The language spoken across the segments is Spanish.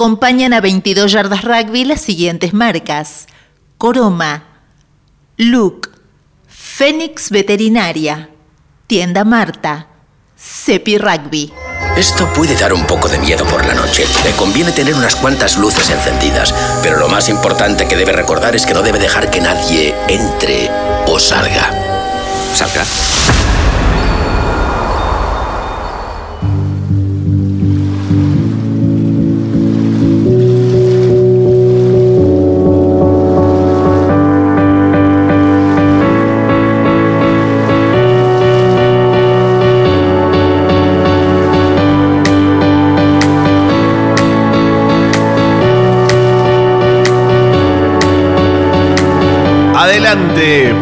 Acompañan a 22 yardas rugby las siguientes marcas. Coroma, Luke, Fénix Veterinaria, Tienda Marta, Cepi Rugby. Esto puede dar un poco de miedo por la noche. Le conviene tener unas cuantas luces encendidas, pero lo más importante que debe recordar es que no debe dejar que nadie entre o salga. ¿Salga?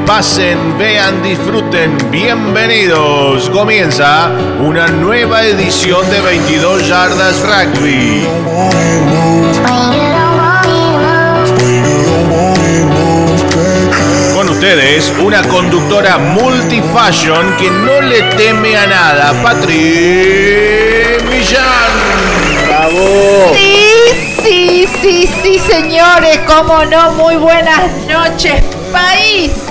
Pasen, vean, disfruten, bienvenidos. Comienza una nueva edición de 22 Yardas Rugby. Con ustedes, una conductora multifashion que no le teme a nada, Patri Millán. ¡Bravo! Sí, sí, sí, sí, señores, cómo no, muy buenas noches, país.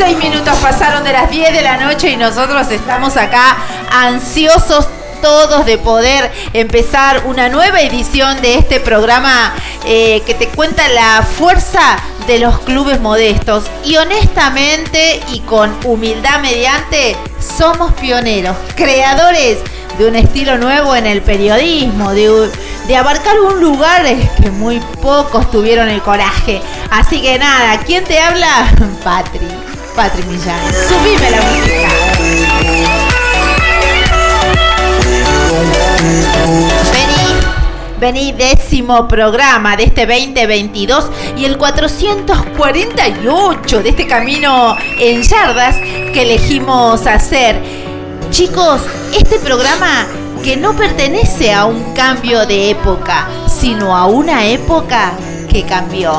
Seis minutos pasaron de las 10 de la noche y nosotros estamos acá ansiosos todos de poder empezar una nueva edición de este programa eh, que te cuenta la fuerza de los clubes modestos. Y honestamente y con humildad mediante, somos pioneros, creadores de un estilo nuevo en el periodismo, de, abarcar un lugar que muy pocos tuvieron el coraje. Así que nada, ¿quién te habla? Patri. Patri Millán. Subime la música. Vení, vení, décimo programa de este 2022 y el 448 de este camino en yardas que elegimos hacer. Chicos, este programa que no pertenece a un cambio de época, sino a una época que cambió.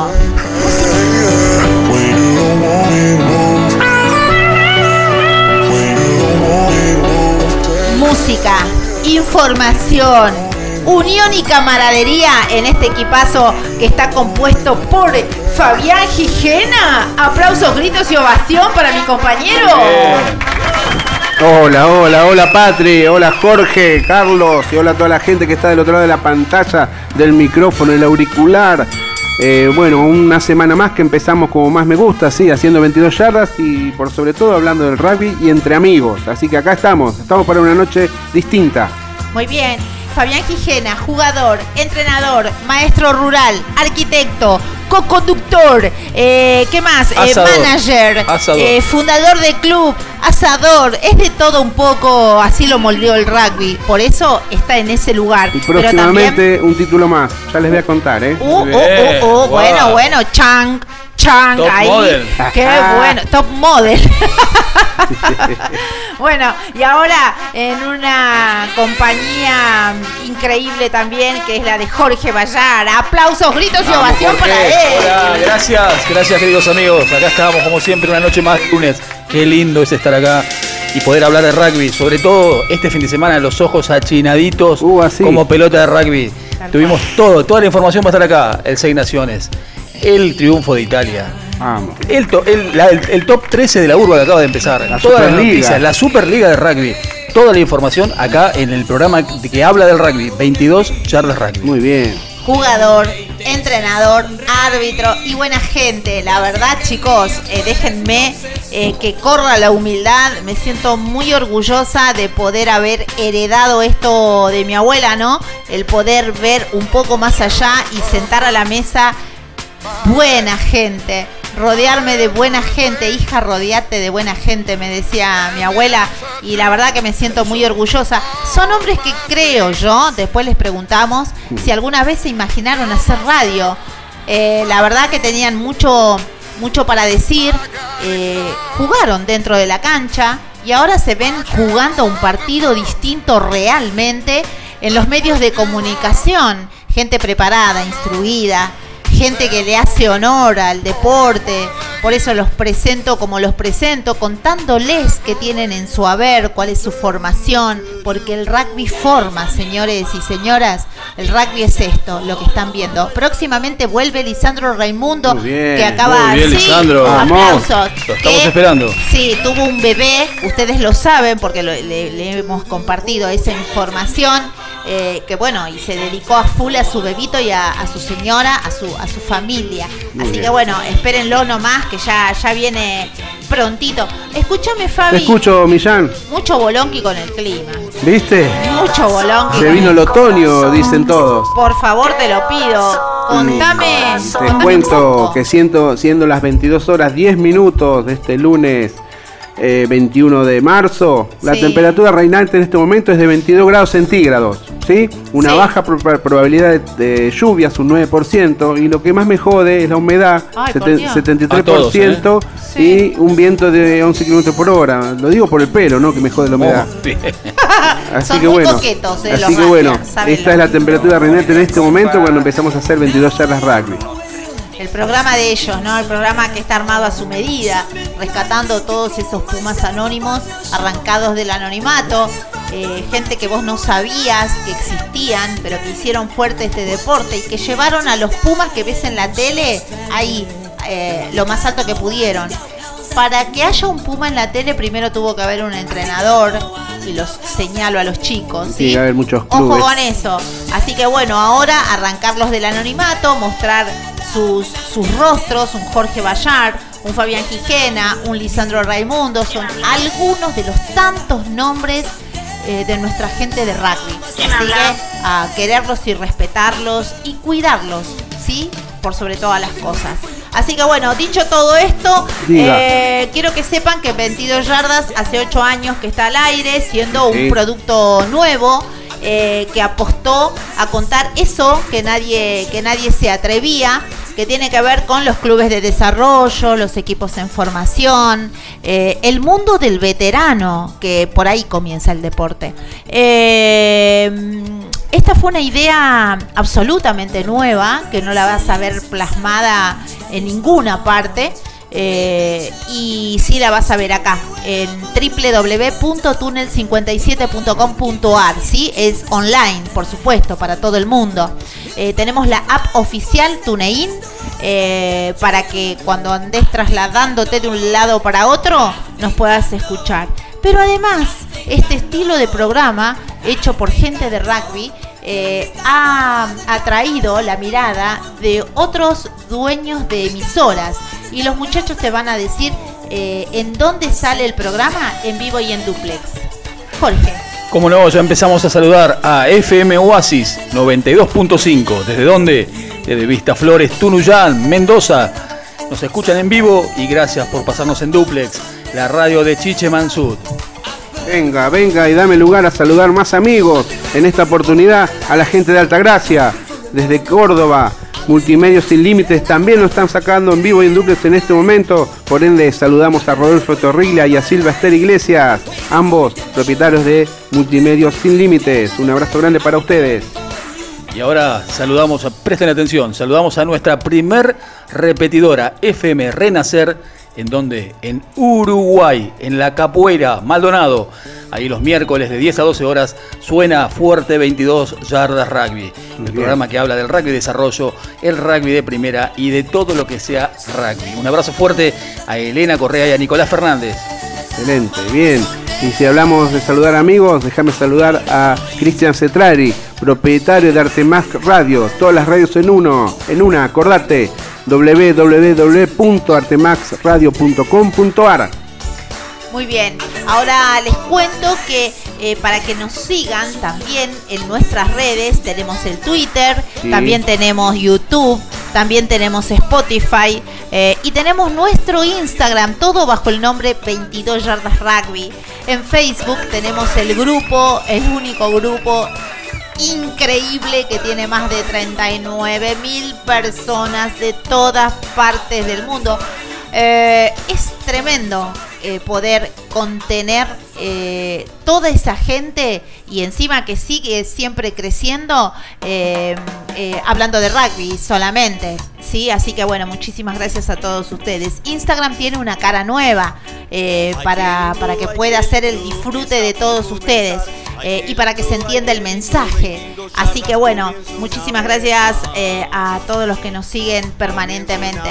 Música, información, unión y camaradería en este equipazo que está compuesto por Fabián Gijena. Aplausos, gritos y ovación para mi compañero. Hola, hola, hola Patri, hola Jorge, Carlos y hola a toda la gente que está del otro lado de la pantalla, del micrófono, el auricular. Eh, bueno, una semana más que empezamos como más me gusta, sí, haciendo 22 yardas y por sobre todo hablando del rugby y entre amigos. Así que acá estamos, estamos para una noche distinta. Muy bien. Fabián Gijena, jugador, entrenador, maestro rural, arquitecto, co-conductor, eh, ¿qué más? Eh, manager, eh, fundador de club, asador, es de todo un poco, así lo moldeó el rugby, por eso está en ese lugar. Y próximamente un título más, ya les voy a contar, ¿eh? Uh, uh, uh, uh bueno, bueno, Chang, Chang ahí. Qué bueno, top model. bueno, y ahora en una compañía increíble también, que es la de Jorge Bayar. Aplausos, gritos y ovación para él. Hola, gracias, gracias queridos amigos. Acá estamos como siempre una noche más lunes. Qué lindo es estar acá y poder hablar de rugby, sobre todo este fin de semana, los ojos achinaditos uh, como pelota de rugby. Tuvimos todo, toda la información va a estar acá, el Seis Naciones el triunfo de Italia. El, el, top 13 de la urba que acaba de empezar. La Todas las noticias, la Superliga de rugby. toda la información acá en el programa que habla del rugby, 22 yardas rugby. Muy bien. Jugador, entrenador, árbitro y buena gente. La verdad, chicos, eh, déjenme eh, que corra la humildad. Me siento muy orgullosa de poder haber heredado esto de mi abuela, ¿no? El poder ver un poco más allá y sentar a la mesa buena gente rodearme de buena gente, hija, rodeate de buena gente, me decía mi abuela, y la verdad que me siento muy orgullosa. Son hombres que creo yo, después les preguntamos si alguna vez se imaginaron hacer radio. Eh, la verdad que tenían mucho, mucho para decir, eh, jugaron dentro de la cancha y ahora se ven jugando un partido distinto realmente en los medios de comunicación, gente preparada, instruida, gente que le hace honor al deporte, por eso los presento como los presento, contándoles qué tienen en su haber, cuál es su formación, porque el rugby forma, señores y señoras, el rugby es esto, lo que están viendo. Próximamente vuelve Lisandro Raimundo, que acaba muy bien, sí, Lisandro. aplausos. Lo estamos que- esperando. Sí, tuvo un bebé, ustedes lo saben porque lo- le, le hemos compartido esa información, eh, que bueno, y se dedicó a full a su bebito y a, a su señora, a su, a su familia. Muy Así bien. que bueno, espérenlo nomás, que ya, ya viene prontito. Escúchame, Te Fabi. escucho, Millán. Mucho bolonqui con el clima. ¿Viste? Mucho bolonqui. Se vino el otoño, dicen todos. Por favor, te lo pido. Contame. Te contame un cuento poco. que siento, siendo las 22 horas 10 minutos de este lunes eh, 21 de marzo, la Sí. temperatura reinante en este momento es de 22 grados centígrados. ¿sí? Una Sí. baja pro- probabilidad de, de lluvias, un 9%, y lo que más me jode es la humedad, Ay, por seten- Dios. 73%, ¿eh? y un viento de 11 km por hora. Lo digo por el pelo, ¿no? Que me jode la humedad. Oh. Así Son que muy bueno, coquetos, eh, así que bueno, esta es la temperatura reinante en este momento cuando empezamos a hacer 22 yardas rugby. El programa de ellos, ¿no? El programa que está armado a su medida, rescatando todos esos pumas anónimos, arrancados del anonimato, eh, gente que vos no sabías que existían, pero que hicieron fuerte este deporte y que llevaron a los pumas que ves en la tele ahí, eh, lo más alto que pudieron. Para que haya un puma en la tele, primero tuvo que haber un entrenador, y los señalo a los chicos, ¿sí? Tiene que haber muchos Ojo clubes. con eso. Así que bueno, ahora arrancarlos del anonimato, mostrar sus, sus rostros, un Jorge Bayar, un Fabián Quijena, un Lisandro Raimundo, son algunos de los tantos nombres eh, de nuestra gente de rugby. Así que a quererlos y respetarlos y cuidarlos, ¿sí? Por sobre todas las cosas. Así que bueno, dicho todo esto, eh, quiero que sepan que 22 yardas hace 8 años que está al aire, siendo un producto nuevo. eh, que apostó a contar eso que nadie, que nadie se atrevía, que tiene que ver con los clubes de desarrollo, los equipos en formación, eh, el mundo del veterano, que por ahí comienza el deporte. Eh, esta fue una idea absolutamente nueva, que no la vas a ver plasmada en ninguna parte. Eh, y sí la vas a ver acá en www.tunnel57.com.ar ¿sí? es online por supuesto para todo el mundo Eh, tenemos la app oficial TuneIn eh, para que cuando andes trasladándote de un lado para otro nos puedas escuchar pero además este estilo de programa hecho por gente de rugby eh, ha atraído la mirada de otros dueños de emisoras y los muchachos te van a decir eh, en dónde sale el programa en vivo y en duplex. Jorge. Como no, ya empezamos a saludar a FM Oasis 92.5. ¿Desde dónde? Desde Vista Flores, Tunuyán, Mendoza. Nos escuchan en vivo y gracias por pasarnos en duplex. La radio de Chiche Mansud. Venga, venga y dame lugar a saludar más amigos. En esta oportunidad a la gente de Altagracia, desde Córdoba. Multimedios Sin Límites también lo están sacando en vivo y en duplex en este momento. Por ende, saludamos a Rodolfo Torriglia y a Silva Ester Iglesias, ambos propietarios de Multimedios Sin Límites. Un abrazo grande para ustedes. Y ahora saludamos, presten atención, saludamos a nuestra primer repetidora FM Renacer, en donde en Uruguay, en la Capoeira, Maldonado. Ahí los miércoles de 10 a 12 horas suena Fuerte 22 Yardas Rugby, el bien. programa que habla del rugby de desarrollo, el rugby de primera y de todo lo que sea rugby. Un abrazo fuerte a Elena Correa y a Nicolás Fernández. Excelente, bien. Y si hablamos de saludar amigos, déjame saludar a Cristian Cetrari, propietario de Artemax Radio. Todas las radios en uno, en una, acordate, www.artemaxradio.com.ar. Muy bien, ahora les cuento que eh, para que nos sigan también en nuestras redes, tenemos el Twitter, también tenemos YouTube, también tenemos Spotify eh, y tenemos nuestro Instagram, todo bajo el nombre 22 Yardas Rugby. En Facebook tenemos el grupo, el único grupo increíble que tiene más de 39 mil personas de todas partes del mundo. Eh, es tremendo eh, poder contener eh, toda esa gente y encima que sigue siempre creciendo, hablando de rugby solamente. ¿sí? Así que bueno, muchísimas gracias a todos ustedes. Instagram tiene una cara nueva para, para que pueda hacer el disfrute de todos ustedes. Eh, y para que se entienda el mensaje. Así que bueno, muchísimas gracias eh, a todos los que nos siguen permanentemente.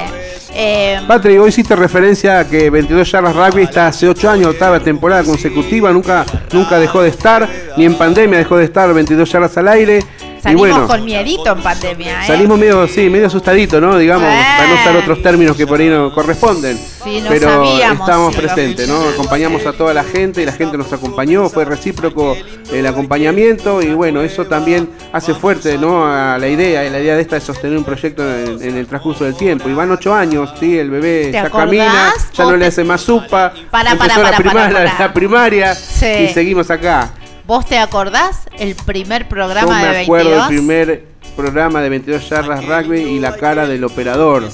Eh, Patrick, hoy hiciste referencia a que 22 Yardas Rugby está hace 8 años, octava temporada consecutiva, nunca, nunca dejó de estar, ni en pandemia dejó de estar 22 Yardas al aire. Salimos con miedito en pandemia, ¿eh? Salimos medio, sí, medio asustadito, ¿no? Digamos, para no usar otros términos que por ahí no corresponden. Sí, no pero estábamos presentes, ¿no? Acompañamos a toda la gente y la gente nos acompañó, fue recíproco el acompañamiento y bueno, eso también hace fuerte, ¿no? A la idea, la idea de esta es sostener un proyecto en, el transcurso del tiempo. Y van ocho años, sí, el bebé ya camina, ya no le hace más supa, para, para, para, la, primaria, la primaria y seguimos acá. ¿Vos te acordás el primer programa Yo me acuerdo el primer programa de 22 charlas rugby y la cara del operador.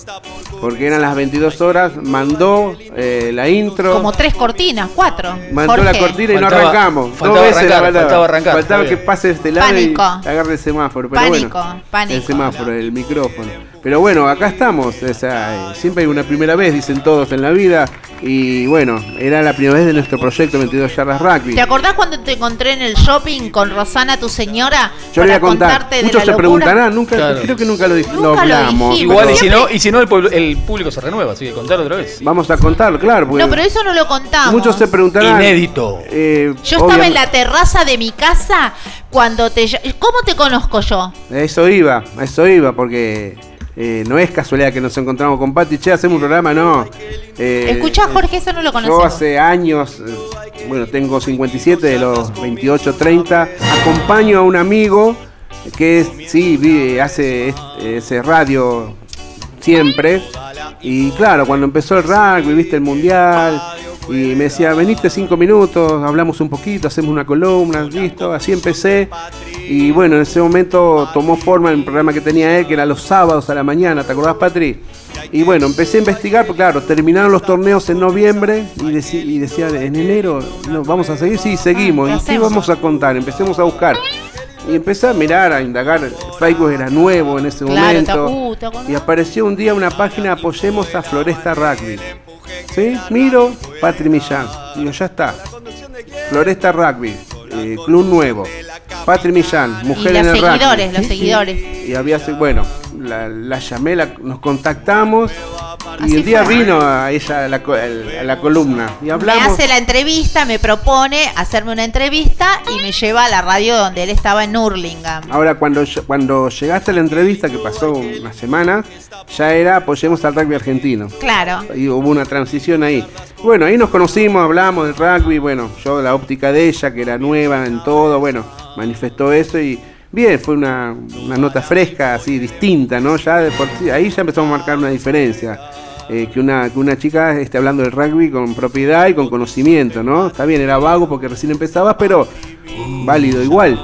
Porque eran las 22 horas, mandó eh, la intro. Como tres cortinas, cuatro. Mandó la cortina y no arrancamos. Faltaba arrancar, faltaba arrancar. Faltaba que pase este lado y agarre el semáforo. Pero pánico, bueno, pánico. El semáforo, el micrófono. Pero bueno, acá estamos. O sea, siempre hay una primera vez, dicen todos en la vida. Y bueno, era la primera vez de nuestro proyecto 22 Yardas Rugby. ¿Te acordás cuando te encontré en el shopping con Rosana, tu señora? Yo le voy a contar. Muchos se preguntarán, nunca, creo que nunca lo, nunca hablamos. Igual, y si no, y si no el, público se renueva, así que contar otra vez. Vamos a contar, claro. No, pero eso no lo contamos. Muchos se preguntarán. Inédito. Eh, yo estaba en la terraza de mi casa cuando te. ¿Cómo te conozco yo? Eso iba, eso iba, porque eh, no es casualidad que nos encontramos con Pati, che, hacemos un programa, no. Eh, Escuchá, Jorge, eso no lo conocemos. Yo hace años, eh, bueno, tengo 57 de los 28, 30, acompaño a un amigo que es, sí, hace ese radio siempre. Y claro, cuando empezó el rugby, viste el mundial, y me decía, veniste cinco minutos, hablamos un poquito, hacemos una columna, listo, así empecé. Y bueno, en ese momento tomó forma el programa que tenía él, que era los sábados a la mañana, ¿te acordás, Patri? Y bueno, empecé a investigar, porque claro, terminaron los torneos en noviembre y, decía, en enero, no, ¿vamos a seguir? Sí, seguimos. ¿Y qué vamos a contar? Empecemos a buscar. Y empecé a mirar, a indagar. Facebook era nuevo en ese momento. Uh, y apareció un día una página Apoyemos a Floresta Rugby. ¿Sí? Miro, Patri Millán. Digo, ya está. Floresta Rugby, eh, club nuevo. Patri Millán, mujer en el seguidores, Los seguidores, Y había, bueno, la, la llamé, nos contactamos y el día vino a ella a la, columna y hablamos. Me hace la entrevista, me propone hacerme una entrevista y me lleva a la radio donde él estaba en Hurlingham. Ahora, cuando, cuando llegaste a la entrevista, que pasó una semana, ya era apoyemos al rugby argentino. Claro. Y hubo una transición ahí. Bueno, ahí nos conocimos, hablamos del rugby, bueno, yo la óptica de ella, que era nueva en todo, bueno, manifestó eso y bien, fue una, nota fresca, así, distinta, ¿no? Ya de por ahí ya empezamos a marcar una diferencia. Eh, que, una, que una chica esté hablando del rugby con propiedad y con conocimiento, ¿no? Está bien, era vago porque recién empezabas, pero válido igual.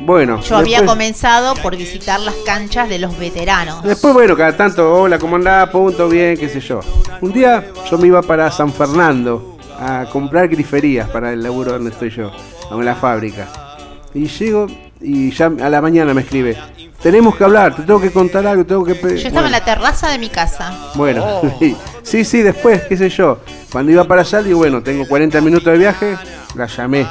Bueno. Yo había comenzado por visitar las canchas de los veteranos. Después, bueno, cada tanto, hola, ¿cómo andás? Punto, bien, qué sé yo. Un día yo me iba para San Fernando a comprar griferías para el laburo donde estoy yo, en la fábrica. Y llego y ya a la mañana me escribe, tenemos que hablar, te tengo que contar algo, tengo que... Yo estaba en la terraza de mi casa. Bueno, oh. sí, sí, después, qué sé yo. Cuando iba para allá, digo, bueno, tengo 40 minutos de viaje, la llamé.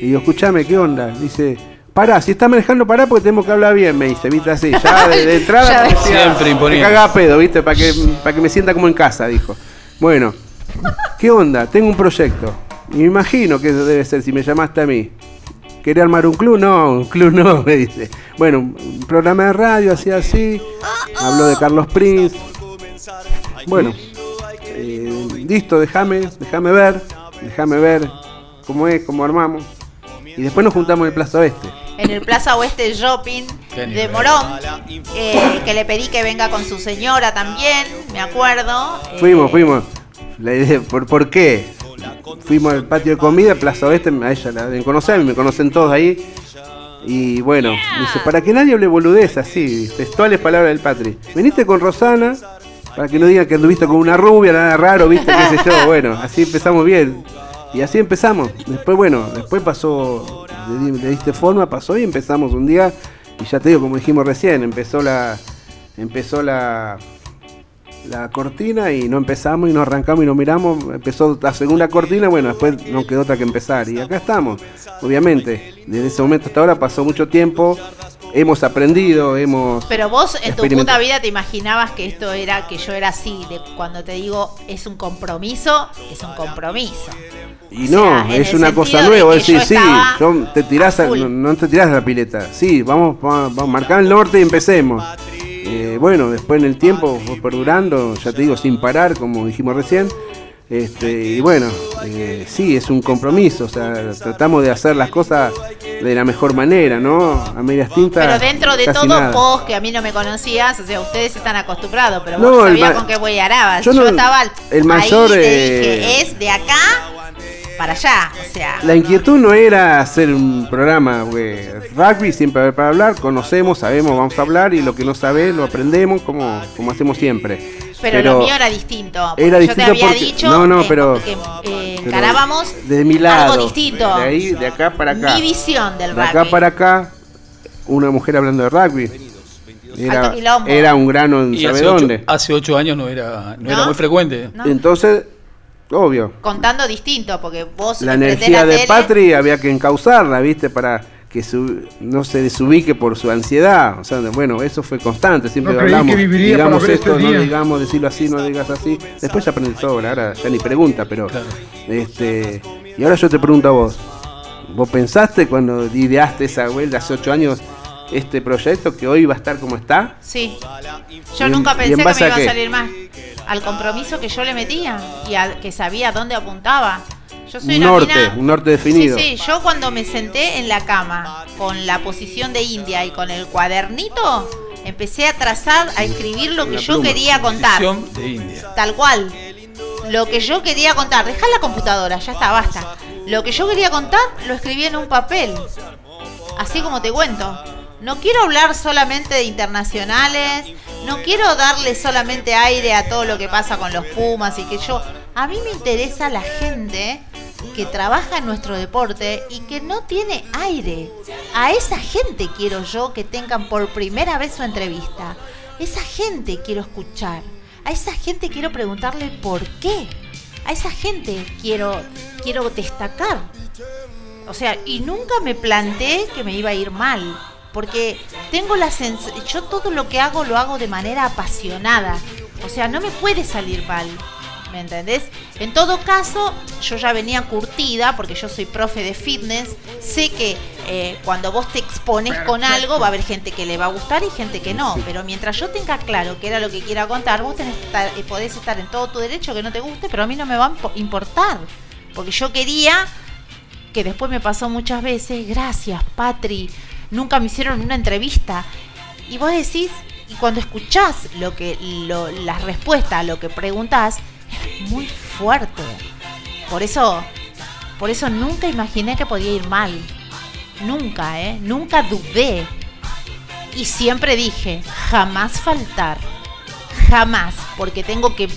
Y digo, escúchame, ¿qué onda? Dice, pará, si está manejando, pará porque tenemos que hablar bien, me dice, viste así, ya de, entrada. siempre imponiendo. Me caga pedo, viste, para que, para que me sienta como en casa, dijo. Bueno, ¿qué onda? Tengo un proyecto. Me imagino que eso debe ser si me llamaste a mí. ¿Quería armar un club? No, un club no, me dice. Bueno, un programa de radio, así así. Habló de Carlos Prince. Bueno, eh, listo, déjame, déjame ver, déjame ver cómo es, cómo armamos. Y después nos juntamos en el Plaza Oeste. En el Plaza Oeste Shopping de Morón, eh, que le pedí que venga con su señora también, me acuerdo. Fuimos, eh, fuimos. La idea, ¿por, ¿Por qué? Fuimos al patio de comida, Plaza Oeste, a ella la deben conocer, me conocen todos ahí. Y bueno, dice, para que nadie hable boludez así, textuales palabras del Patri. Viniste con Rosana, para que no digan que anduviste con una rubia, nada raro, viste, qué sé yo. Bueno, así empezamos bien. Y así empezamos. Después, bueno, después pasó, le, diste forma, pasó y empezamos un día. Y ya te digo, como dijimos recién, empezó la, empezó la, la cortina y no empezamos y no arrancamos y nos miramos. Empezó la segunda cortina, bueno, después no quedó otra que empezar. Y acá estamos, obviamente. Desde ese momento hasta ahora pasó mucho tiempo. Hemos aprendido, hemos. Pero vos en tu puta vida te imaginabas que esto era, que yo era así. De cuando te digo es un compromiso, es un compromiso. Y no, es una cosa nueva. Es decir, sí, te tirás no, te tirás a la pileta. Sí, vamos, vamos, a marcar el norte y empecemos. Eh, bueno, después en el tiempo fue perdurando, ya te digo, sin parar, como dijimos recién. Este, y bueno, eh, sí, es un compromiso, o sea, tratamos de hacer las cosas de la mejor manera, ¿no? A medias tintas. Pero dentro de todo, vos que a mí no me conocías, o sea, ustedes están acostumbrados, pero vos no, sabías con qué voy arabas. Yo, Yo estaba el mayor, ahí, eh, es de acá para allá, o sea. La inquietud no era hacer un programa, güey. Rugby siempre haber para hablar, conocemos, sabemos, vamos a hablar y lo que no sabes lo aprendemos como, como hacemos siempre. Pero, lo mío era distinto. Era yo te había dicho no, no, pero, que eh, encarábamos de mi lado, algo distinto. De ahí, de acá para acá. Mi visión del rugby. De acá para acá, una mujer hablando de rugby. Era, era un grano en sabe hace dónde. Ocho, hace ocho años no era, no, era muy frecuente. Entonces Obvio. Contando distinto, porque vos. La energía de Patri había que encauzarla, ¿viste? Para que no se desubique por su ansiedad. O sea, bueno, eso fue constante. Siempre hablamos. digamos esto, este no digamos, decirlo así, no digas así. Después ya aprendí sobre, ahora ya ni pregunta, pero. este Y ahora yo te pregunto a vos. ¿Vos pensaste cuando ideaste esa vuelta hace ocho años? Este proyecto que hoy va a estar como está? Sí. Yo nunca pensé que me iba a, salir más. Al compromiso que yo le metía y a que sabía dónde apuntaba. Yo soy un norte, un norte definido. Sí, sí, yo cuando me senté en la cama con la posición de India y con el cuadernito, empecé a trazar, a escribir lo que yo quería contar. De India. Tal cual. Lo que yo quería contar, deja la computadora, ya está, basta. Lo que yo quería contar lo escribí en un papel. Así como te cuento. No quiero hablar solamente de internacionales, no quiero darle solamente aire a todo lo que pasa con los Pumas y que yo... A mí me interesa la gente que trabaja en nuestro deporte y que no tiene aire. A esa gente quiero yo que tengan por primera vez su entrevista. Esa gente quiero escuchar. A esa gente quiero preguntarle por qué. A esa gente quiero quiero destacar. O sea, y nunca me planteé que me iba a ir mal porque tengo la sensación, yo todo lo que hago lo hago de manera apasionada, o sea, no me puede salir mal. ¿Me entendés? En todo caso, yo ya venía curtida porque yo soy profe de fitness. Sé que eh, cuando vos te expones con algo va a haber gente que le va a gustar y gente que no. Pero mientras yo tenga claro que era lo que quiera contar, vos tenés estar, eh, podés estar en todo tu derecho que no te guste, pero a mí no me va a importar. Porque yo quería, que después me pasó muchas veces, gracias, Patri, nunca me hicieron una entrevista. Y vos decís, y cuando escuchás lo que, lo, las respuestas a lo que preguntás, es muy fuerte. Por eso, por eso nunca imaginé que podía ir mal. Nunca, ¿eh? Nunca dudé. Y siempre dije, jamás faltar. Jamás. Porque tengo que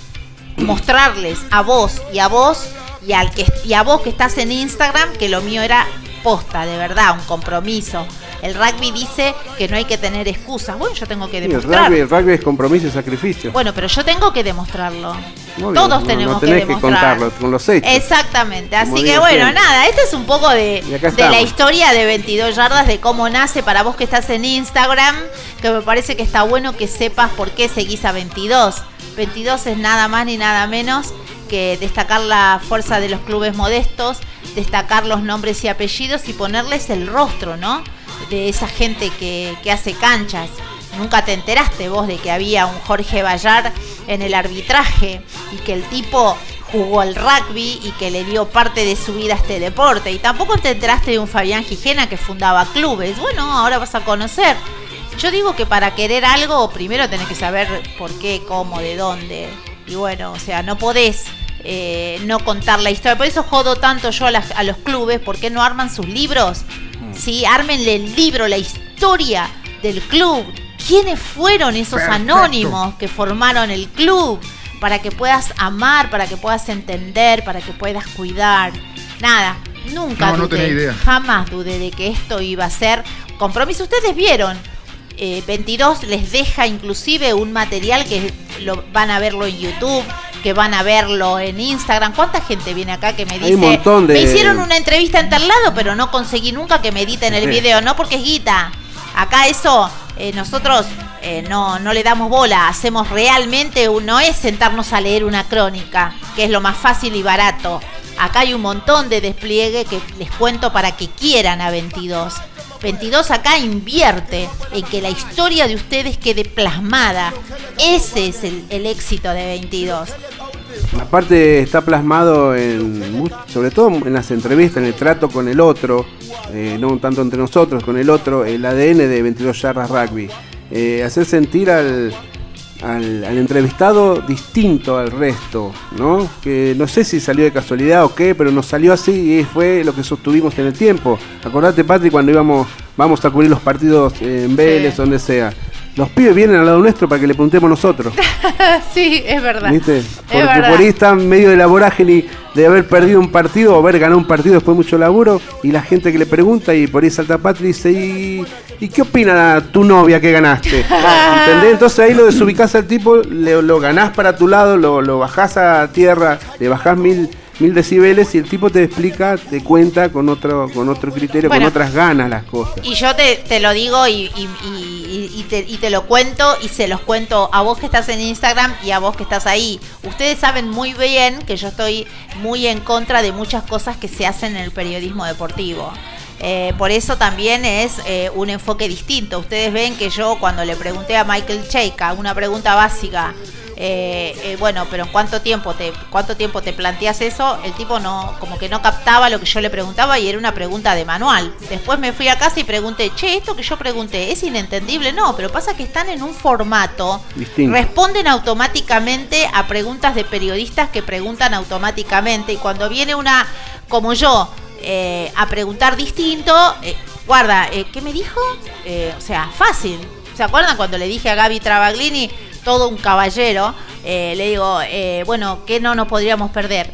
mostrarles a vos y a vos y, al que, y a vos que estás en Instagram que lo mío era posta, de verdad, un compromiso. El rugby dice que no hay que tener excusas. Bueno, yo tengo que demostrarlo. el, rugby, es compromiso y sacrificio. Bueno, pero yo tengo que demostrarlo. Todos tenemos que demostrarlo. que contarlo con los hechos. Exactamente. Así que bueno, nada, este es un poco de, de la historia de 22 yardas, de cómo nace para vos que estás en Instagram, que me parece que está bueno que sepas por qué seguís a 22. 22 es nada más ni nada menos que destacar la fuerza de los clubes modestos, destacar los nombres y apellidos y ponerles el rostro, ¿no? De esa gente que, que hace canchas. Nunca te enteraste vos de que había un Jorge Bayar en el arbitraje y que el tipo jugó al rugby y que le dio parte de su vida a este deporte. Y tampoco te enteraste de un Fabián Gijena que fundaba clubes. Bueno, ahora vas a conocer. Yo digo que para querer algo, primero tenés que saber por qué, cómo, de dónde. Y bueno, o sea, no podés eh, no contar la historia. Por eso jodo tanto yo a, los clubes, porque no arman sus libros? Sí, ármenle el libro, la historia del club. ¿Quiénes fueron esos anónimos que formaron el club? Para que puedas amar, para que puedas entender, para que puedas cuidar. Nada, nunca dudé, jamás dudé de que esto iba a ser compromiso. Ustedes vieron, 22 eh, les deja inclusive un material que lo, van a verlo en YouTube, que van a verlo en Instagram. ¿Cuánta gente viene acá que me dice, me hicieron una entrevista en tal lado, pero no conseguí nunca que me editen el video, no porque es guita. Acá eso eh, nosotros eh, no, no le damos bola, hacemos realmente, no es sentarnos a leer una crónica, que es lo más fácil y barato. Acá hay un montón de despliegue que les cuento para que quieran a 22. 22 acá invierte en que la historia de ustedes quede plasmada. Ese es el, éxito de 22. Aparte está plasmado en, sobre todo en las entrevistas, en el trato con el otro, eh, no tanto entre nosotros, con el otro, el ADN de 22 Yardas Rugby. Eh, hacer sentir al, al, entrevistado distinto al resto, ¿no? Que no sé si salió de casualidad o qué, pero nos salió así y fue lo que sostuvimos en el tiempo. Acordate, Patri, cuando íbamos, vamos a cubrir los partidos en Vélez, donde sea. Los pibes vienen al lado nuestro para que le preguntemos nosotros. sí, es verdad. ¿Viste? Porque por ahí están medio de la vorágine de haber perdido un partido o haber ganado un partido después de mucho laburo y la gente que le pregunta y por ahí salta Patri y dice, ¿y, qué opina tu novia que ganaste? ¿Entendés? Entonces ahí lo desubicás al tipo, lo ganás para tu lado, lo, lo bajás a tierra, le bajás mil mil decibeles y el tipo te explica, te cuenta con otro, con otro criterio, con otras ganas las cosas. Y yo te, lo digo y, te, y, te, lo cuento y se los cuento a vos que estás en Instagram y a vos que estás ahí. Ustedes saben muy bien que yo estoy muy en contra de muchas cosas que se hacen en el periodismo deportivo. Eh, por eso también es eh, un enfoque distinto. Ustedes ven que yo cuando le pregunté a Michael Cheika una pregunta básica, eh, bueno, pero ¿en cuánto tiempo te cuánto tiempo te planteas eso? El tipo no como que no captaba lo que yo le preguntaba y era una pregunta de manual. Después me fui a casa y pregunté, che, esto que yo pregunté es inentendible, no, pero pasa que están en un formato, responden automáticamente a preguntas de periodistas que preguntan automáticamente y cuando viene una como yo eh, a preguntar distinto. Eh, guarda, eh, ¿qué me dijo? o sea, fácil. ¿Se acuerdan cuando le dije a Gaby Travaglini, todo un caballero? le digo, bueno, ¿qué no nos podríamos perder?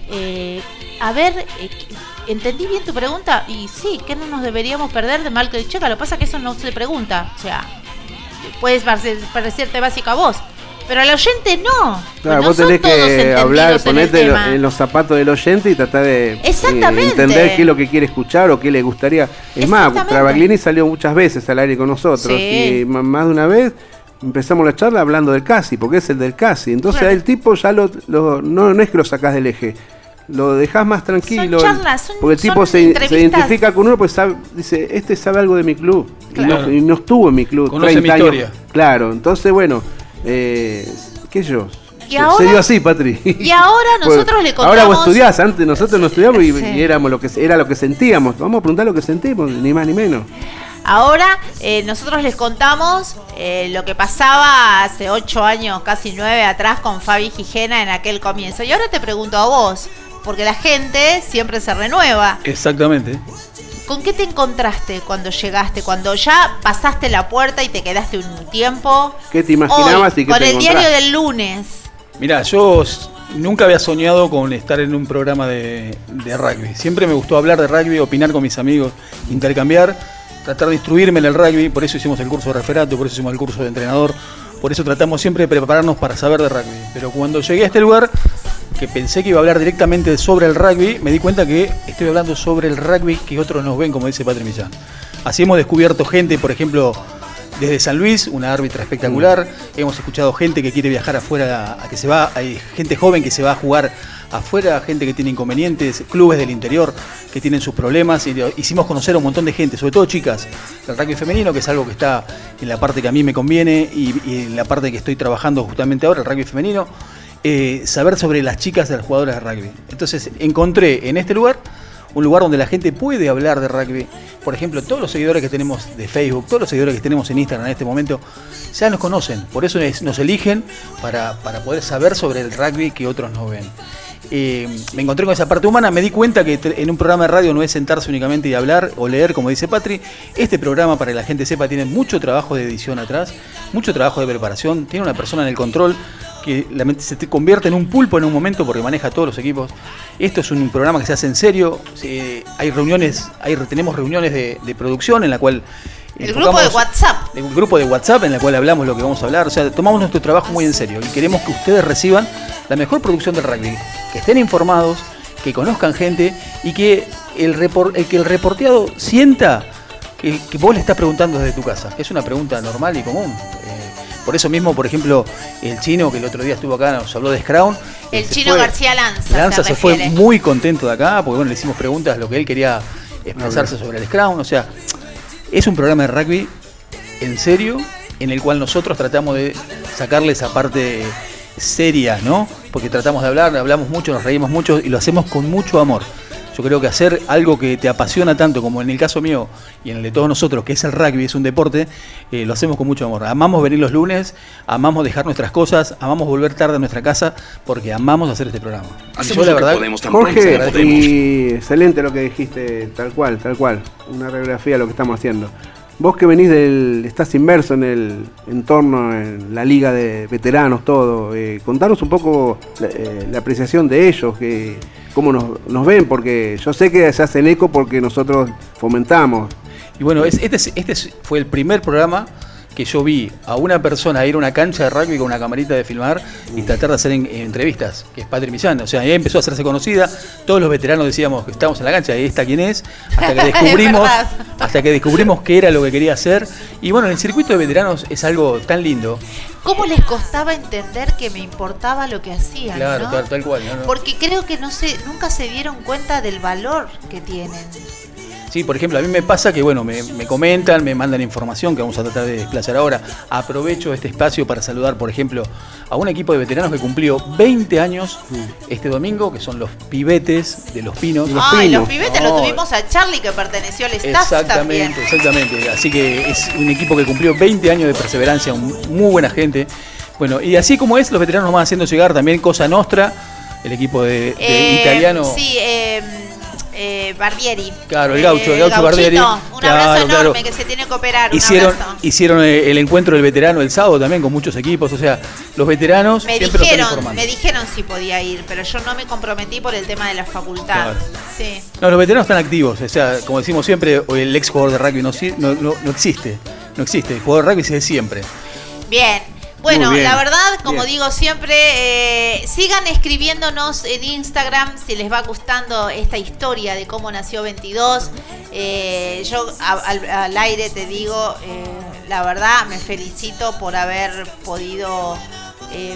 a ver, ¿entendí bien tu pregunta? Y sí, ¿qué no nos deberíamos perder de Michael Checa? Lo que pasa es que eso no se pregunta. O sea, puedes parecerte básica a vos. Pero al oyente no. Claro, vos tenés que hablar, ponerte en, los zapatos del oyente y tratar de eh, entender qué es lo que quiere escuchar o qué le gustaría. Es más, Travaglini salió muchas veces al aire con nosotros y más de una vez empezamos la charla hablando del casi, porque es el del casi. Entonces el tipo ya lo, no, es que lo sacás del eje, lo dejás más tranquilo. porque el tipo se, identifica con uno, pues sabe, dice, este sabe algo de mi club. Y, no, estuvo en mi club. Conoce mi historia. Claro, entonces bueno, eh, ¿Qué yo? ¿Y ahora? Se dio así, Patri. Y ahora pues, nosotros le contamos. Ahora vos estudiás, antes nosotros no estudiamos y, éramos lo que era lo que sentíamos. Vamos a preguntar lo que sentimos, ni más ni menos. Ahora eh, nosotros les contamos eh, lo que pasaba hace ocho años, casi nueve atrás con Fabi Gijena en aquel comienzo. Y ahora te pregunto a vos, porque la gente siempre se renueva. Exactamente. ¿Con qué te encontraste cuando llegaste? Cuando ya pasaste la puerta y te quedaste un tiempo. ¿Qué te imaginabas y qué Con el diario del lunes. Mira, yo nunca había soñado con estar en un programa de, rugby. Siempre me gustó hablar de rugby, opinar con mis amigos, intercambiar, tratar de instruirme en el rugby. Por eso hicimos el curso de referato, por eso hicimos el curso de entrenador. Por eso tratamos siempre de prepararnos para saber de rugby. Pero cuando llegué a este lugar, que pensé que iba a hablar directamente sobre el rugby, me di cuenta que estoy hablando sobre el rugby que otros nos ven, como dice Patri Millán. Así hemos descubierto gente, por ejemplo, desde San Luis, una árbitra espectacular. Hemos escuchado gente que quiere viajar afuera, a que se va, hay gente joven que se va a jugar afuera gente que tiene inconvenientes, clubes del interior que tienen sus problemas. Y hicimos conocer a un montón de gente, sobre todo chicas, el rugby femenino, que es algo que está en la parte que a mí me conviene y, en la parte que estoy trabajando justamente ahora, el rugby femenino. Eh, saber sobre las chicas de las jugadoras de rugby. Entonces encontré en este lugar un lugar donde la gente puede hablar de rugby. Por ejemplo, todos los seguidores que tenemos de Facebook, todos los seguidores que tenemos en Instagram en este momento, ya nos conocen. Por eso nos eligen para, poder saber sobre el rugby que otros no ven. Eh, me encontré con esa parte humana, me di cuenta que en un programa de radio no es sentarse únicamente y hablar o leer, como dice Patri. Este programa, para que la gente sepa, tiene mucho trabajo de edición atrás, mucho trabajo de preparación, tiene una persona en el control que se te convierte en un pulpo en un momento porque maneja todos los equipos. Esto es un programa que se hace en serio. hay reuniones, hay, tenemos reuniones de, producción en la cual el grupo de WhatsApp. Un grupo de WhatsApp en el cual hablamos lo que vamos a hablar. O sea, tomamos nuestro trabajo muy en serio y queremos que ustedes reciban la mejor producción del rugby. Que estén informados, que conozcan gente y que el, que el reporteado sienta que, que, vos le estás preguntando desde tu casa. Que es una pregunta normal y común. Por eso mismo, por ejemplo, el chino que el otro día estuvo acá nos habló de Scrown. El chino García Lanza. Lanza se, fue muy contento de acá, porque bueno, le hicimos preguntas lo que él quería expresarse sobre el Scrown. O sea, es un programa de rugby en serio, en el cual nosotros tratamos de sacarle esa parte seria, ¿no? Porque tratamos de hablar, hablamos mucho, nos reímos mucho y lo hacemos con mucho amor. Yo creo que hacer algo que te apasiona tanto como en el caso mío y en el de todos nosotros, que es el rugby, es un deporte, eh, lo hacemos con mucho amor. Amamos venir los lunes, amamos dejar nuestras cosas, amamos volver tarde a nuestra casa porque amamos hacer este programa. Hacemos la verdad, Jorge, y excelente lo que dijiste, tal cual, tal cual. Una radiografía de lo que estamos haciendo. Vos que venís del, estás inmerso en el entorno, en la liga de veteranos, todo, eh, contanos un poco la, eh, la apreciación de ellos, que cómo nos, ven, porque yo sé que se hacen eco porque nosotros fomentamos. Y bueno, este, este fue el primer programa que yo vi a una persona ir a una cancha de rugby con una camarita de filmar y tratar de hacer entrevistas, que es Patri Millán. O sea, ahí empezó a hacerse conocida, todos los veteranos decíamos que estábamos en la cancha, y esta quién es, hasta que descubrimos, hasta que descubrimos qué era lo que quería hacer. Y bueno, el circuito de veteranos es algo tan lindo. ¿Cómo les costaba entender que me importaba lo que hacían? Claro, tal cual. Porque creo que no se, nunca se dieron cuenta del valor que tienen. Sí, por ejemplo, a mí me pasa que, bueno, me, comentan, me mandan información que vamos a tratar de desplazar ahora. Aprovecho este espacio para saludar, por ejemplo, a un equipo de veteranos que cumplió 20 años este domingo, que son los pibetes de los pinos. Los Ay, los pibetes lo tuvimos a Charlie que perteneció al staff Exactamente, exactamente. Así que es un equipo que cumplió 20 años de perseverancia, muy buena gente. Bueno, y así como es, los veteranos nos van haciendo llegar también Cosa Nostra, el equipo de, eh, italiano. Sí, eh eh, Barbieri. Claro, el gaucho, el gaucho Barbieri. Un abrazo enorme que se tiene que operar. Hicieron, hicieron eh, el encuentro del veterano el sábado también con muchos equipos. O sea, los veteranos me dijeron, Me dijeron si podía ir, pero yo no me comprometí por el tema de la facultad. Sí. No, los veteranos están activos. O sea, como decimos siempre, el ex jugador de rugby no, no, no existe. No existe. El jugador de rugby sigue siempre. Bien. Bueno, la verdad, como digo siempre, eh, sigan escribiéndonos en Instagram si les va gustando esta historia de cómo nació 22. Eh, yo al, aire te digo, eh, la verdad, me felicito por haber podido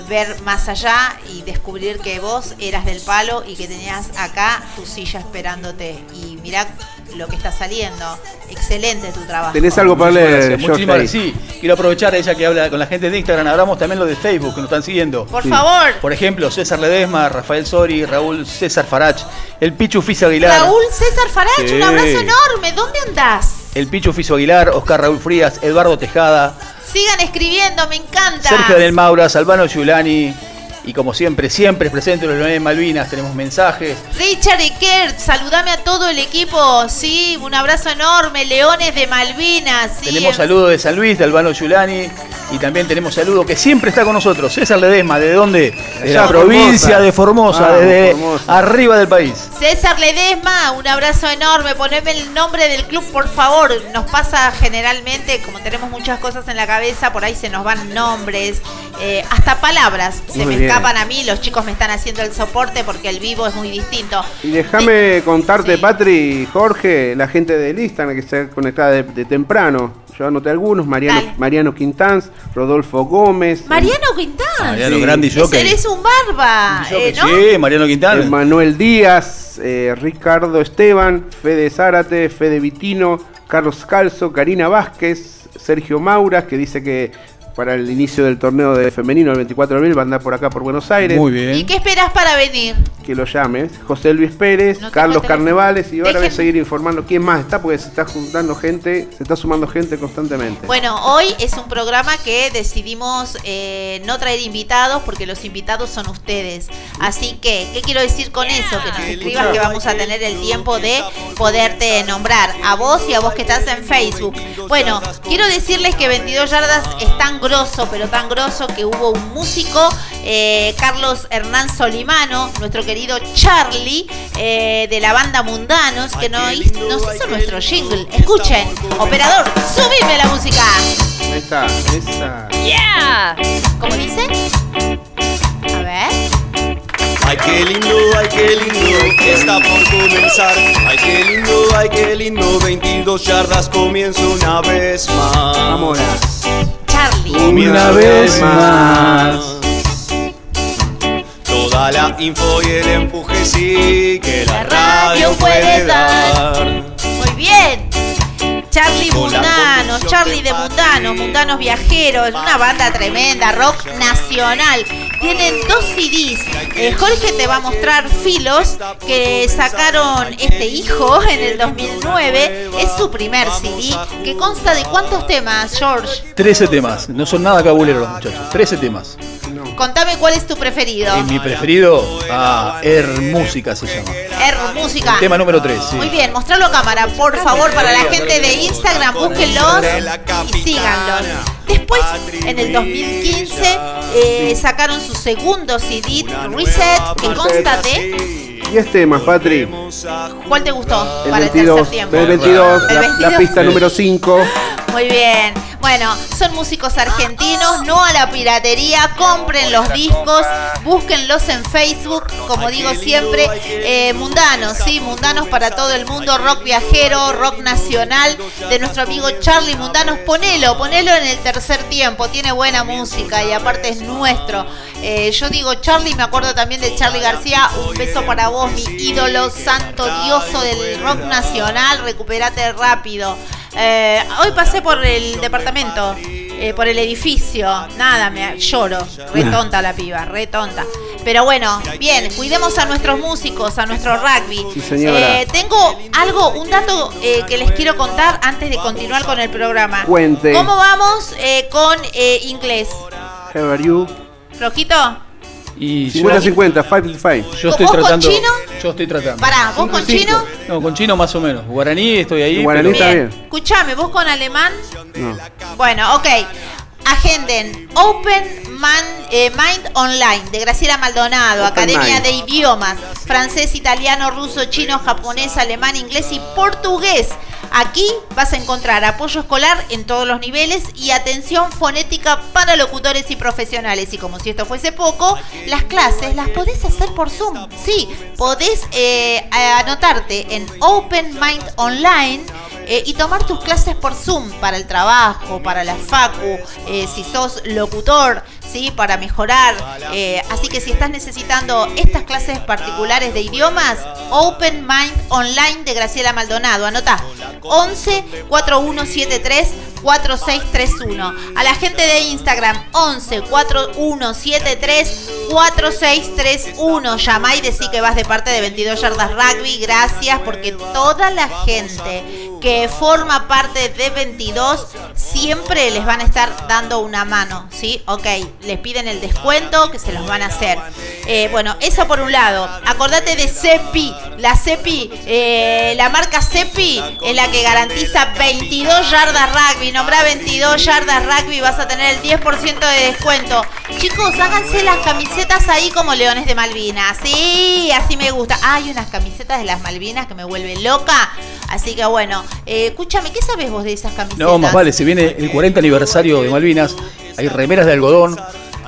ver más allá y descubrir que vos eras del palo y que tenías acá tu silla esperándote. Y mirá lo que está saliendo. Excelente tu trabajo. ¿Tenés algo para leer? Muchísimas Sí, quiero aprovechar ella que habla con la gente de Instagram. Hablamos también lo de Facebook que nos están siguiendo. Por favor. Por ejemplo, César Ledesma, Rafael Sori, Raúl César Farach, el Pichu Fiso Aguilar. Raúl César Farach, un abrazo enorme. ¿Dónde andás? El Pichu Fiso Aguilar, Oscar Raúl Frías, Eduardo Tejada. Sigan escribiendo, me encanta. Sergio del Maura, Salvano Giulani, y como siempre, siempre presente en los Leones de Malvinas, tenemos mensajes. Richard Eckert, saludame a todo el equipo, sí, un abrazo enorme, Leones de Malvinas. Sí. Tenemos saludos de San Luis, de Albano Giulani, y también tenemos saludo que siempre está con nosotros, César Ledesma, ¿de dónde? De la provincia de Formosa, ah, desde arriba del país. César Ledesma, un abrazo enorme, poneme el nombre del club, por favor. Nos pasa generalmente, como tenemos muchas cosas en la cabeza, por ahí se nos van nombres, eh, hasta palabras se me escapan a mí, los chicos me están haciendo el soporte porque el vivo es muy distinto. Y déjame contarte, Patri y Jorge, la gente del Instagram que está conectada de temprano yo anoté algunos, Mariano, Mariano Quintans, Rodolfo Gómez. Mariano Quintans. Mariano sí. Grandi Eres un barba, eh, ¿no? Sí, Mariano Quintans. Manuel Díaz, eh, Ricardo Esteban, Fede Zárate, Fede Vitino, Carlos Calzo, Karina Vázquez, Sergio Mauras, que dice que para el inicio del torneo de femenino el 24 de abril, va a andar por acá por Buenos Aires. Muy bien. ¿Y qué esperas para venir? Que lo llames. José Luis Pérez, Carlos Carnevales y ahora voy a seguir informando quién más está porque se está juntando gente, se está sumando gente constantemente. Bueno, hoy es un programa que decidimos eh, no traer invitados porque los invitados son ustedes. Así que, ¿qué quiero decir con eso? Que nos escribas que vamos a tener el tiempo de poderte nombrar a vos y a vos que estás en Facebook. Bueno, quiero decirles que 22 yardas están grosso, pero tan grosso que hubo un músico, eh, Carlos Hernán Solimano, nuestro querido Charlie, eh, de la banda Mundanos, que nos, nos hizo nuestro jingle. Escuchen, operador, subime la música. Ahí está, esa. Yeah. ¿Cómo dice? A ver. Ay, qué lindo, ay, qué lindo, está por comenzar. Ay, qué lindo, ay, qué lindo, 22 yardas comienza una vez más. Vámonos. Charlie. Una vez más. Toda la info y el empuje sí que la, radio puede dar. Muy bien. Charlie Mundanos, Charlie de Mundanos, Mundanos Viajeros, una banda tremenda, rock nacional. Tienen dos CDs. Eh, Jorge te va a mostrar Filos, que sacaron este hijo en el 2009. Es su primer CD, que consta de cuántos temas, George. 13 temas. No son nada cabuleros los muchachos. 13 temas. Contame cuál es tu preferido. Y mi preferido, ah, Air Música se llama. Air Música. Tema número 3. Sí. Muy bien, mostralo a cámara, por favor, para la gente de Instagram, búsquenlos y síganlos. Después, en el 2015, eh, sacaron su segundo CD, Reset, que consta de 10 temas, Patri. ¿Cuál te gustó El para 22, el tercer tiempo? el 22, El la, 22. la pista número 5. Muy bien. Bueno, son músicos argentinos, no a la piratería. Compren los discos, búsquenlos en Facebook, como digo siempre. eh, mundanos, sí, mundanos para todo el mundo. Rock viajero, rock nacional de nuestro amigo Charlie Mundanos. Ponelo, ponelo en el tercer tiempo. Tiene buena música y aparte es nuestro. Eh, yo digo Charlie, me acuerdo también de Charlie García. Un beso para vos, mi ídolo, santo dioso del rock nacional. Recuperate rápido. Eh, hoy pasé por el departamento, eh, por el edificio. Nada, me lloro. Re tonta la piba, re tonta. Pero bueno, bien, cuidemos a nuestros músicos, a nuestro rugby. Sí. Eh, tengo algo, un dato eh, que les quiero contar antes de continuar con el programa. Cuente. ¿Cómo vamos con inglés? How are you? ¿Flojito? Y yo, 50-50, 5-5. yo estoy ¿Vos con tratando. chino? Yo estoy tratando. Pará, ¿vos con chino? No, con chino más o menos. Guaraní estoy ahí. Guaraní pero- está Bien. bien. Escuchame, ¿vos con alemán? No. Bueno, ok. Agenden Open Man- eh, Mind Online de Graciela Maldonado, Open Academia Mind. de Idiomas, francés, italiano, ruso, chino, japonés, alemán, inglés y portugués. Aquí vas a encontrar apoyo escolar en todos los niveles y atención fonética para locutores y profesionales. Y como si esto fuese poco, las clases las podés hacer por Zoom. Sí, podés eh, anotarte en Open Mind Online eh, y tomar tus clases por Zoom para el trabajo, para la facu, eh, si sos locutor, ¿sí? para mejorar. Eh, así que si estás necesitando estas clases particulares de idiomas, Open Mind Online de Graciela Maldonado. Anota 11 4173 4631. A la gente de Instagram 11 4173 4631. Llamá y decí que vas de parte de 22 Yardas Rugby. Gracias porque toda la gente que forma parte de 22 siempre les van a estar dando una mano, ¿sí? Ok, les piden el descuento que se los van a hacer. Eh, bueno, eso por un lado. Acordate de CEPI. La CEPI, eh, la marca CEPI es la que garantiza 22 yardas rugby. Nombra 22 yardas rugby vas a tener el 10% de descuento. Chicos, háganse las camisetas ahí como leones de Malvinas. Sí, así me gusta. Hay unas camisetas de las Malvinas que me vuelven loca. Así que bueno, eh, escúchame, ¿qué sabes vos de esas camisetas? No, más vale, se viene el 40 aniversario de Malvinas. Hay remeras de algodón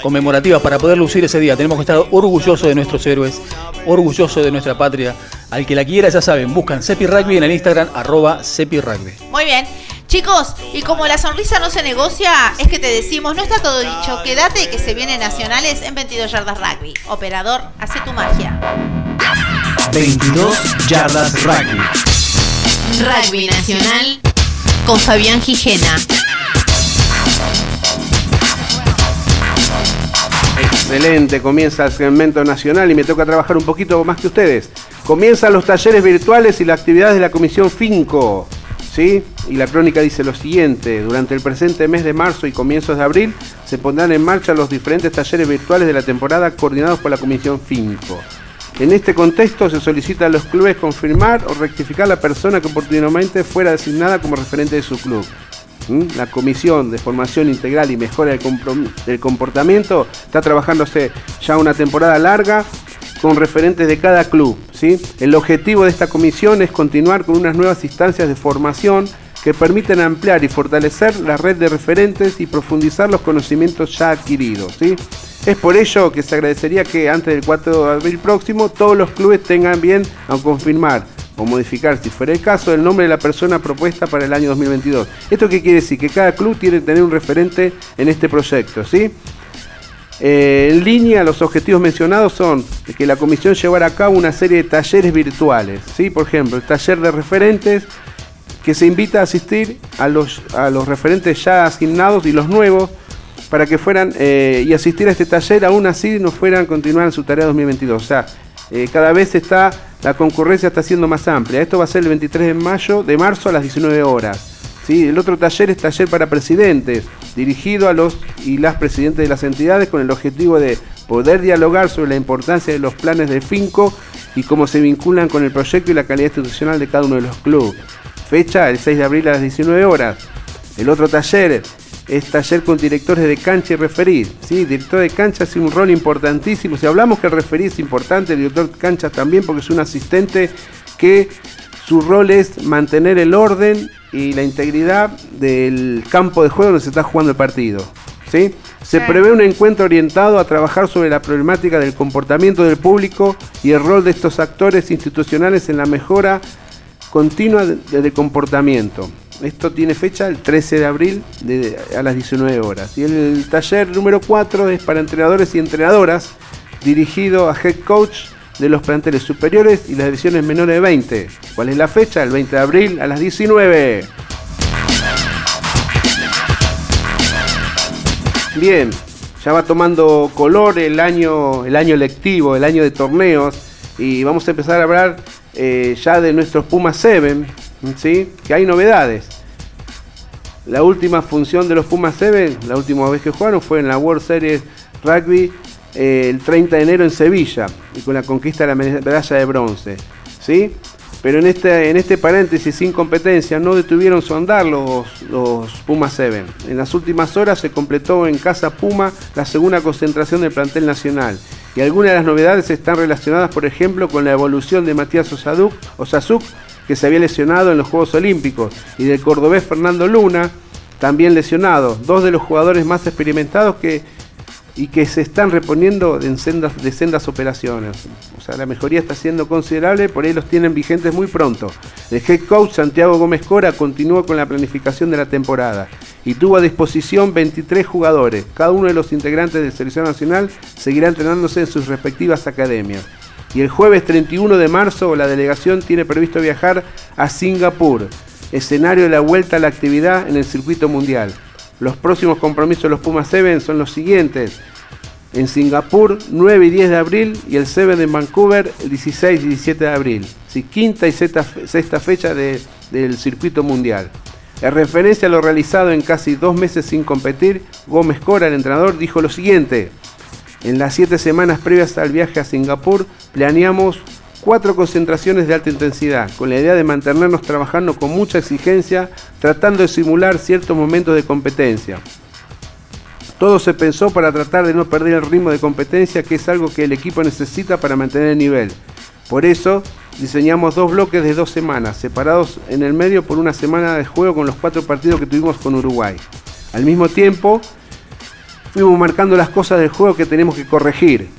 conmemorativas para poder lucir ese día. Tenemos que estar orgullosos de nuestros héroes, orgullosos de nuestra patria. Al que la quiera, ya saben, buscan Cepi Rugby en el Instagram, arroba Cepi Rugby. Muy bien. Chicos, y como la sonrisa no se negocia, es que te decimos, no está todo dicho, quédate que se vienen nacionales en 22 yardas rugby. Operador, hace tu magia. 22 yardas rugby. Rugby Nacional con Fabián Gijena. Excelente, comienza el segmento nacional y me toca trabajar un poquito más que ustedes. Comienzan los talleres virtuales y las actividades de la Comisión FINCO. ¿Sí? Y la crónica dice lo siguiente, durante el presente mes de marzo y comienzos de abril se pondrán en marcha los diferentes talleres virtuales de la temporada coordinados por la Comisión FINCO. En este contexto se solicita a los clubes confirmar o rectificar la persona que oportunamente fuera designada como referente de su club. La Comisión de Formación Integral y Mejora del Comportamiento está trabajándose ya una temporada larga con referentes de cada club. ¿sí? El objetivo de esta comisión es continuar con unas nuevas instancias de formación que permiten ampliar y fortalecer la red de referentes y profundizar los conocimientos ya adquiridos. ¿sí? Es por ello que se agradecería que antes del 4 de abril próximo todos los clubes tengan bien a confirmar o modificar, si fuera el caso, el nombre de la persona propuesta para el año 2022. ¿Esto qué quiere decir? Que cada club tiene que tener un referente en este proyecto, ¿sí? Eh, en línea, los objetivos mencionados son que la comisión llevara a cabo una serie de talleres virtuales, ¿sí? Por ejemplo, el taller de referentes, que se invita a asistir a los, a los referentes ya asignados y los nuevos para que fueran eh, y asistir a este taller, aún así no fueran continuar en su tarea 2022. O sea, eh, cada vez está, la concurrencia está siendo más amplia. Esto va a ser el 23 de mayo, de marzo a las 19 horas. ¿sí? El otro taller es taller para presidentes, dirigido a los y las presidentes de las entidades con el objetivo de poder dialogar sobre la importancia de los planes de Finco y cómo se vinculan con el proyecto y la calidad institucional de cada uno de los clubes. Fecha el 6 de abril a las 19 horas. El otro taller es taller con directores de cancha y referir. ¿sí? Director de cancha hace un rol importantísimo. Si hablamos que el referir es importante, el director de cancha también, porque es un asistente que su rol es mantener el orden y la integridad del campo de juego donde se está jugando el partido. ¿sí? Se prevé un encuentro orientado a trabajar sobre la problemática del comportamiento del público y el rol de estos actores institucionales en la mejora continua del comportamiento. Esto tiene fecha el 13 de abril a las 19 horas. Y el taller número 4 es para entrenadores y entrenadoras, dirigido a head coach de los planteles superiores y las divisiones menores de 20. ¿Cuál es la fecha? El 20 de abril a las 19. Bien, ya va tomando color el año, el año lectivo, el año de torneos y vamos a empezar a hablar eh, ya de nuestros Pumas 7, ¿sí? que hay novedades. La última función de los Pumas 7, la última vez que jugaron fue en la World Series Rugby eh, el 30 de enero en Sevilla y con la conquista de la medalla de bronce. ¿sí? Pero en este, en este paréntesis sin competencia no detuvieron su andar los, los Pumas 7. En las últimas horas se completó en Casa Puma la segunda concentración del plantel nacional y algunas de las novedades están relacionadas, por ejemplo, con la evolución de Matías Osazuk, que se había lesionado en los Juegos Olímpicos, y del cordobés Fernando Luna, también lesionado, dos de los jugadores más experimentados que, y que se están reponiendo en sendas, de sendas operaciones. O sea, la mejoría está siendo considerable, por ahí los tienen vigentes muy pronto. El head coach Santiago Gómez Cora continúa con la planificación de la temporada y tuvo a disposición 23 jugadores. Cada uno de los integrantes de Selección Nacional seguirá entrenándose en sus respectivas academias. Y el jueves 31 de marzo la delegación tiene previsto viajar a Singapur, escenario de la vuelta a la actividad en el circuito mundial. Los próximos compromisos de los Pumas 7 son los siguientes. En Singapur, 9 y 10 de abril, y el 7 en Vancouver, 16 y 17 de abril. Sí, quinta y sexta, fecha del circuito mundial. En referencia a lo realizado en casi dos meses sin competir, Gómez Cora, el entrenador, dijo lo siguiente. En las siete semanas previas al viaje a Singapur, planeamos cuatro concentraciones de alta intensidad, con la idea de mantenernos trabajando con mucha exigencia, tratando de simular ciertos momentos de competencia. Todo se pensó para tratar de no perder el ritmo de competencia, que es algo que el equipo necesita para mantener el nivel. Por eso, diseñamos dos bloques de dos semanas, separados en el medio por una semana de juego con los cuatro partidos que tuvimos con Uruguay. Al mismo tiempo, fuimos marcando las cosas del juego que tenemos que corregir.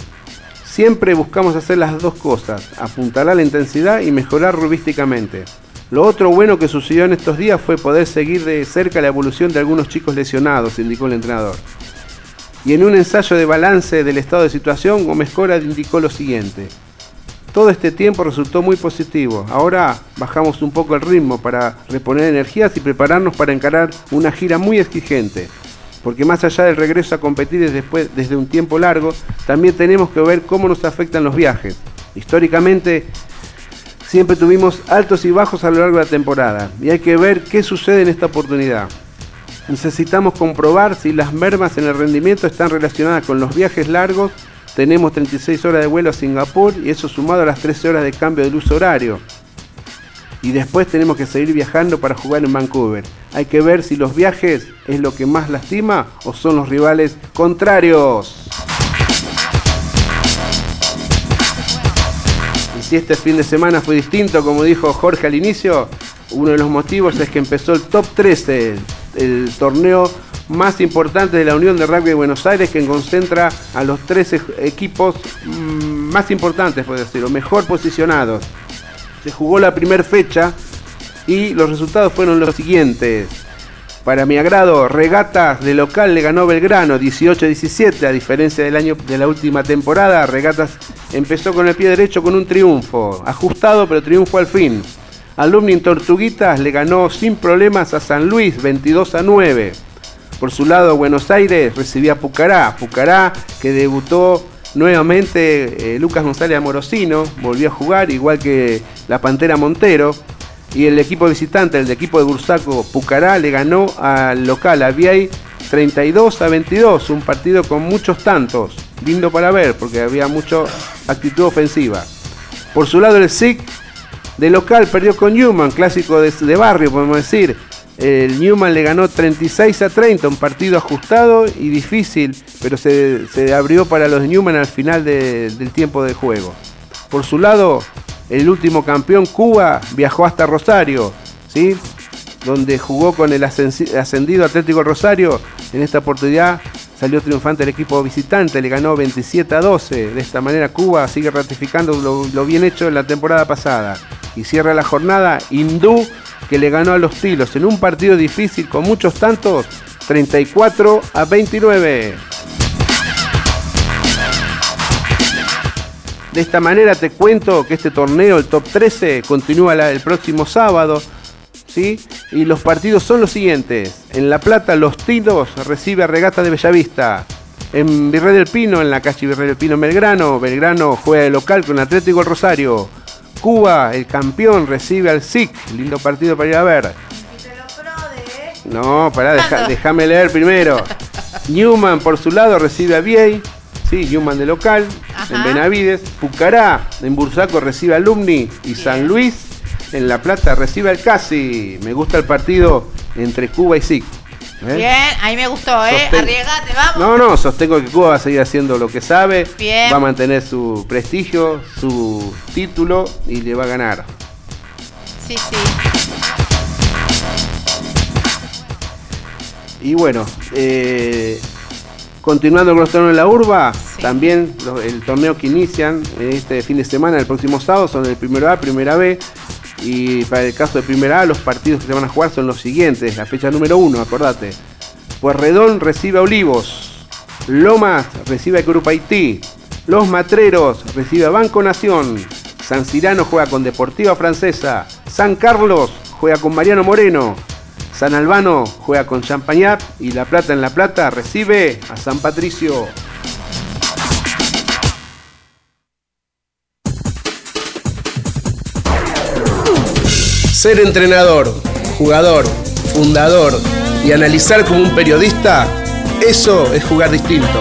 Siempre buscamos hacer las dos cosas, apuntalar la intensidad y mejorar rubísticamente. Lo otro bueno que sucedió en estos días fue poder seguir de cerca la evolución de algunos chicos lesionados, indicó el entrenador. Y en un ensayo de balance del estado de situación, Gómez Cora indicó lo siguiente. Todo este tiempo resultó muy positivo. Ahora bajamos un poco el ritmo para reponer energías y prepararnos para encarar una gira muy exigente. Porque más allá del regreso a competir desde, desde un tiempo largo, también tenemos que ver cómo nos afectan los viajes. Históricamente, siempre tuvimos altos y bajos a lo largo de la temporada y hay que ver qué sucede en esta oportunidad. Necesitamos comprobar si las mermas en el rendimiento están relacionadas con los viajes largos tenemos 36 horas de vuelo a Singapur y eso sumado a las 13 horas de cambio de luz horario. Y después tenemos que seguir viajando para jugar en Vancouver. Hay que ver si los viajes es lo que más lastima o son los rivales contrarios. Y si este fin de semana fue distinto, como dijo Jorge al inicio, uno de los motivos es que empezó el top 13, el torneo más importante de la Unión de Rugby de Buenos Aires que concentra a los tres equipos mm, más importantes, puede decirlo, mejor posicionados. Se jugó la primera fecha y los resultados fueron los siguientes. Para mi agrado, Regatas de local le ganó Belgrano 18-17, a diferencia del año de la última temporada. Regatas empezó con el pie derecho con un triunfo, ajustado pero triunfo al fin. Alumni Tortuguitas le ganó sin problemas a San Luis 22 a 9. Por su lado, Buenos Aires recibía a Pucará. Pucará que debutó nuevamente eh, Lucas González Amorosino, volvió a jugar igual que la Pantera Montero. Y el equipo visitante, el equipo de Bursaco Pucará, le ganó al local, a Viey, 32 a 22. Un partido con muchos tantos. Lindo para ver porque había mucha actitud ofensiva. Por su lado, el SIC de local perdió con Newman, clásico de, de barrio, podemos decir. El Newman le ganó 36 a 30, un partido ajustado y difícil, pero se, abrió para los Newman al final del tiempo de juego. Por su lado, el último campeón Cuba viajó hasta Rosario, ¿sí? donde jugó con el ascendido Atlético Rosario. En esta oportunidad salió triunfante el equipo visitante, le ganó 27 a 12. De esta manera Cuba sigue ratificando lo, bien hecho en la temporada pasada. Y cierra la jornada Hindú que le ganó a los Tilos en un partido difícil con muchos tantos, 34 a 29. De esta manera te cuento que este torneo, el top 13, continúa el próximo sábado. ¿Sí? Y los partidos son los siguientes. En La Plata, Los Tilos recibe a Regata de Bellavista. En Virrey del Pino, en la calle Virrey del Pino Belgrano, Belgrano juega de local con Atlético Rosario. Cuba, el campeón, recibe al SIC. Lindo partido para ir a ver. No, pará, déjame leer primero. Newman, por su lado, recibe a Viey. Sí, Newman de local, en Benavides. Pucará, en Bursaco, recibe a Alumni. Y San Luis, en La Plata, recibe al Casi. Me gusta el partido entre Cuba y SIC. ¿Eh? Bien, ahí me gustó, ¿eh? Arriesgate, vamos. No, no, sostengo que Cuba va a seguir haciendo lo que sabe. Va a mantener su prestigio, su título y le va a ganar. Sí, sí. Y bueno, eh, continuando con los torneos de la urba, también el torneo que inician este fin de semana, el próximo sábado, son el primero A, primera B. Y para el caso de Primera A, los partidos que se van a jugar son los siguientes. La fecha número uno, acordate. Puerredón recibe a Olivos. Lomas recibe a Grupo Haití. Los Matreros recibe a Banco Nación. San Cirano juega con Deportiva Francesa. San Carlos juega con Mariano Moreno. San Albano juega con Champagnat. Y La Plata en La Plata recibe a San Patricio. Ser entrenador, jugador, fundador y analizar como un periodista, eso es jugar distinto.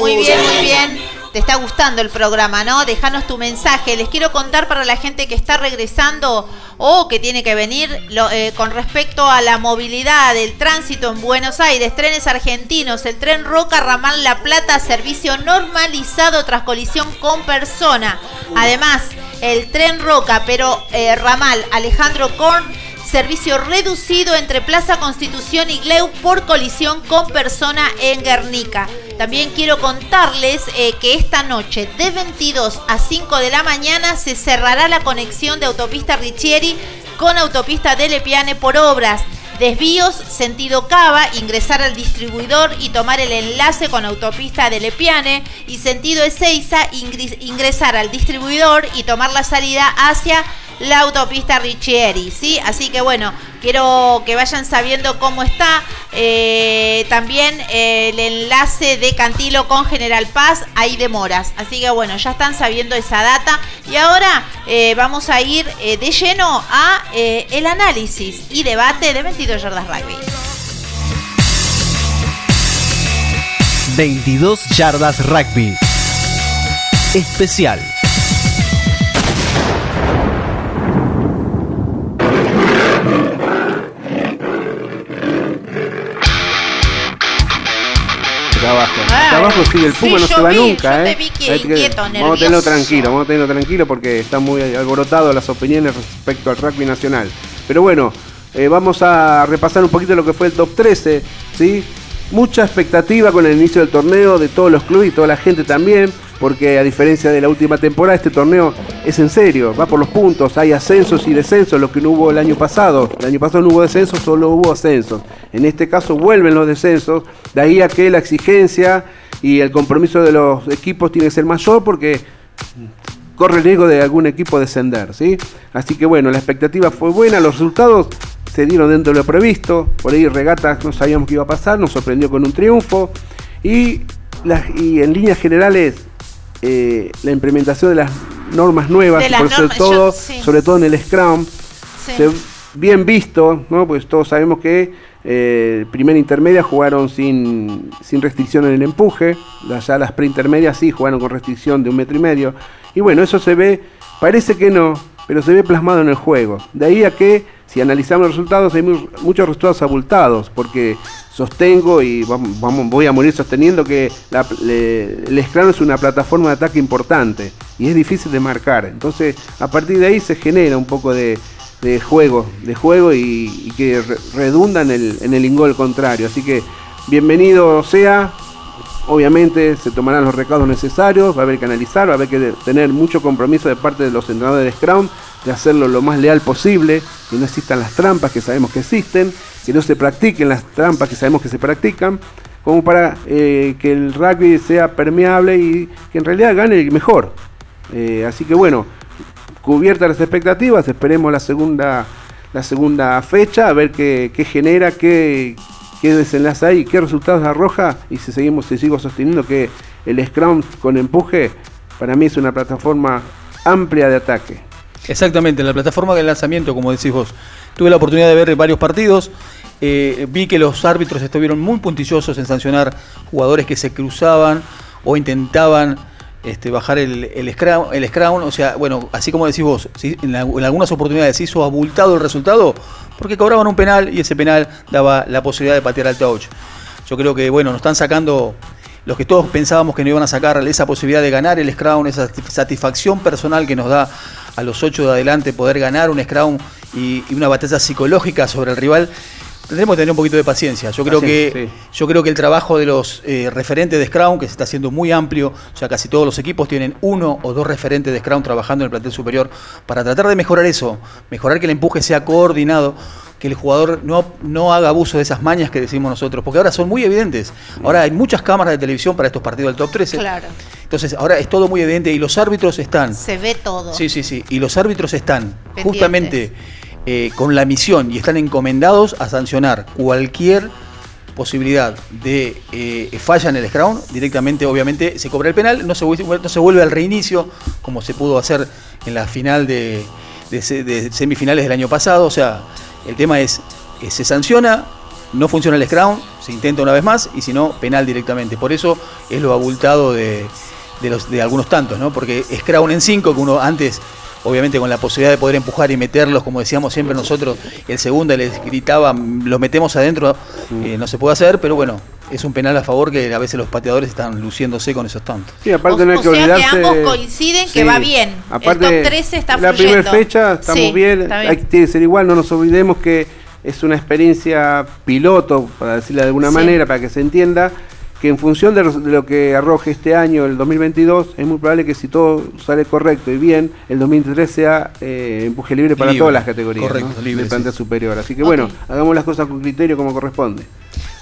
Muy bien, muy bien te está gustando el programa, ¿no? Déjanos tu mensaje. Les quiero contar para la gente que está regresando o que tiene que venir eh, con respecto a la movilidad, del tránsito en Buenos Aires, trenes argentinos, el tren Roca Ramal La Plata, servicio normalizado tras colisión con persona. Además, el tren Roca, pero eh, Ramal Alejandro Korn servicio reducido entre Plaza Constitución y Gleu por colisión con persona en Guernica. También quiero contarles eh, que esta noche de 22 a 5 de la mañana se cerrará la conexión de autopista Richieri con autopista de Lepiane por obras. Desvíos, sentido Cava, ingresar al distribuidor y tomar el enlace con autopista de Lepiane. Y sentido Ezeiza, ingresar al distribuidor y tomar la salida hacia la autopista Richieri, ¿sí? Así que bueno, quiero que vayan sabiendo cómo está eh, también eh, el enlace de Cantilo con General Paz, hay demoras. Así que bueno, ya están sabiendo esa data. Y ahora eh, vamos a ir de lleno a el análisis y debate de 22 yardas rugby. 22 yardas rugby. Especial. Abajo. abajo sigue el Puma, no se va nunca. ¿eh? vamos a tenerlo tranquilo, vamos a tenerlo tranquilo porque están muy alborotados las opiniones respecto al rugby nacional. Pero bueno, eh, vamos a repasar un poquito lo que fue el top 13, ¿sí? Mucha expectativa con el inicio del torneo de todos los clubes y toda la gente también porque a diferencia de la última temporada, este torneo es en serio, va por los puntos, hay ascensos y descensos, lo que no hubo el año pasado. El año pasado no hubo descensos, solo hubo ascensos. En este caso vuelven los descensos, de ahí a que la exigencia y el compromiso de los equipos tiene que ser mayor porque corre el riesgo de algún equipo descender, ¿sí? Así que bueno, la expectativa fue buena, los resultados se dieron dentro de lo previsto, por ahí regatas no sabíamos qué iba a pasar, nos sorprendió con un triunfo y, y en líneas generales eh, la implementación de las normas nuevas, sobre, todo, sobre todo en el Scrum, bien visto, ¿no? pues todos sabemos que eh, primera intermedia jugaron sin, sin restricción en el empuje, ya las preintermedias sí jugaron con restricción de un metro y medio, y bueno, eso se ve, parece que no, pero se ve plasmado en el juego. De ahí a que, si analizamos los resultados, hay muchos resultados abultados, porque sostengo y vamos, voy a morir sosteniendo que el Scrum es una plataforma de ataque importante y es difícil de marcar. Entonces, a partir de ahí se genera un poco de, juego, de juego y, que redunda en el, en el ingol contrario. Así que, bienvenido sea. Obviamente se tomarán los recados necesarios, va a haber que analizar, va a haber que tener mucho compromiso de parte de los entrenadores de Scrum, de hacerlo lo más leal posible, que no existan las trampas que sabemos que existen que no se practiquen las trampas que sabemos que se practican, como para eh, que el rugby sea permeable y que en realidad gane el mejor. Eh, así que bueno, cubiertas las expectativas, esperemos la segunda, la segunda fecha, a ver qué, genera, qué, qué desenlace hay, qué resultados arroja y si seguimos, si sigo sosteniendo que el Scrum con empuje para mí es una plataforma amplia de ataque. Exactamente, la plataforma del lanzamiento, como decís vos. Tuve la oportunidad de ver varios partidos. Eh, vi que los árbitros estuvieron muy puntillosos en sancionar jugadores que se cruzaban o intentaban este, bajar el, el, scrum, O sea, bueno, así como decís vos, en, algunas oportunidades hizo abultado el resultado porque cobraban un penal y ese penal daba la posibilidad de patear al touch. Yo creo que, bueno, nos están sacando los que todos pensábamos que no iban a sacar esa posibilidad de ganar el scrum, esa satisfacción personal que nos da a los ocho de adelante poder ganar un scrum y, una batalla psicológica sobre el rival, tendremos que tener un poquito de paciencia. Yo creo, que, yo creo que el trabajo de los eh, referentes de Scrum, que se está haciendo muy amplio, o sea, casi todos los equipos tienen uno o dos referentes de Scrum trabajando en el plantel superior, para tratar de mejorar eso, mejorar que el empuje sea coordinado, que el jugador no, no haga abuso de esas mañas que decimos nosotros, porque ahora son muy evidentes. Ahora hay muchas cámaras de televisión para estos partidos del top 13. Claro. Entonces, ahora es todo muy evidente y los árbitros están. Se ve todo. Sí, sí, sí. Y los árbitros están justamente eh, con la misión y están encomendados a sancionar cualquier posibilidad de eh, falla en el scrum, directamente obviamente se cobra el penal, no se, no se vuelve al reinicio como se pudo hacer en la final de, semifinales del año pasado, o sea, el tema es, que se sanciona, no funciona el scrum, se intenta una vez más y si no, penal directamente. Por eso es lo abultado de, de algunos tantos, ¿no? Porque scrum en 5, que uno antes obviamente con la posibilidad de poder empujar y meterlos, como decíamos siempre nosotros, el segundo les gritaba, los metemos adentro, eh, no se puede hacer, pero bueno, es un penal a favor que a veces los pateadores están luciéndose con esos tantos. Sí, aparte o, no hay que o sea olvidarse. que ambos coinciden que va bien. Aparte, el top 13 está La primera fecha estamos Sí, bien, está Hay, tiene que ser igual, no nos olvidemos que es una experiencia piloto, para decirlo de alguna Sí. manera, para que se entienda que en función de, de lo que arroje este año, el 2022, es muy probable que si todo sale correcto y bien, el 2023 sea eh, empuje libre para Libre, todas las categorías correcto, ¿no? libre, del plantel sí. superior. Así que bueno, hagamos las cosas con criterio como corresponde.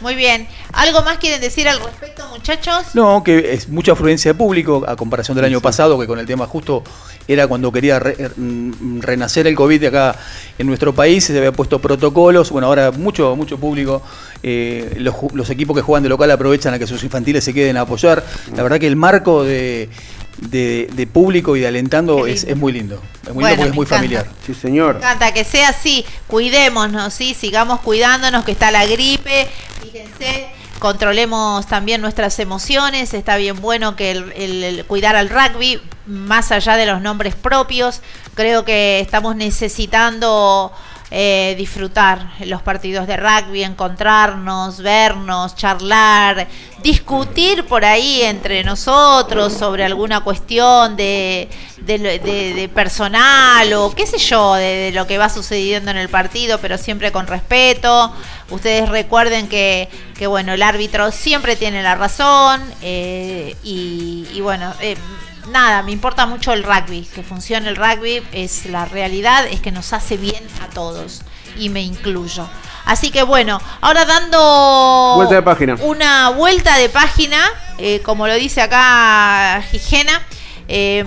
Muy bien. ¿Algo más quieren decir al respecto, muchachos? No, que es mucha afluencia de público a comparación del año pasado, que con el tema justo era cuando quería re- mm, renacer el COVID acá en nuestro país, se había puesto protocolos, bueno, ahora mucho, mucho público, eh, los, ju- los equipos que juegan de local aprovechan a que sus infantiles se queden a apoyar. La verdad que el marco de, de- de público y de alentando es, muy lindo, es muy Bueno, lindo porque me es muy encanta. familiar. Sí, señor. Me encanta que sea así. Cuidémonos, ¿sí? Sigamos cuidándonos, que está la gripe. Fíjense, controlemos también nuestras emociones. Está bien bueno que el, el- el cuidar al rugby, más allá de los nombres propios. Creo que estamos necesitando eh, disfrutar los partidos de rugby, encontrarnos, vernos, charlar, discutir por ahí entre nosotros sobre alguna cuestión de, de, de- de personal o qué sé yo, de, de lo que va sucediendo en el partido, pero siempre con respeto. Ustedes recuerden que, que bueno, el árbitro siempre tiene la razón eh, y, y bueno, eh, nada, me importa mucho el rugby, que funcione el rugby, es la realidad, es que nos hace bien a todos y me incluyo. Así que bueno, ahora dando Vuelta de página. una vuelta de página, eh, como lo dice acá Gigena, eh,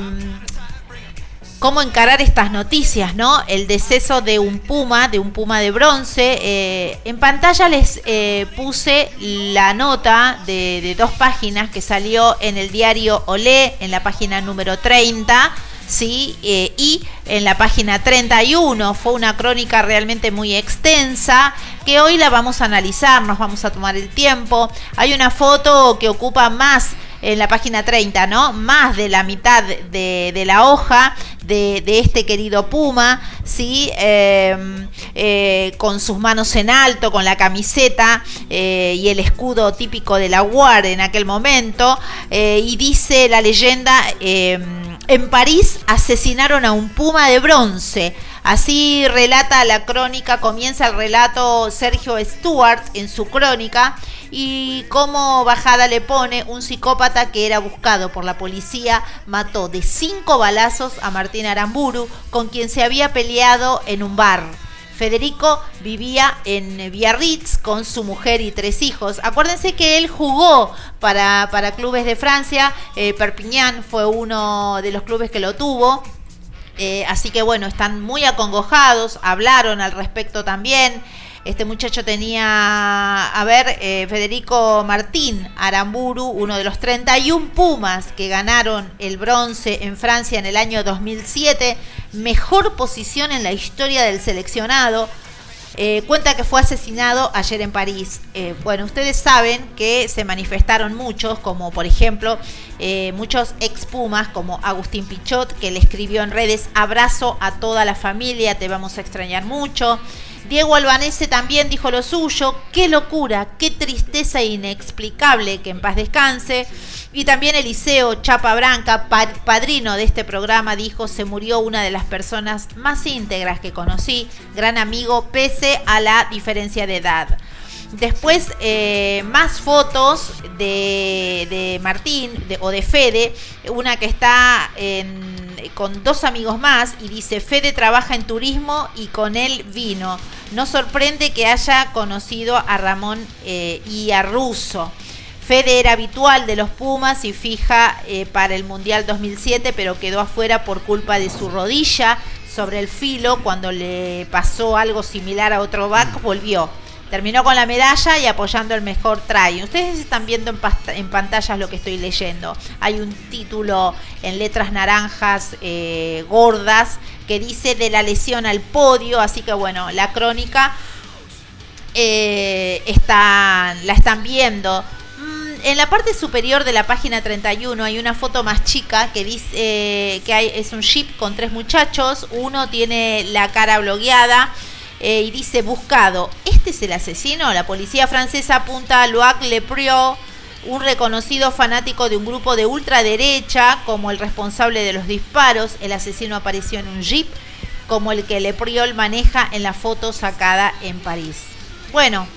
cómo encarar estas noticias, ¿no? El deceso de un puma, de un puma de bronce. eh, en pantalla les eh, puse la nota de, dos páginas que salió en el diario Olé, en la página número 30. Sí, eh, y en la página 31 fue una crónica realmente muy extensa que hoy la vamos a analizar, nos vamos a tomar el tiempo. Hay una foto que ocupa más en la página 30, ¿no? Más de la mitad de, la hoja de, este querido Puma, ¿sí? Eh, eh, con sus manos en alto, con la camiseta eh, y el escudo típico de la UAR en aquel momento. eh, y dice la leyenda, eh, en París asesinaron a un Puma de bronce. Así relata la crónica, comienza el relato Sergio Stewart en su crónica y como bajada le pone un psicópata que era buscado por la policía mató de cinco balazos a Martín Aramburu con quien se había peleado en un bar. Federico vivía en Biarritz con su mujer y tres hijos. Acuérdense que él jugó para, para clubes de Francia. Eh, Perpignan fue uno de los clubes que lo tuvo. Eh, así que bueno, están muy acongojados, hablaron al respecto también. Este muchacho tenía, a ver, eh, Federico Martín Aramburu, uno de los 31 Pumas que ganaron el bronce en Francia en el año 2007, mejor posición en la historia del seleccionado. Eh, cuenta que fue asesinado ayer en París. Eh, bueno, ustedes saben que se manifestaron muchos, como por ejemplo eh, muchos ex Pumas, como Agustín Pichot, que le escribió en redes, abrazo a toda la familia, te vamos a extrañar mucho. Diego Albanese también dijo lo suyo, qué locura, qué tristeza inexplicable, que en paz descanse. Y también Eliseo Chapa Branca, pa- padrino de este programa, dijo, se murió una de las personas más íntegras que conocí, gran amigo, pese a la diferencia de edad. Después, eh, más fotos de, de Martín o de Fede, una que está con dos amigos más y dice, Fede trabaja en turismo y con él vino. No sorprende que haya conocido a Ramón eh, y a Russo. Fede era habitual de los Pumas y fija eh, para el Mundial 2007, pero quedó afuera por culpa de su rodilla sobre el filo. Cuando le pasó algo similar a otro back, volvió. Terminó con la medalla y apoyando el mejor try. Ustedes están viendo en, en pantallas lo que estoy leyendo. Hay un título en letras naranjas eh, gordas que dice de la lesión al podio. Así que bueno, la crónica eh, están, la están viendo. En la parte superior de la página 31 hay una foto más chica que dice eh, que hay, es un jeep con tres muchachos. Uno tiene la cara blogueada. eh, y dice buscado. ¿Este es el asesino? La policía francesa apunta a Loac Lepriot, un reconocido fanático de un grupo de ultraderecha, como el responsable de los disparos. El asesino apareció en un jeep, como el que Lepriol maneja en la foto sacada en París. Bueno,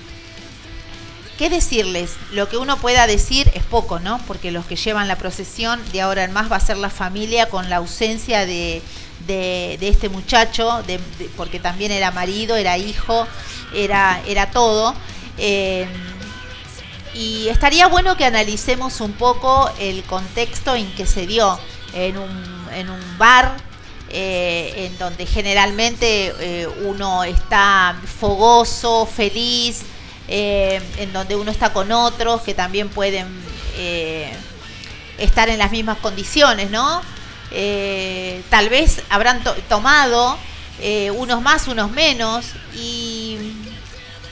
¿qué decirles? Lo que uno pueda decir es poco, ¿no? Porque los que llevan la procesión de ahora en más va a ser la familia con la ausencia de, de, este muchacho, porque también era marido, era hijo, era, era todo. Eh, y estaría bueno que analicemos un poco el contexto en que se dio en un, en un bar, eh, en donde generalmente eh, uno está fogoso, feliz, eh, en donde uno está con otros que también pueden estar en las mismas condiciones, ¿no? tal vez habrán tomado unos más, unos menos, y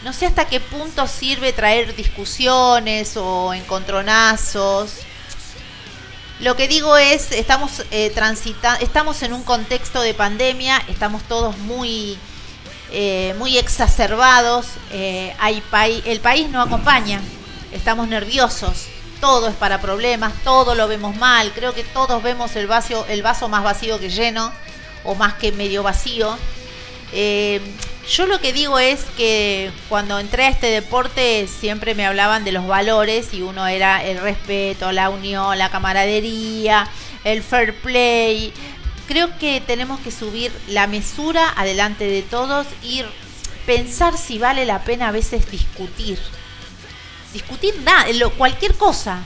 no sé hasta qué punto sirve traer discusiones o encontronazos. Lo que digo es, estamos eh, estamos en un contexto de pandemia, estamos todos muy, eh, muy exacerbados. Eh, hay el país no acompaña, estamos nerviosos, todo es para problemas, todo lo vemos mal. Creo que todos vemos el vaso, el vaso más vacío que lleno o más que medio vacío. Yo lo que digo es que cuando entré a este deporte siempre me hablaban de los valores y uno era el respeto, la unión, la camaradería, el fair play. Creo que tenemos que subir la mesura adelante de todos y pensar si vale la pena a veces discutir. Discutir nada, cualquier cosa.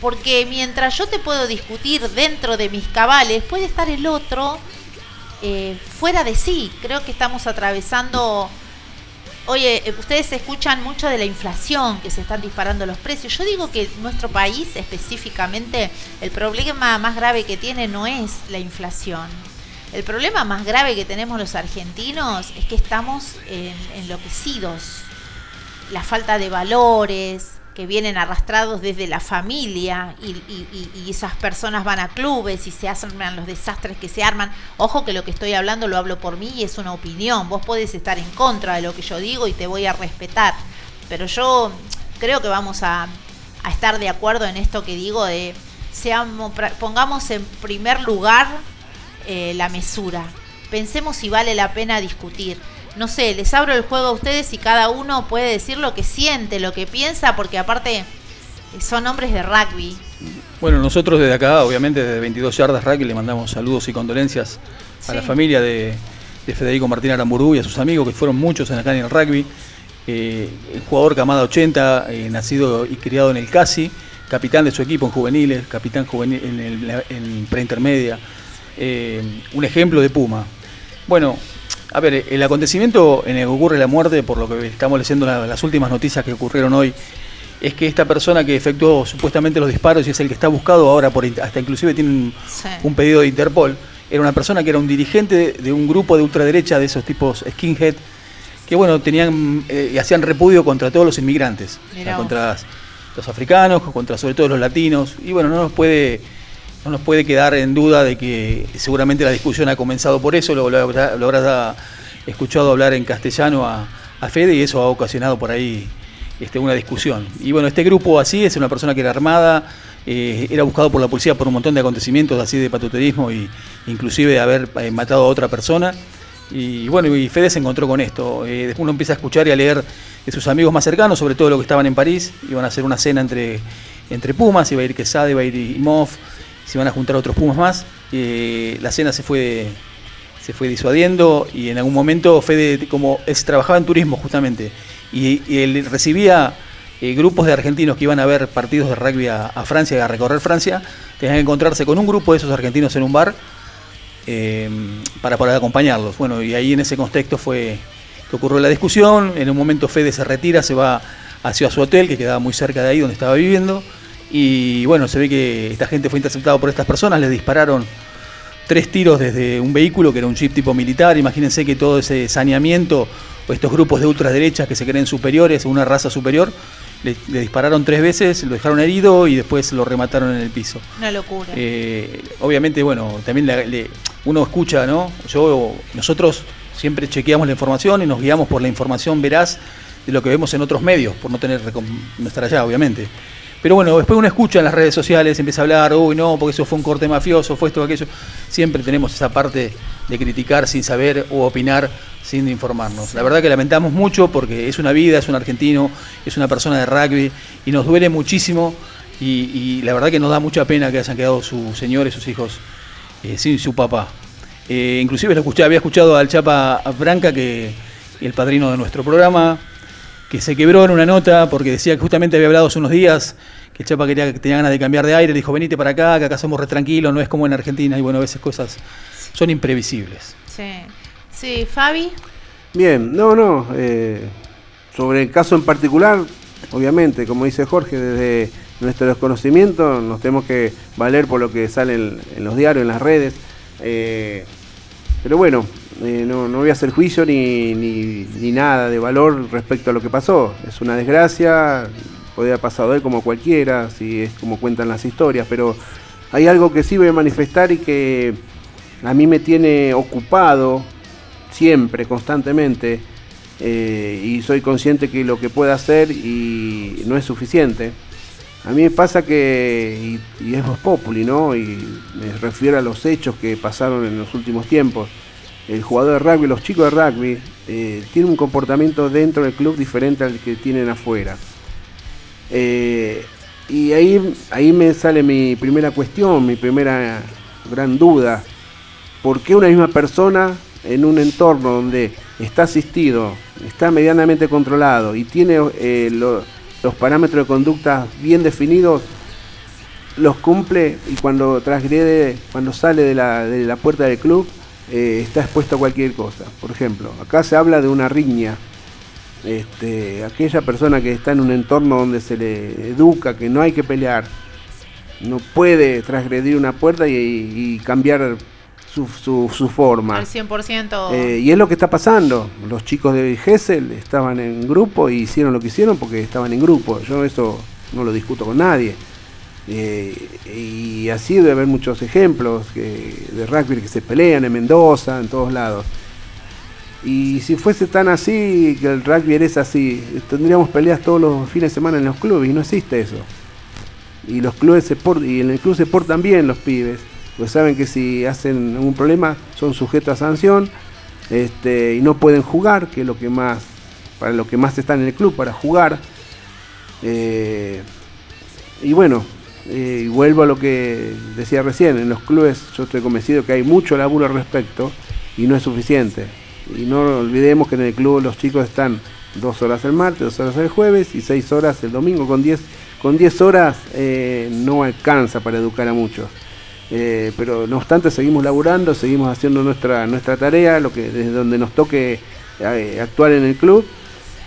Porque mientras yo te puedo discutir dentro de mis cabales, puede estar el otro eh, fuera de sí. Creo que estamos atravesando... Oye, eh, ustedes escuchan mucho de la inflación, que se están disparando los precios. Yo digo que nuestro país específicamente, el problema más grave que tiene no es la inflación. El problema más grave que tenemos los argentinos es que estamos enloquecidos. La falta de valores, que vienen arrastrados desde la familia y, esas personas van a clubes y se hacen los desastres que se arman. Ojo que lo que estoy hablando lo hablo por mí y es una opinión. Vos podés estar en contra de lo que yo digo y te voy a respetar. Pero yo creo que vamos a, estar de acuerdo en esto que digo de seamos, pongamos en primer lugar eh, la mesura. Pensemos si vale la pena discutir no sé, les abro el juego a ustedes y cada uno puede decir lo que siente, lo que piensa, porque aparte eh, son hombres de rugby. Bueno, nosotros desde acá, obviamente desde 22 Yardas Rugby, le mandamos saludos y condolencias a la familia de, Federico Martín Aramburú y a sus amigos, que fueron muchos en acá en el rugby. Eh, el jugador Camada 80, eh, nacido y criado en el CASI, capitán de su equipo en juveniles, capitán juvenil en, el, en preintermedia, un ejemplo de Puma. Bueno, a ver, el acontecimiento en el que ocurre la muerte, por lo que estamos leyendo las últimas noticias que ocurrieron hoy, es que esta persona que efectuó supuestamente los disparos y es el que está buscado ahora, por hasta inclusive tiene un, pedido de Interpol, era una persona que era un dirigente de un grupo de ultraderecha de esos tipos skinhead, que bueno, tenían eh, y hacían repudio contra todos los inmigrantes, contra los africanos, contra sobre todo los latinos, y bueno, no nos puede no nos puede quedar en duda de que seguramente la discusión ha comenzado por eso, lo, habrás escuchado hablar en castellano a, Fede y eso ha ocasionado por ahí este, una discusión. Y bueno, este grupo así es una persona que era armada, eh, era buscado por la policía por un montón de acontecimientos así de patuterismo e inclusive de haber eh, matado a otra persona. Y bueno, y Fede se encontró con esto. Eh, después uno empieza a escuchar y a leer de sus amigos más cercanos, sobre todo los que estaban en París, iban a hacer una cena entre, entre Pumas, iba a ir Quesada, iba a ir Imov, se van a juntar otros Pumas más. Eh, la cena se fue, se fue disuadiendo y en algún momento Fede, como él trabajaba en turismo justamente, y, él recibía eh, grupos de argentinos que iban a ver partidos de rugby a, Francia, a recorrer Francia, tenían que encontrarse con un grupo de esos argentinos en un bar eh, para poder acompañarlos. Bueno, y ahí en ese contexto fue que ocurrió la discusión, en un momento Fede se retira, se va hacia su hotel, que quedaba muy cerca de ahí donde estaba viviendo, y bueno, se ve que esta gente fue interceptada por estas personas, les dispararon tres tiros desde un vehículo que era un jeep tipo militar. Imagínense que todo ese saneamiento o estos grupos de ultraderechas que se creen superiores, una raza superior, le, dispararon tres veces, lo dejaron herido y después lo remataron en el piso. Una locura. Eh, obviamente, bueno, también uno escucha, ¿no? Yo, nosotros siempre chequeamos la información y nos guiamos por la información veraz de lo que vemos en otros medios, por no tener no estar allá, obviamente. Pero bueno, después uno escucha en las redes sociales, empieza a hablar, uy, no, porque eso fue un corte mafioso, fue esto o aquello. Siempre tenemos esa parte de criticar sin saber o opinar sin informarnos. La verdad que lamentamos mucho porque es una vida, es un argentino, es una persona de rugby y nos duele muchísimo y, la verdad que nos da mucha pena que hayan quedado sus señores, sus hijos eh, sin su papá. Eh, inclusive lo escuché, había escuchado al Chapa Branca, que el padrino de nuestro programa, que se quebró en una nota porque decía que justamente había hablado hace unos días que el Chapa quería que tenía ganas de cambiar de aire, dijo venite para acá, que acá somos re tranquilos, no es como en Argentina, y bueno, a veces cosas son imprevisibles. Sí, sí, Fabi. Bien, no, no, eh, sobre el caso en particular, obviamente, como dice Jorge, desde nuestro desconocimiento nos tenemos que valer por lo que sale en, los diarios, en las redes. Eh, pero bueno, eh, no, voy a hacer juicio ni, ni, nada de valor respecto a lo que pasó. Es una desgracia, podría haber pasado él como cualquiera, si es como cuentan las historias, pero hay algo que sí voy a manifestar y que a mí me tiene ocupado siempre, constantemente, eh, y soy consciente que lo que puedo hacer y no es suficiente. A mí me pasa que, y, es Voz Populi, ¿no? Y me refiero a los hechos que pasaron en los últimos tiempos. El jugador de rugby, los chicos de rugby, eh, tienen un comportamiento dentro del club diferente al que tienen afuera. Eh, y ahí, ahí me sale mi primera cuestión, mi primera gran duda. ¿Por qué una misma persona en un entorno donde está asistido, está medianamente controlado y tiene eh, los parámetros de conducta bien definidos, los cumple y cuando transgrede, cuando sale de la, puerta del club, eh, está expuesto a cualquier cosa. Por ejemplo, acá se habla de una riña. Este, aquella persona que está en un entorno donde se le educa que no hay que pelear, no puede transgredir una puerta y, cambiar su, su, forma. Al 100%. Eh, y es lo que está pasando. Los chicos de Gessel estaban en grupo y hicieron lo que hicieron porque estaban en grupo. Yo eso no lo discuto con nadie. Eh, y así debe haber muchos ejemplos de rugby que se pelean en Mendoza, en todos lados. Y si fuese tan así, que el rugby es así, tendríamos peleas todos los fines de semana en los clubes y no existe eso. Y los clubes se y en el club se portan bien los pibes pues saben que si hacen un problema son sujetos a sanción este, y no pueden jugar, que es lo que más, para lo que más están en el club, para jugar. Eh, y bueno, eh, vuelvo a lo que decía recién, en los clubes yo estoy convencido que hay mucho laburo al respecto y no es suficiente. Y no olvidemos que en el club los chicos están dos horas el martes, dos horas el jueves y seis horas el domingo. Con diez, con diez horas eh, no alcanza para educar a muchos. Eh, pero no obstante seguimos laburando, seguimos haciendo nuestra, nuestra tarea, lo que desde donde nos toque actuar en el club,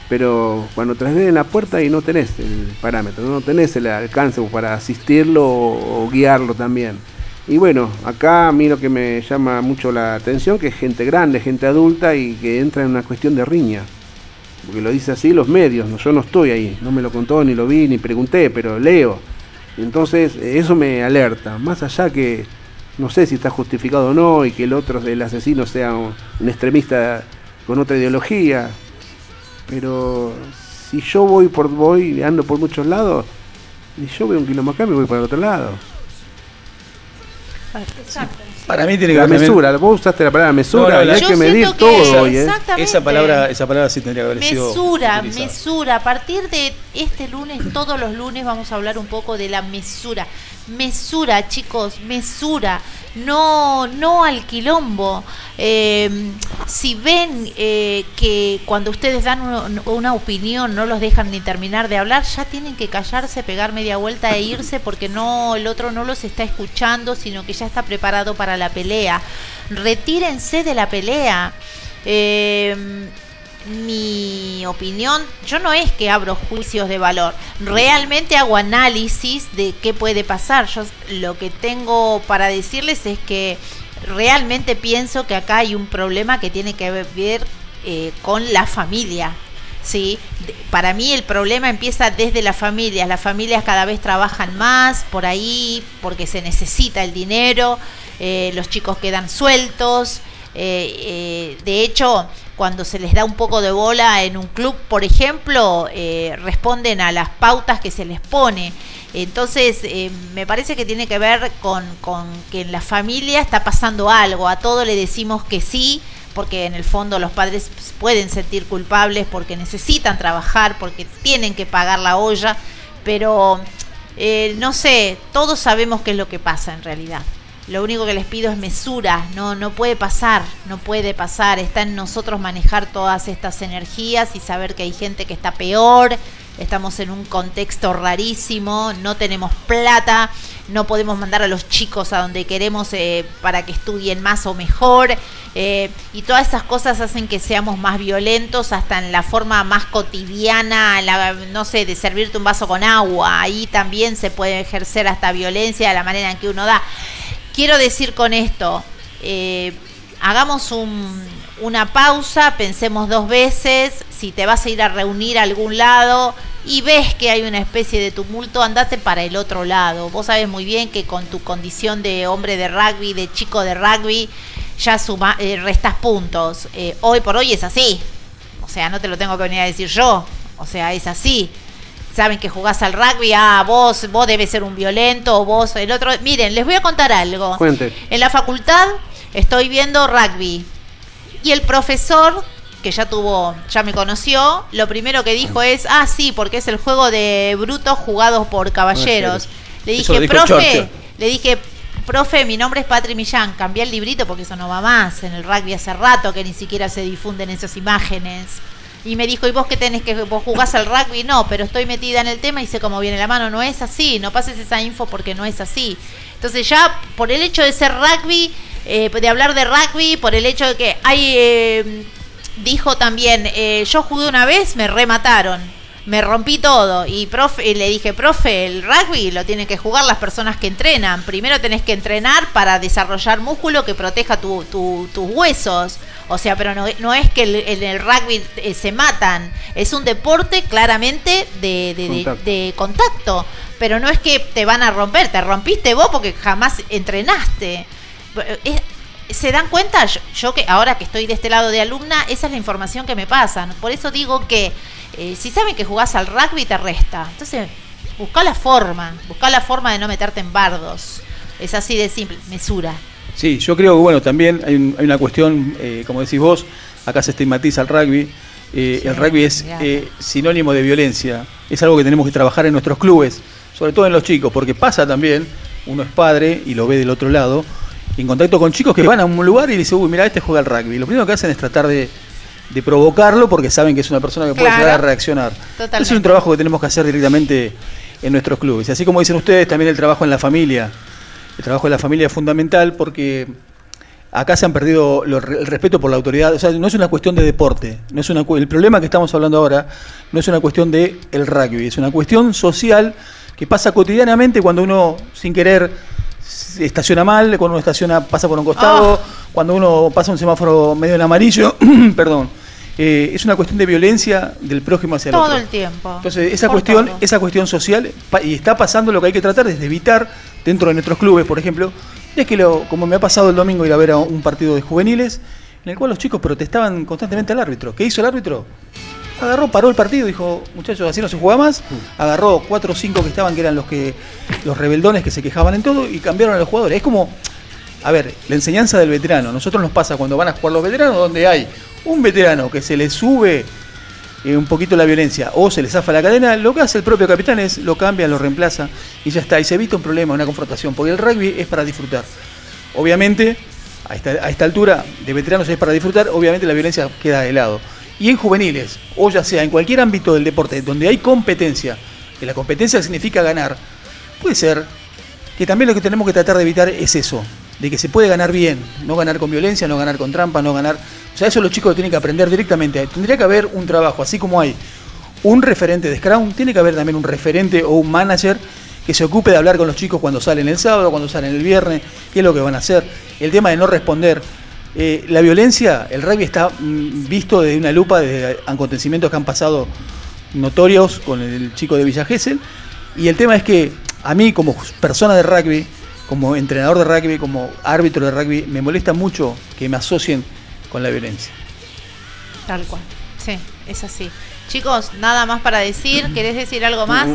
pero cuando en la puerta y no tenés el parámetro, no tenés el alcance para asistirlo o, guiarlo también. Y bueno, acá a mí lo que me llama mucho la atención que es gente grande, gente adulta y que entra en una cuestión de riña. Porque lo dice así los medios, yo no estoy ahí, no me lo contó, ni lo vi, ni pregunté, pero leo entonces eso me alerta, más allá que no sé si está justificado o no y que el otro, el asesino, sea un, extremista con otra ideología, pero si yo voy por voy ando por muchos lados y yo veo un kilómetro acá me voy para el otro lado. Exacto. Para mí tiene que la mesura, vos usaste la palabra mesura, hay que medir todo hoy, ¿eh? Esa palabra, esa palabra sí tendría que haber sido Mesura, mesura. A partir de este lunes, todos los lunes vamos a hablar un poco de la mesura. Mesura, chicos, mesura. No, no al quilombo. Eh, si ven eh, que cuando ustedes dan una, opinión no los dejan ni terminar de hablar, ya tienen que callarse, pegar media vuelta e irse porque no el otro no los está escuchando, sino que ya está preparado para la pelea. Retírense de la pelea. Eh, mi opinión, yo no es que abro juicios de valor, realmente hago análisis de qué puede pasar. Yo lo que tengo para decirles es que realmente pienso que acá hay un problema que tiene que ver eh, con la familia. ¿sí? Para mí el problema empieza desde las familias. Las familias cada vez trabajan más por ahí porque se necesita el dinero, eh, los chicos quedan sueltos. Eh, de hecho, cuando se les da un poco de bola en un club, por ejemplo, responden a las pautas que se les pone. Entonces, me parece que tiene que ver con, con que en la familia está pasando algo. A todo le decimos que sí, porque en el fondo los padres pueden sentir culpables porque necesitan trabajar, porque tienen que pagar la olla, pero eh, no sé, todos sabemos qué es lo que pasa en realidad. Lo único que les pido es mesura, no, no puede pasar, no puede pasar, está en nosotros manejar todas estas energías y saber que hay gente que está peor, estamos en un contexto rarísimo, no tenemos plata, no podemos mandar a los chicos a donde queremos eh, para que estudien más o mejor. Eh, y todas esas cosas hacen que seamos más violentos hasta en la forma más cotidiana, no sé, de servirte un vaso con agua. Ahí también se puede ejercer hasta violencia de la manera en que uno da. Quiero decir con esto, eh, hagamos una pausa, pensemos dos veces, si te vas a ir a reunir a algún lado y ves que hay una especie de tumulto, andate para el otro lado. Vos sabes muy bien que con tu condición de hombre de rugby, de chico de rugby, ya suma, eh, restas puntos. Eh, hoy por hoy es así. O sea, no te lo tengo que venir a decir yo. O sea, es así. Saben que jugás al rugby, ah, vos, vos debes ser un violento, vos el otro. Miren, les voy a contar algo. Cuente. En la facultad estoy viendo rugby. Y el profesor, que ya tuvo, ya me conoció, lo primero que dijo es, ah, sí, porque es el juego de brutos jugados por caballeros. Le dije, profe, le dije, profe, mi nombre es Patri Millán, cambié el librito porque eso no va más. En el rugby hace rato que ni siquiera se difunden esas imágenes. Y me dijo, ¿y vos qué tenés que vos jugás al rugby? No, pero estoy metida en el tema y sé cómo viene la mano. No es así, no pases esa info porque no es así. Entonces ya por el hecho de ser rugby, eh, de hablar de rugby, por el hecho de que hay... Eh, dijo también, eh, yo jugué una vez, me remataron me rompí todo y profe, le dije, profe, el rugby lo tienen que jugar las personas que entrenan. Primero tenés que entrenar para desarrollar músculo que proteja tus huesos. O sea, pero no, no es que en el, rugby eh, se matan. Es un deporte claramente de, de, contacto. Pero no es que te van a romper. Te rompiste vos porque jamás entrenaste. ¿Se dan cuenta? yo, que ahora que estoy de este lado de alumna, esa es la información que me pasan. Por eso digo que eh, si saben que jugás al rugby te resta. Entonces, busca la forma, busca la forma de no meterte en bardos. Es así de simple, mesura. Sí, yo creo que bueno, también hay, una cuestión, eh, como decís vos, acá se estigmatiza el rugby. Eh, el rugby es sinónimo de violencia. Es algo que tenemos que trabajar en nuestros clubes, sobre todo en los chicos, porque pasa también, uno es padre y lo ve del otro lado, en contacto con chicos que van a un lugar y dicen, uy, mira, este juega al rugby. Lo primero que hacen es tratar de, de provocarlo porque saben que es una persona que puede llegar a reaccionar. Es un trabajo que tenemos que hacer directamente en nuestros clubes. Así como dicen ustedes, también el trabajo en la familia. El trabajo en la familia es fundamental porque acá se han perdido el respeto por la autoridad. O sea, no es una cuestión de deporte. No es una, el problema que estamos hablando ahora no es una cuestión de el rugby, es una cuestión social que pasa cotidianamente cuando uno, sin querer, estaciona mal, cuando uno estaciona pasa por un costado, ah. cuando uno pasa un semáforo medio en amarillo, perdón. Eh, es una cuestión de violencia del prójimo hacia el otro. Todo el tiempo. Entonces, esa cuestión, esa cuestión social, y está pasando lo que hay que tratar es de evitar, dentro de nuestros clubes, por ejemplo, es que lo, como me ha pasado el domingo ir a ver a un partido de juveniles, en el cual los chicos protestaban constantemente al árbitro. ¿Qué hizo el árbitro? agarró, paró el partido, dijo, muchachos, así no se juega más. Agarró cuatro o cinco que estaban, que eran los que los rebeldones que se quejaban en todo, y cambiaron a los jugadores. Es como, a ver, la enseñanza del veterano. Nosotros nos pasa cuando van a jugar los veteranos, donde hay un veterano que se le sube eh, un poquito la violencia o se le zafa la cadena, lo que hace el propio capitán es lo cambia, lo reemplaza y ya está. Y se evita un problema, una confrontación, porque el rugby es para disfrutar. Obviamente, a esta, a esta altura de veteranos es para disfrutar, obviamente la violencia queda de lado y en juveniles, o ya sea en cualquier ámbito del deporte donde hay competencia, que la competencia significa ganar, puede ser que también lo que tenemos que tratar de evitar es eso, de que se puede ganar bien, no ganar con violencia, no ganar con trampa, no ganar... O sea, eso los chicos tienen que aprender directamente. Tendría que haber un trabajo, así como hay un referente de Scrum, tiene que haber también un referente o un manager que se ocupe de hablar con los chicos cuando salen el sábado, cuando salen el viernes, qué es lo que van a hacer. El tema de no responder eh, la violencia, el rugby está mm, visto desde una lupa de acontecimientos que han pasado notorios con el chico de Villa Gesell. Y el tema es que a mí, como persona de rugby, como entrenador de rugby, como árbitro de rugby, me molesta mucho que me asocien con la violencia. Tal cual. Sí, es así. Chicos, nada más para decir. ¿Querés decir algo más?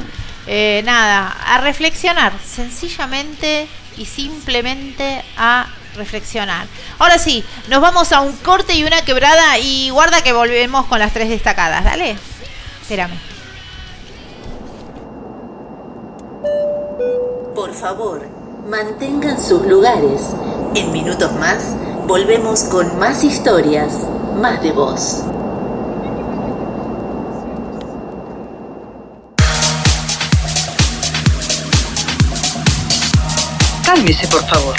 Eh, nada, a reflexionar. Sencillamente y simplemente a reflexionar. Ahora sí, nos vamos a un corte y una quebrada y guarda que volvemos con las tres destacadas. Dale. Espérame. Por favor, mantengan sus lugares. En minutos más, volvemos con más historias, más de voz. Cálmese, por favor.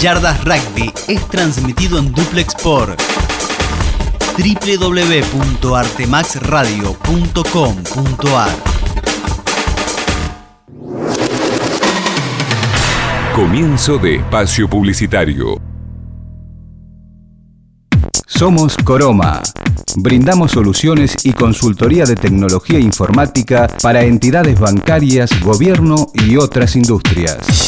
Yardas Rugby es transmitido en duplex por www.artemaxradio.com.ar Comienzo de espacio publicitario. Somos Coroma. Brindamos soluciones y consultoría de tecnología informática para entidades bancarias, gobierno y otras industrias.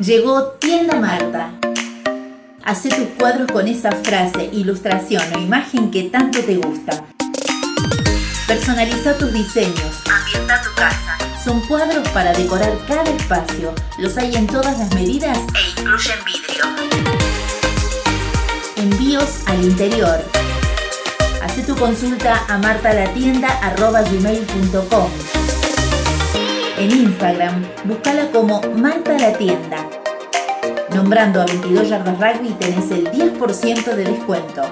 Llegó Tienda Marta. Hacé tus cuadros con esa frase, ilustración o imagen que tanto te gusta. Personaliza tus diseños. Ambienta tu casa. Son cuadros para decorar cada espacio. Los hay en todas las medidas e incluyen vidrio. Envíos al interior. Haz tu consulta a martalatienda.com. En Instagram, búscala como Marta la Tienda. Nombrando a 22 Yardas Rugby tenés el 10% de descuento.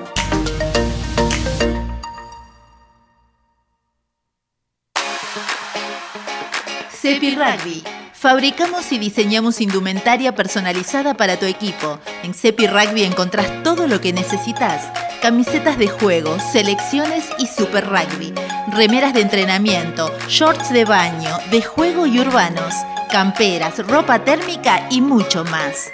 Cepi Rugby. Fabricamos y diseñamos indumentaria personalizada para tu equipo. En Cepi Rugby encontrás todo lo que necesitas camisetas de juego, selecciones y super rugby, remeras de entrenamiento, shorts de baño, de juego y urbanos, camperas, ropa térmica y mucho más.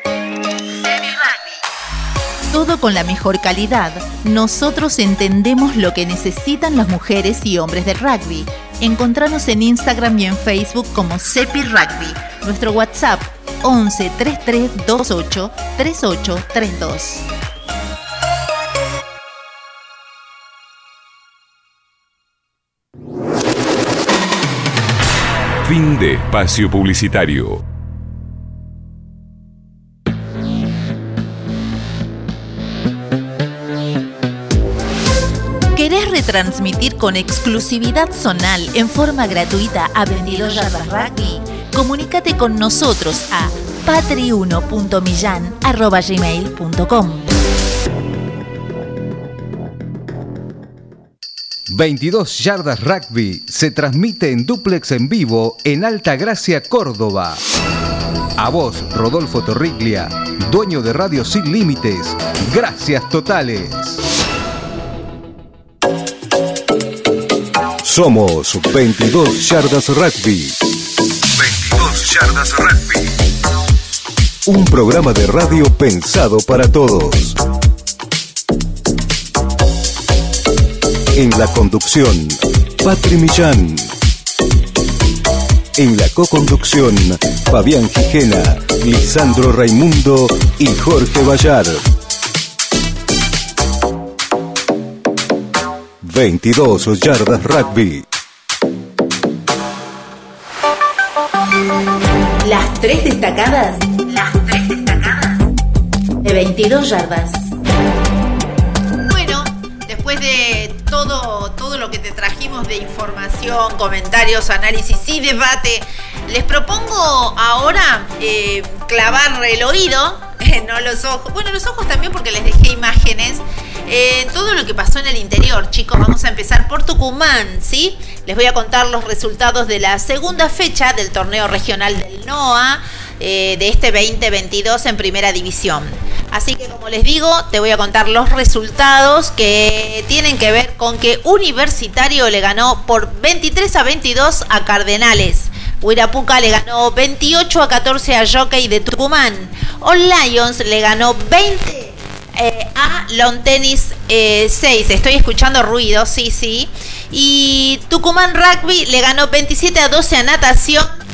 Todo con la mejor calidad. Nosotros entendemos lo que necesitan las mujeres y hombres del rugby. Encontranos en Instagram y en Facebook como Cepi Rugby. Nuestro WhatsApp 11 33 28 3832. Fin de espacio publicitario. ¿Querés retransmitir con exclusividad zonal en forma gratuita a 22 Yardas Rugby? Comunícate con nosotros a patri1.millan.gmail.com 22 Yardas Rugby se transmite en duplex en vivo en Alta Gracia, Córdoba. A vos, Rodolfo Torriglia, dueño de Radio Sin Límites. Gracias totales. Somos 22 Yardas Rugby. 22 Yardas Rugby. Un programa de radio pensado para todos. En la conducción, Patri Millán. En la co-conducción, Fabián Gijena, Lisandro Raimundo y Jorge Bayar. 22 yardas rugby. Las tres destacadas. Las tres destacadas. De 22 yardas. Bueno, después de información, comentarios, análisis y debate, les propongo ahora eh, clavar el oído, no los ojos, bueno, los ojos también porque les dejé imágenes, eh, todo lo que pasó en el interior, chicos. Vamos a empezar por Tucumán, ¿sí? Les voy a contar los resultados de la segunda fecha del torneo regional del NOA. Eh, de este 2022 en primera división. Así que como les digo, te voy a contar los resultados que tienen que ver con que Universitario le ganó por 23 a 22 a Cardenales. Huirapuca le ganó 28 a 14 a Jockey de Tucumán. All Lions le ganó 20 eh, a Long Tennis 6. Eh, Estoy escuchando ruido, sí, sí. Y Tucumán Rugby le ganó 27 a 12 a Natación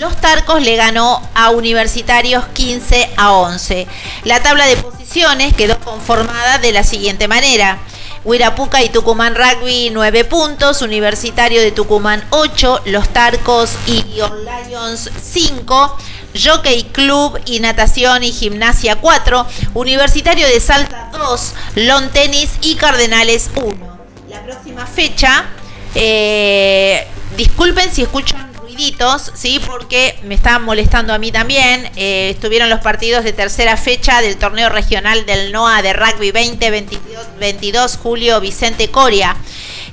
los Tarcos le ganó a Universitarios 15 a 11. La tabla de posiciones quedó conformada de la siguiente manera. Huirapuca y Tucumán Rugby 9 puntos, Universitario de Tucumán 8, Los Tarcos y On Lions 5, Jockey Club y Natación y Gimnasia 4, Universitario de Salta 2, Lon Tenis y Cardenales 1. La próxima fecha, eh, disculpen si escuchan ruiditos, ¿sí? porque me estaban molestando a mí también. Eh, estuvieron los partidos de tercera fecha del torneo regional del NOA de Rugby 2022, Julio Vicente Coria.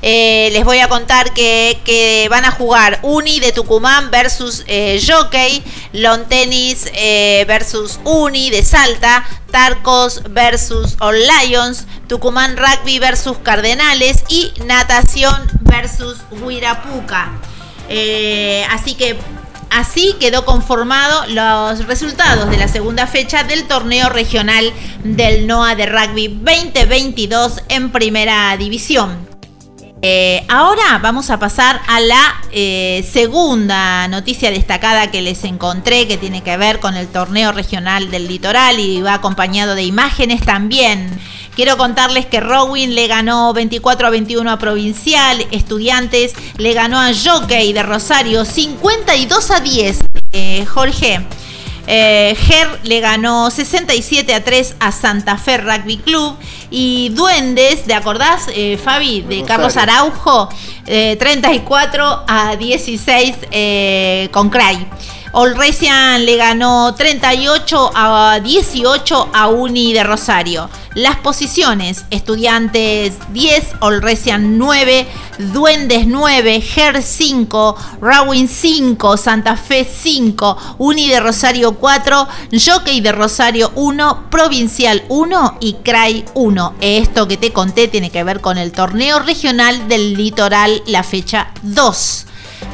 Eh, les voy a contar que, van a jugar Uni de Tucumán versus eh, Jockey, Long Tennis eh, versus Uni de Salta, Tarcos versus All Lions, Tucumán Rugby versus Cardenales y Natación versus Huirapuca. Así que Así quedó conformado los resultados de la segunda fecha del torneo regional del NOA de Rugby 2022 en primera división. Eh, ahora vamos a pasar a la eh, segunda noticia destacada que les encontré, que tiene que ver con el torneo regional del litoral y va acompañado de imágenes también. Quiero contarles que Rowing le ganó 24 a 21 a Provincial, Estudiantes le ganó a Jockey de Rosario 52 a 10. Eh, Jorge. Eh, Ger le ganó 67 a 3 a Santa Fe Rugby Club. Y Duendes, ¿te acordás, eh, Fabi? De Carlos Araujo, 34 eh, a 16 con Cray. Olresian le ganó 38 a 18 a Uni de Rosario. Las posiciones, estudiantes 10, Olresian 9, Duendes 9, Ger 5, Rawin 5, Santa Fe 5, Uni de Rosario 4, Jockey de Rosario 1, Provincial 1 y CRAI 1. Esto que te conté tiene que ver con el torneo regional del litoral, la fecha 2.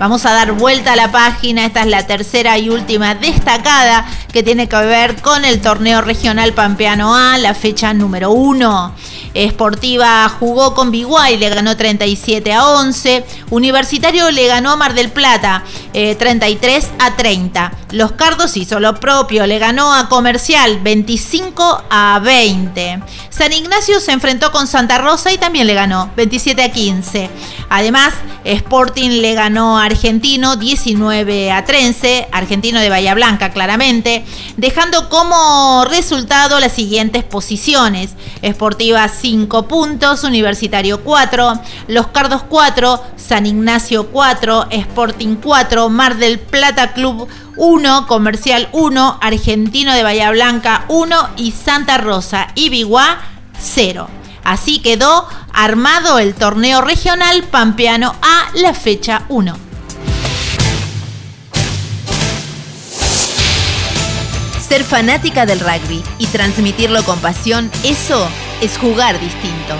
Vamos a dar vuelta a la página, esta es la tercera y última destacada que tiene que ver con el torneo regional Pampeano A, la fecha número uno. Esportiva jugó con Biguay, le ganó 37 a 11. Universitario le ganó a Mar del Plata 33 eh, a 30. Los Cardos hizo lo propio, le ganó a Comercial 25 a 20. San Ignacio se enfrentó con Santa Rosa y también le ganó 27 a 15. Además, Sporting le ganó a Argentino 19 a 13, Argentino de Bahía Blanca claramente, dejando como resultado las siguientes posiciones. Esportiva 5 puntos, Universitario 4, Los Cardos 4, San Ignacio 4, Sporting 4, Mar del Plata Club 1, Comercial 1, Argentino de Bahía Blanca 1 y Santa Rosa y Biguá 0. Así quedó armado el torneo regional Pampeano a la fecha 1. Ser fanática del rugby y transmitirlo con pasión, eso es jugar distinto.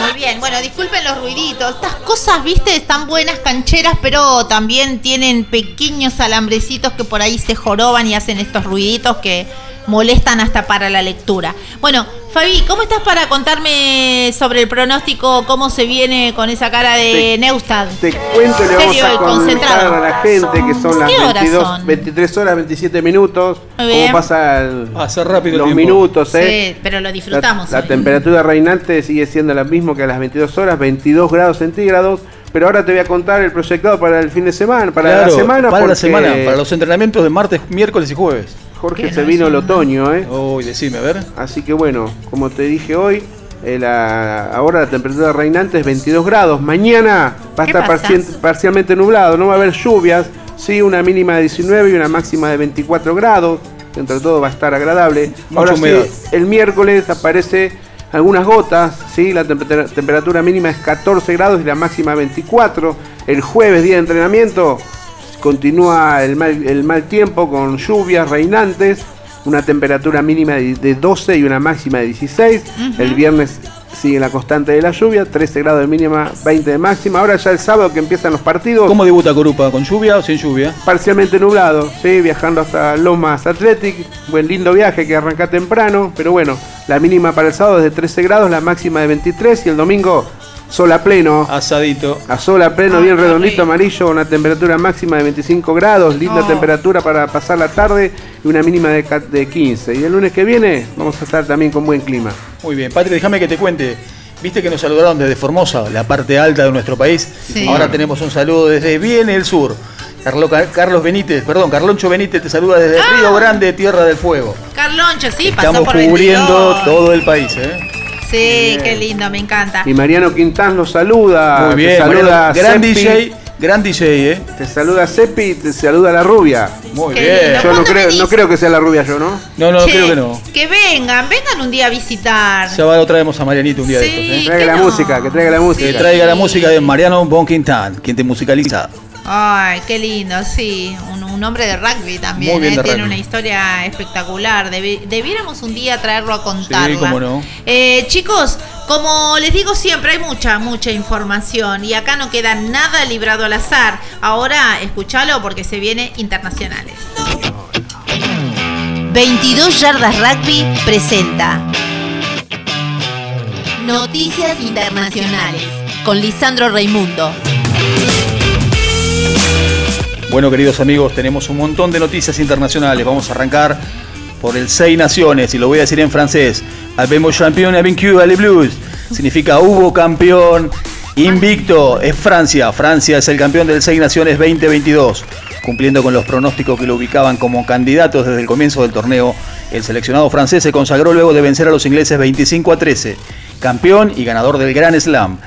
Muy bien, bueno, disculpen los ruiditos. Estas cosas, viste, están buenas cancheras, pero también tienen pequeños alambrecitos que por ahí se joroban y hacen estos ruiditos que molestan hasta para la lectura. Bueno, Fabi, ¿cómo estás para contarme sobre el pronóstico? ¿Cómo se viene con esa cara de Neustad? Te cuento, le vamos a contar a la gente que son las 22, 23 horas 27 minutos. ¿Cómo pasa rápido los minutos? ¿eh? Sí, pero lo disfrutamos. La, temperatura reinante sigue siendo la misma que a las 22 horas, 22 grados centígrados. Pero ahora te voy a contar el proyectado para el fin de semana, para la semana. Para la semana, para los entrenamientos de martes, miércoles y jueves. Jorge, se vino el otoño, ¿eh? Uy, decime, a ver. Así que bueno, como te dije hoy, eh, ahora la temperatura reinante es 22 grados. Mañana va a estar parcialmente nublado, no va a haber lluvias. Sí, una mínima de 19 y una máxima de 24 grados. Entre todo va a estar agradable. ahora sí, el miércoles aparece algunas gotas, ¿sí? la temperatura mínima es 14 grados y la máxima 24. El jueves, día de entrenamiento, Continúa el mal, tiempo con lluvias reinantes, una temperatura mínima de 12 y una máxima de 16. El viernes sigue la constante de la lluvia, 13 grados de mínima, 20 de máxima. Ahora ya el sábado que empiezan los partidos. ¿Cómo debuta Corupa? ¿Con lluvia o sin lluvia? Parcialmente nublado, ¿sí? viajando hasta Lomas Athletic. Buen lindo viaje que arranca temprano, pero bueno, la mínima para el sábado es de 13 grados, la máxima de 23 y el domingo Sol a pleno. Asadito. A sol a pleno, bien redondito, amarillo, una temperatura máxima de 25 grados, linda temperatura para pasar la tarde y una mínima de, de 15. Y el lunes que viene vamos a estar también con buen clima. Muy bien, Patri, déjame que te cuente Viste que nos saludaron desde Formosa, la parte alta de nuestro país. Sí. Ahora tenemos un saludo desde bien el sur. Carlo- Carlos Benítez, perdón, Carloncho Benítez te saluda desde Río Grande, Tierra del Fuego. Carloncho, sí, pasó Estamos por cubriendo 22. todo el país, ¿eh? Sí, qué lindo, me encanta. Y Mariano Quintán los saluda. Muy bien, te saluda Mariano, gran DJ, gran DJ, ¿eh? Te saluda Seppi, te saluda la rubia. Muy Qué bien. lindo. Yo no ¿Cuándo creo, no creo que sea la rubia yo, ¿no? No, no, Che, creo que no. Que vengan, vengan un día a visitar. Ya va, lo traemos a Marianito un día de estos, ¿eh? Que traiga ¿qué la no? música, que traiga la Que música. traiga la música de Mariano Bon Quintán, quien te musicaliza. Ay, qué lindo, sí. Un, un hombre de rugby también, Muy bien ¿eh? de tiene rugby. una historia espectacular. Debi- debiéramos un día traerlo a contarla. Sí, cómo no. Eh, chicos, como les digo siempre, hay mucha, mucha información y acá no queda nada librado al azar. Ahora, escúchalo porque se viene internacionales. 22 Yardas Rugby presenta Noticias Internacionales con Lisandro Raimundo. Bueno, queridos amigos, tenemos un montón de noticias internacionales. Vamos a arrancar por el Seis Naciones, y lo voy a decir en francés. Habemos champion vaincu les blues. Significa hubo campeón invicto. Es Francia. Francia es el campeón del Seis Naciones 2022. Cumpliendo con los pronósticos que lo ubicaban como candidatos desde el comienzo del torneo, el seleccionado francés se consagró luego de vencer a los ingleses 25 a 13. Campeón y ganador del Gran Slam.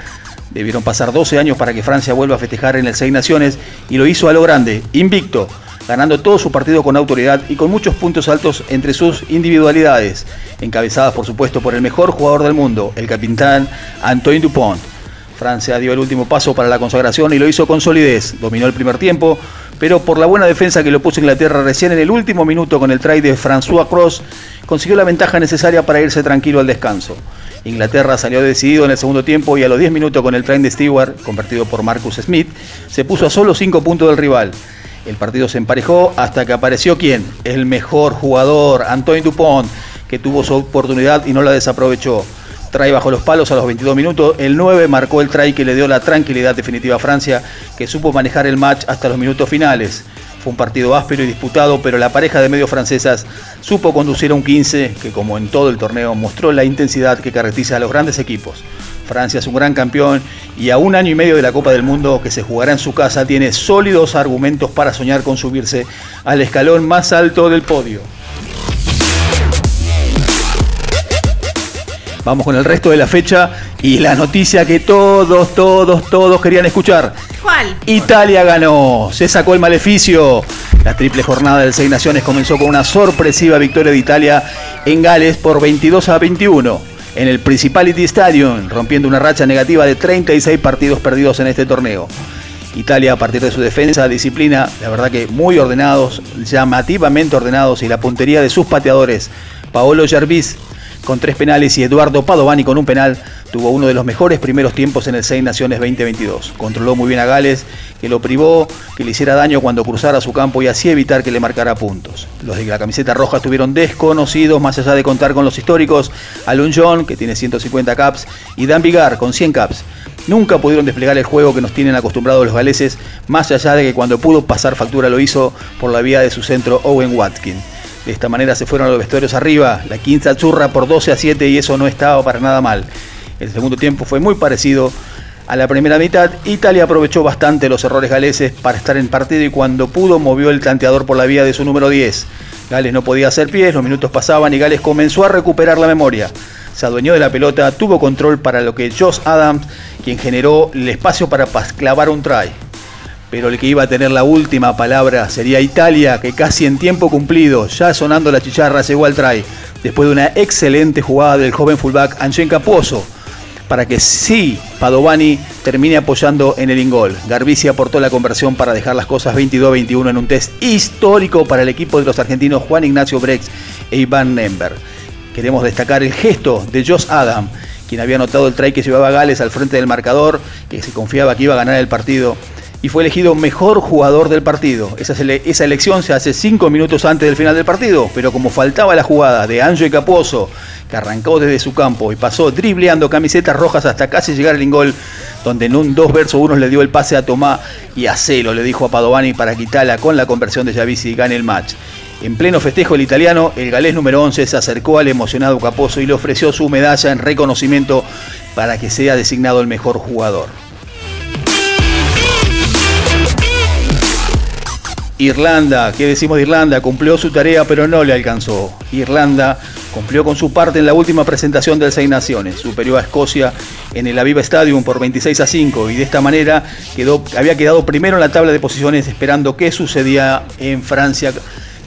Debieron pasar 12 años para que Francia vuelva a festejar en el Seis Naciones y lo hizo a lo grande, invicto, ganando todo su partido con autoridad y con muchos puntos altos entre sus individualidades, encabezadas por supuesto por el mejor jugador del mundo, el capitán Antoine Dupont. Francia dio el último paso para la consagración y lo hizo con solidez. Dominó el primer tiempo, pero por la buena defensa que lo puso Inglaterra recién en el último minuto con el try de François Cross, consiguió la ventaja necesaria para irse tranquilo al descanso. Inglaterra salió decidido en el segundo tiempo y a los 10 minutos con el try de Stewart, convertido por Marcus Smith, se puso a solo 5 puntos del rival. El partido se emparejó hasta que apareció quién? El mejor jugador, Antoine Dupont, que tuvo su oportunidad y no la desaprovechó. Trae bajo los palos a los 22 minutos. El 9 marcó el try que le dio la tranquilidad definitiva a Francia, que supo manejar el match hasta los minutos finales. Fue un partido áspero y disputado, pero la pareja de medios francesas supo conducir a un 15 que, como en todo el torneo, mostró la intensidad que caracteriza a los grandes equipos. Francia es un gran campeón y a un año y medio de la Copa del Mundo que se jugará en su casa tiene sólidos argumentos para soñar con subirse al escalón más alto del podio. Vamos con el resto de la fecha y la noticia que todos, todos, todos querían escuchar. ¿Cuál? Italia ganó, se sacó el maleficio. La triple jornada del Seis Naciones comenzó con una sorpresiva victoria de Italia en Gales por 22 a 21 en el Principality Stadium, rompiendo una racha negativa de 36 partidos perdidos en este torneo. Italia a partir de su defensa, disciplina, la verdad que muy ordenados, llamativamente ordenados y la puntería de sus pateadores, Paolo Gervis con tres penales y Eduardo Padovani con un penal, tuvo uno de los mejores primeros tiempos en el Seis Naciones 2022. Controló muy bien a Gales, que lo privó, que le hiciera daño cuando cruzara su campo y así evitar que le marcara puntos. Los de la camiseta roja estuvieron desconocidos, más allá de contar con los históricos, Alun John, que tiene 150 caps, y Dan Vigar, con 100 caps. Nunca pudieron desplegar el juego que nos tienen acostumbrados los galeses, más allá de que cuando pudo pasar factura lo hizo por la vía de su centro Owen Watkins. De esta manera se fueron a los vestuarios arriba, la quinta churra por 12 a 7 y eso no estaba para nada mal. El segundo tiempo fue muy parecido a la primera mitad. Italia aprovechó bastante los errores galeses para estar en partido y cuando pudo movió el tanteador por la vía de su número 10. Gales no podía hacer pies, los minutos pasaban y Gales comenzó a recuperar la memoria. Se adueñó de la pelota, tuvo control para lo que Josh Adams, quien generó el espacio para clavar un try pero el que iba a tener la última palabra sería Italia, que casi en tiempo cumplido, ya sonando la chicharra, llegó al try, después de una excelente jugada del joven fullback Anchen Capuoso, para que sí Padovani termine apoyando en el ingol. Garbisi aportó la conversión para dejar las cosas 22-21 en un test histórico para el equipo de los argentinos Juan Ignacio Brex e Iván Nember. Queremos destacar el gesto de Josh Adam, quien había anotado el try que llevaba Gales al frente del marcador, que se confiaba que iba a ganar el partido y fue elegido mejor jugador del partido. Esa, esa elección se hace cinco minutos antes del final del partido, pero como faltaba la jugada de Anjo Capuoso, que arrancó desde su campo y pasó dribleando camisetas rojas hasta casi llegar al ingol, donde en un 2 verso 1 le dio el pase a Tomá y a Celo le dijo a Padovani para quitarla con la conversión de Javisi y gane el match. En pleno festejo el italiano, el galés número 11 se acercó al emocionado Caposo y le ofreció su medalla en reconocimiento para que sea designado el mejor jugador. Irlanda, ¿qué decimos de Irlanda? Cumplió su tarea pero no le alcanzó. Irlanda cumplió con su parte en la última presentación del Seis Naciones, superó a Escocia en el Aviva Stadium por 26 a 5 y de esta manera quedó, había quedado primero en la tabla de posiciones esperando qué sucedía en Francia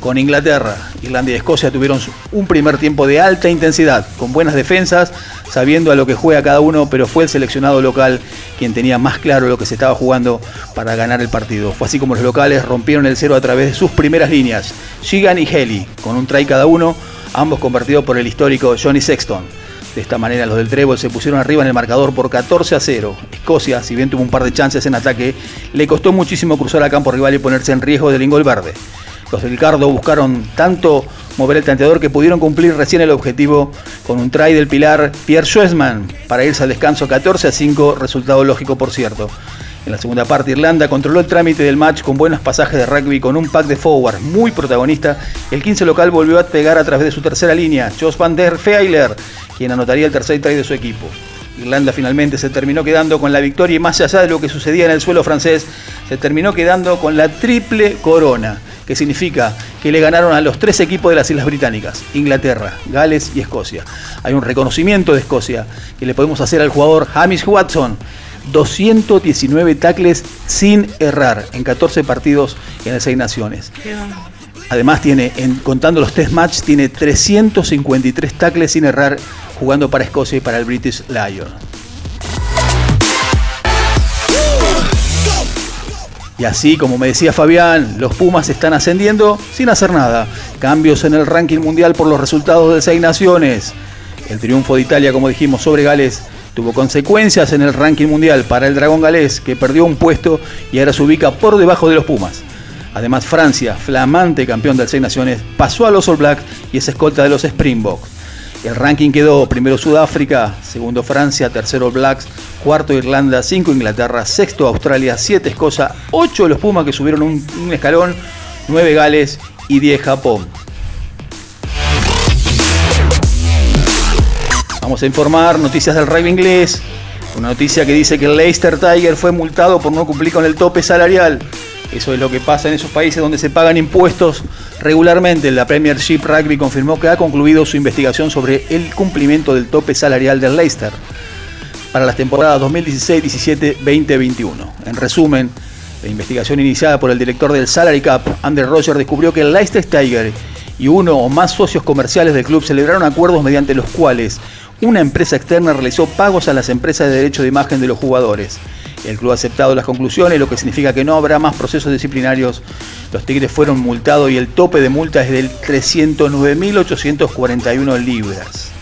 con Inglaterra. Irlanda y Escocia tuvieron un primer tiempo de alta intensidad, con buenas defensas, sabiendo a lo que juega cada uno, pero fue el seleccionado local quien tenía más claro lo que se estaba jugando para ganar el partido. Fue así como los locales rompieron el cero a través de sus primeras líneas, Shigan y Haley, con un try cada uno, ambos convertidos por el histórico Johnny Sexton. De esta manera los del Trébol se pusieron arriba en el marcador por 14 a 0. Escocia, si bien tuvo un par de chances en ataque, le costó muchísimo cruzar a campo rival y ponerse en riesgo del ingol verde. Los del Cardo buscaron tanto mover el tanteador que pudieron cumplir recién el objetivo con un try del pilar Pierre Schwesman para irse al descanso 14 a 5, resultado lógico por cierto. En la segunda parte Irlanda controló el trámite del match con buenos pasajes de rugby con un pack de forward muy protagonista. El 15 local volvió a pegar a través de su tercera línea, Jos van der Feiler, quien anotaría el tercer try de su equipo. Irlanda finalmente se terminó quedando con la victoria y más allá de lo que sucedía en el suelo francés, se terminó quedando con la triple corona que significa que le ganaron a los tres equipos de las Islas Británicas, Inglaterra, Gales y Escocia. Hay un reconocimiento de Escocia que le podemos hacer al jugador Hamish Watson. 219 tacles sin errar en 14 partidos en las seis naciones. Además tiene, en, contando los test match, tiene 353 tacles sin errar jugando para Escocia y para el British Lions. Y así, como me decía Fabián, los Pumas están ascendiendo sin hacer nada. Cambios en el ranking mundial por los resultados de seis naciones. El triunfo de Italia, como dijimos, sobre Gales tuvo consecuencias en el ranking mundial para el Dragón Galés, que perdió un puesto y ahora se ubica por debajo de los Pumas. Además, Francia, flamante campeón del Seis Naciones, pasó a los All Blacks y es escolta de los Springboks. El ranking quedó primero Sudáfrica, segundo Francia, tercero Blacks, cuarto Irlanda, cinco Inglaterra, sexto Australia, siete Escocia, ocho los Pumas que subieron un, escalón, nueve Gales y diez Japón. Vamos a informar noticias del rugby inglés. Una noticia que dice que el Leicester Tiger fue multado por no cumplir con el tope salarial. Eso es lo que pasa en esos países donde se pagan impuestos regularmente. La Premiership Rugby confirmó que ha concluido su investigación sobre el cumplimiento del tope salarial del Leicester para las temporadas 2016, 17, 2021. En resumen, la investigación iniciada por el director del Salary Cap, Andrew Roger, descubrió que el Leicester Tiger y uno o más socios comerciales del club celebraron acuerdos mediante los cuales una empresa externa realizó pagos a las empresas de derecho de imagen de los jugadores. El club ha aceptado las conclusiones, lo que significa que no habrá más procesos disciplinarios. Los Tigres fueron multados y el tope de multa es del 309.841 libras.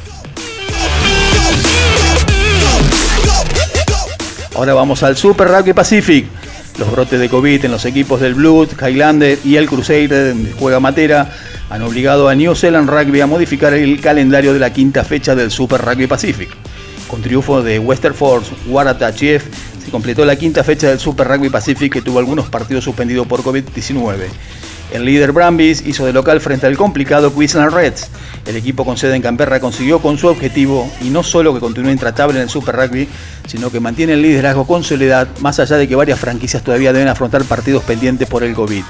Ahora vamos al Super Rugby Pacific. Los brotes de COVID en los equipos del Blood, Highlander y el Crusader juega Matera han obligado a New Zealand Rugby a modificar el calendario de la quinta fecha del Super Rugby Pacific. Con triunfo de Western Force, Waratah Chief se completó la quinta fecha del Super Rugby Pacific que tuvo algunos partidos suspendidos por COVID-19. El líder Brambis hizo de local frente al complicado Queensland Reds. El equipo con sede en Canberra consiguió con su objetivo y no solo que continúe intratable en el Super Rugby, sino que mantiene el liderazgo con soledad, más allá de que varias franquicias todavía deben afrontar partidos pendientes por el COVID.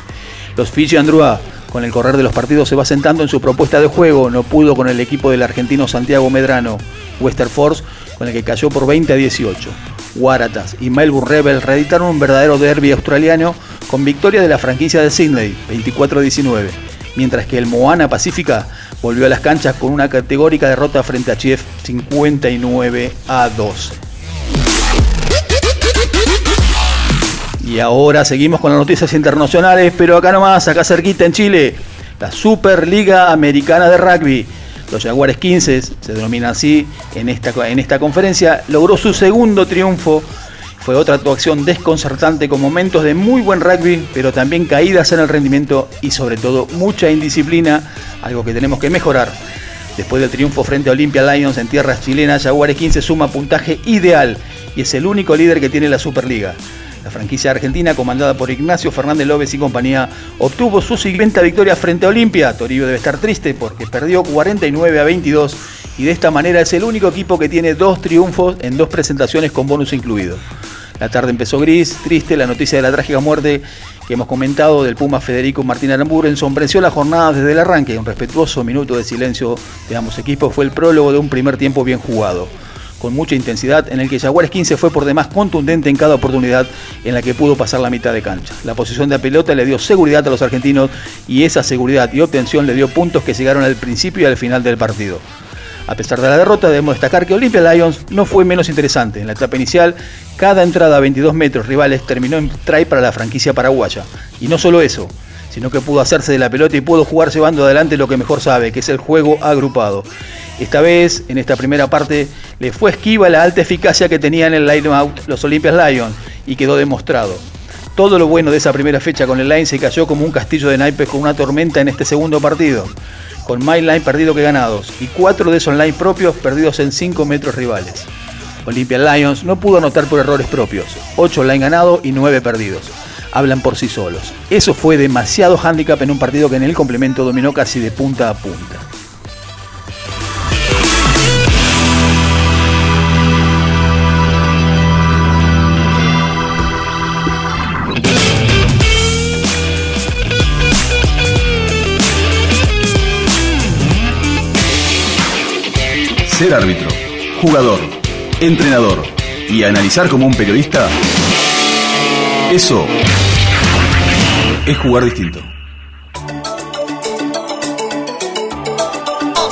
Los Fiji Andrua, con el correr de los partidos, se va sentando en su propuesta de juego. No pudo con el equipo del argentino Santiago Medrano. Western Force, con el que cayó por 20 a 18. Waratahs y Melbourne Rebels reeditaron un verdadero derby australiano con victoria de la franquicia de Sydney, 24 a 19. Mientras que el Moana Pacífica volvió a las canchas con una categórica derrota frente a Chief 59 a 12. Y ahora seguimos con las noticias internacionales, pero acá nomás, acá cerquita en Chile, la Superliga Americana de Rugby. Los Jaguares 15, se denomina así en esta, en esta conferencia, logró su segundo triunfo. Fue otra actuación desconcertante con momentos de muy buen rugby, pero también caídas en el rendimiento y sobre todo mucha indisciplina, algo que tenemos que mejorar. Después del triunfo frente a Olympia Lions en tierras chilenas, Jaguares 15 suma puntaje ideal y es el único líder que tiene la Superliga. La franquicia argentina, comandada por Ignacio Fernández López y compañía, obtuvo su siguiente victoria frente a Olimpia. Toribio debe estar triste porque perdió 49 a 22 y de esta manera es el único equipo que tiene dos triunfos en dos presentaciones con bonus incluido. La tarde empezó gris, triste, la noticia de la trágica muerte que hemos comentado del Puma Federico Martín Aramburu ensombreció la jornada desde el arranque. Un respetuoso minuto de silencio de ambos equipos fue el prólogo de un primer tiempo bien jugado, con mucha intensidad, en el que Jaguares 15 fue por demás contundente en cada oportunidad en la que pudo pasar la mitad de cancha. La posición de la pelota le dio seguridad a los argentinos y esa seguridad y obtención le dio puntos que llegaron al principio y al final del partido. A pesar de la derrota, debemos destacar que Olympia Lions no fue menos interesante. En la etapa inicial, cada entrada a 22 metros rivales terminó en try para la franquicia paraguaya. Y no solo eso, sino que pudo hacerse de la pelota y pudo jugar llevando adelante lo que mejor sabe, que es el juego agrupado. Esta vez, en esta primera parte, le fue esquiva la alta eficacia que tenían en el line out los Olympias Lions y quedó demostrado. Todo lo bueno de esa primera fecha con el line se cayó como un castillo de naipes con una tormenta en este segundo partido con más line perdido que ganados y cuatro de esos line propios perdidos en 5 metros rivales. Olympia Lions no pudo anotar por errores propios, 8 line ganados y 9 perdidos. Hablan por sí solos. Eso fue demasiado handicap en un partido que en el complemento dominó casi de punta a punta. Ser árbitro, jugador, entrenador y analizar como un periodista, eso es jugar distinto.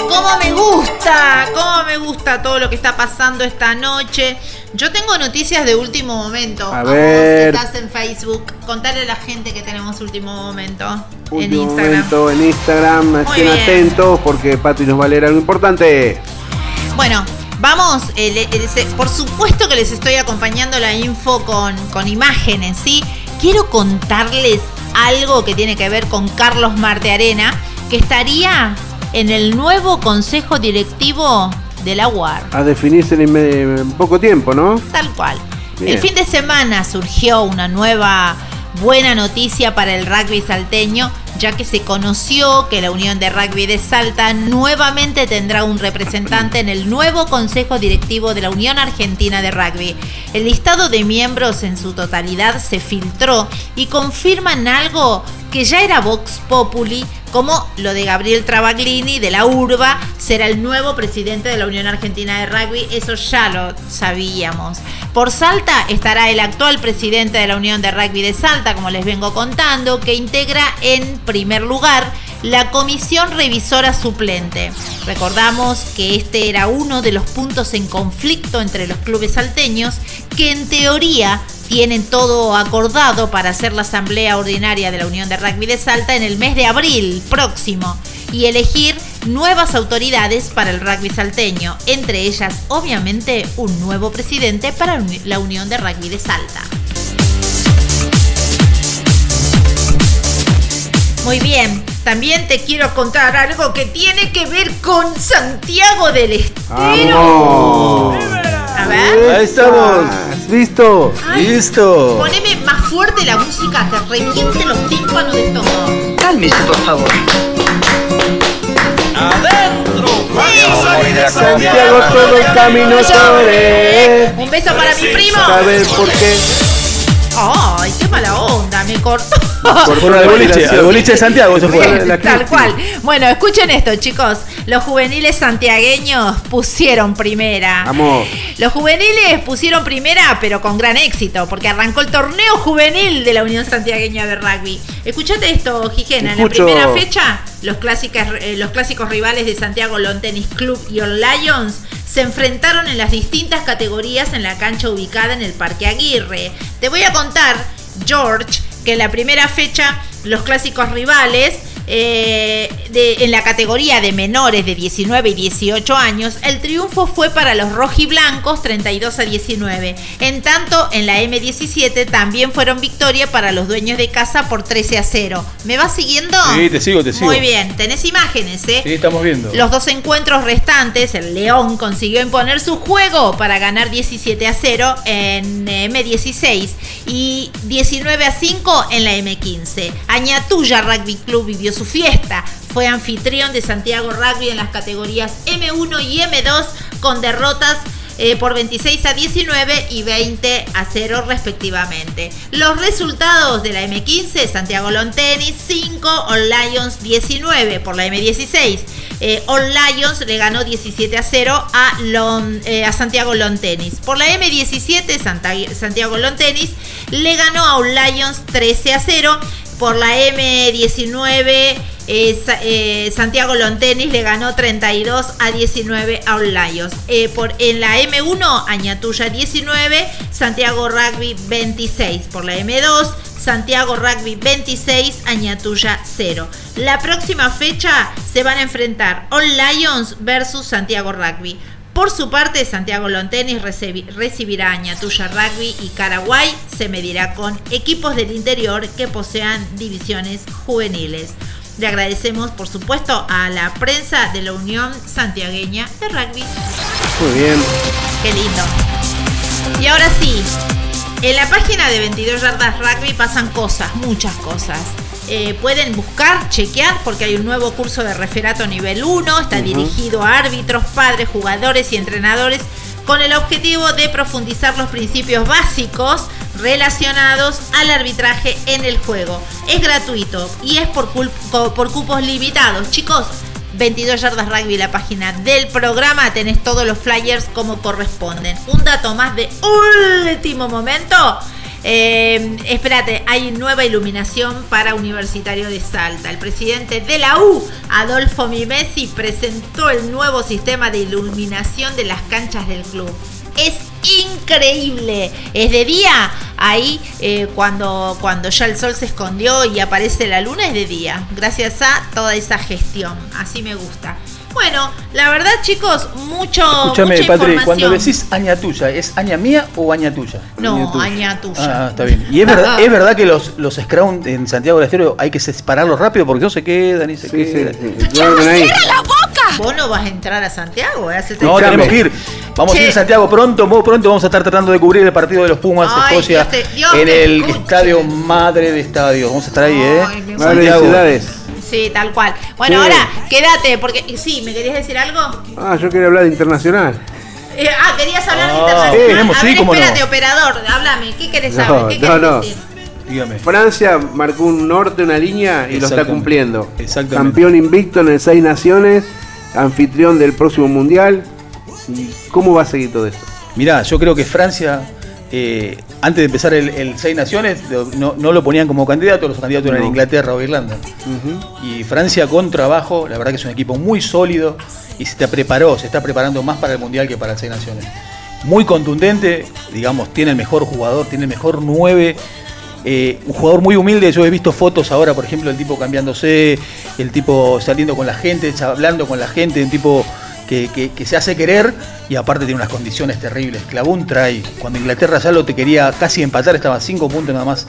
¿Cómo me gusta? ¿Cómo me gusta todo lo que está pasando esta noche? Yo tengo noticias de último momento. A ver. estás en Facebook, contale a la gente que tenemos último momento Último en Instagram. momento en Instagram, estén bien. atentos porque Pati nos va a leer algo importante. Bueno, vamos, eh, eh, por supuesto que les estoy acompañando la info con, con imágenes, ¿sí? Quiero contarles algo que tiene que ver con Carlos Martearena, que estaría en el nuevo consejo directivo de la UAR. A definirse en, poco tiempo, ¿no? Tal cual. Bien. El fin de semana surgió una nueva buena noticia para el rugby salteño, ya que se conoció que la Unión de Rugby de Salta nuevamente tendrá un representante en el nuevo Consejo Directivo de la Unión Argentina de Rugby. El listado de miembros en su totalidad se filtró y confirman algo que ya era Vox Populi, como lo de Gabriel Travaglini de la URBA será el nuevo presidente de la Unión Argentina de Rugby, eso ya lo sabíamos. Por Salta estará el actual presidente de la Unión de Rugby de Salta, como les vengo contando, que integra en primer lugar la comisión revisora suplente. Recordamos que este era uno de los puntos en conflicto entre los clubes salteños que en teoría tienen todo acordado para hacer la asamblea ordinaria de la Unión de Rugby de Salta en el mes de abril próximo y elegir nuevas autoridades para el rugby salteño, entre ellas obviamente un nuevo presidente para la Unión de Rugby de Salta. Muy bien, también te quiero contar algo que tiene que ver con Santiago del Estero. A ver. Ahí estamos. ¿Listo? Listo. Poneme más fuerte la música que reviente los tímpanos de todo. Cálmese, por favor. Adentro, Santiago todo el camino sobre. Un beso para mi primo. ¿Saber por qué? Ay, qué mala onda, me cortó. Fueron al boliche, al boliche de Santiago se fue. La Tal cual. Bueno, escuchen esto, chicos. Los juveniles santiagueños pusieron primera. Vamos. Los juveniles pusieron primera, pero con gran éxito, porque arrancó el torneo juvenil de la Unión Santiagueña de Rugby. Escuchate esto, Gijena. En la primera fecha, los, clásicas, eh, los clásicos rivales de Santiago Lawn Tennis Club y All Lions se enfrentaron en las distintas categorías en la cancha ubicada en el Parque Aguirre. Te voy a contar, George, que en la primera fecha los clásicos rivales eh, de- en la categoría de menores de 19 y 18 años, el triunfo fue para los rojiblancos 32 a 19. En tanto, en la M17 también fueron victoria para los dueños de casa por 13 a 0. ¿Me vas siguiendo? Sí, te sigo, te sigo. Muy bien, tenés imágenes, ¿eh? Sí, estamos viendo. Los dos encuentros restantes, el León consiguió imponer su juego para ganar 17 a 0 en M16 y 19 a 5 en la M15. Añatuya Rugby Club vivió su fiesta. fue anfitrión de Santiago Rugby en las categorías M1 y M2 con derrotas eh, por 26 a 19 y 20 a 0 respectivamente. Los resultados de la M15, Santiago Long Tennis 5, All Lions 19 por la M16. Eh, All Lions le ganó 17 a 0 a, eh, a Santiago Long Tennis. Por la M17, Santiago Long Tennis le ganó a All Lions 13 a 0. Por la M19, eh, Santiago Lontenis le ganó 32 a 19 a Lions. Eh, por, en la M1, Añatuya 19, Santiago Rugby 26. Por la M2, Santiago Rugby 26, Añatuya 0. La próxima fecha se van a enfrentar All Lions versus Santiago Rugby. Por su parte, Santiago Lontenis recibirá a Añatuya Rugby y Caraguay se medirá con equipos del interior que posean divisiones juveniles. Le agradecemos, por supuesto, a la prensa de la Unión Santiagueña de Rugby. Muy bien. Qué lindo. Y ahora sí, en la página de 22 Yardas Rugby pasan cosas, muchas cosas. Eh, pueden buscar, chequear, porque hay un nuevo curso de referato nivel 1, está dirigido a árbitros, padres, jugadores y entrenadores con el objetivo de profundizar los principios básicos relacionados al arbitraje en el juego. Es gratuito y es por, por cupos limitados. Chicos, 22 yardas rugby, la página del programa, tenés todos los flyers como corresponden. Un dato más de último momento. Eh, espérate, hay nueva iluminación para Universitario de Salta. El presidente de la U, Adolfo Mimesi, presentó el nuevo sistema de iluminación de las canchas del club. Es increíble. Es de día. Ahí eh, cuando, cuando ya el sol se escondió y aparece la luna es de día. Gracias a toda esa gestión. Así me gusta. Bueno, la verdad, chicos, mucho. Escúchame, Patri, cuando decís aña tuya, ¿es aña mía o aña tuya? No, aña tuya. Ah, está bien. Y es verdad, es verdad que los, los Scrum en Santiago del Estero hay que separarlos rápido porque no se quedan y se quedan. ¡Cierra la boca! Vos no vas a entrar a Santiago, ¿eh? No, tenemos que ir. Vamos a ir a Santiago pronto, muy pronto vamos a estar tratando de cubrir el partido de los Pumas de Escocia en el estadio Madre de Estadios. Vamos a estar ahí, ¿eh? Madre de ciudades. Sí, tal cual. Bueno, ahora quédate, porque sí, ¿me querías decir algo? Ah, yo quería hablar de internacional. Eh, ah, querías hablar de ah, internacional. a ver, espérate, operador, háblame. ¿Qué querés saber? ¿Qué no, no. decir? Dígame. Francia marcó un norte, una línea y lo está cumpliendo. Exactamente. Campeón invicto en el Seis Naciones, anfitrión del próximo Mundial. ¿Cómo va a seguir todo esto? Mirá, yo creo que Francia eh, antes de empezar el, Seis Naciones, no, lo ponían como candidato, los candidatos eran Inglaterra o Irlanda. Y Francia con trabajo, la verdad que es un equipo muy sólido y se preparó, se está preparando más para el Mundial que para el Seis Naciones. Muy contundente, digamos, tiene el mejor jugador, tiene el mejor 9. Eh, un jugador muy humilde, yo he visto fotos ahora, por ejemplo, el tipo cambiándose, el tipo saliendo con la gente, hablando con la gente, un tipo que, se hace querer y aparte tiene unas condiciones terribles. Clavó un try. Cuando Inglaterra ya lo te quería casi empatar, estaba a 5 puntos nada más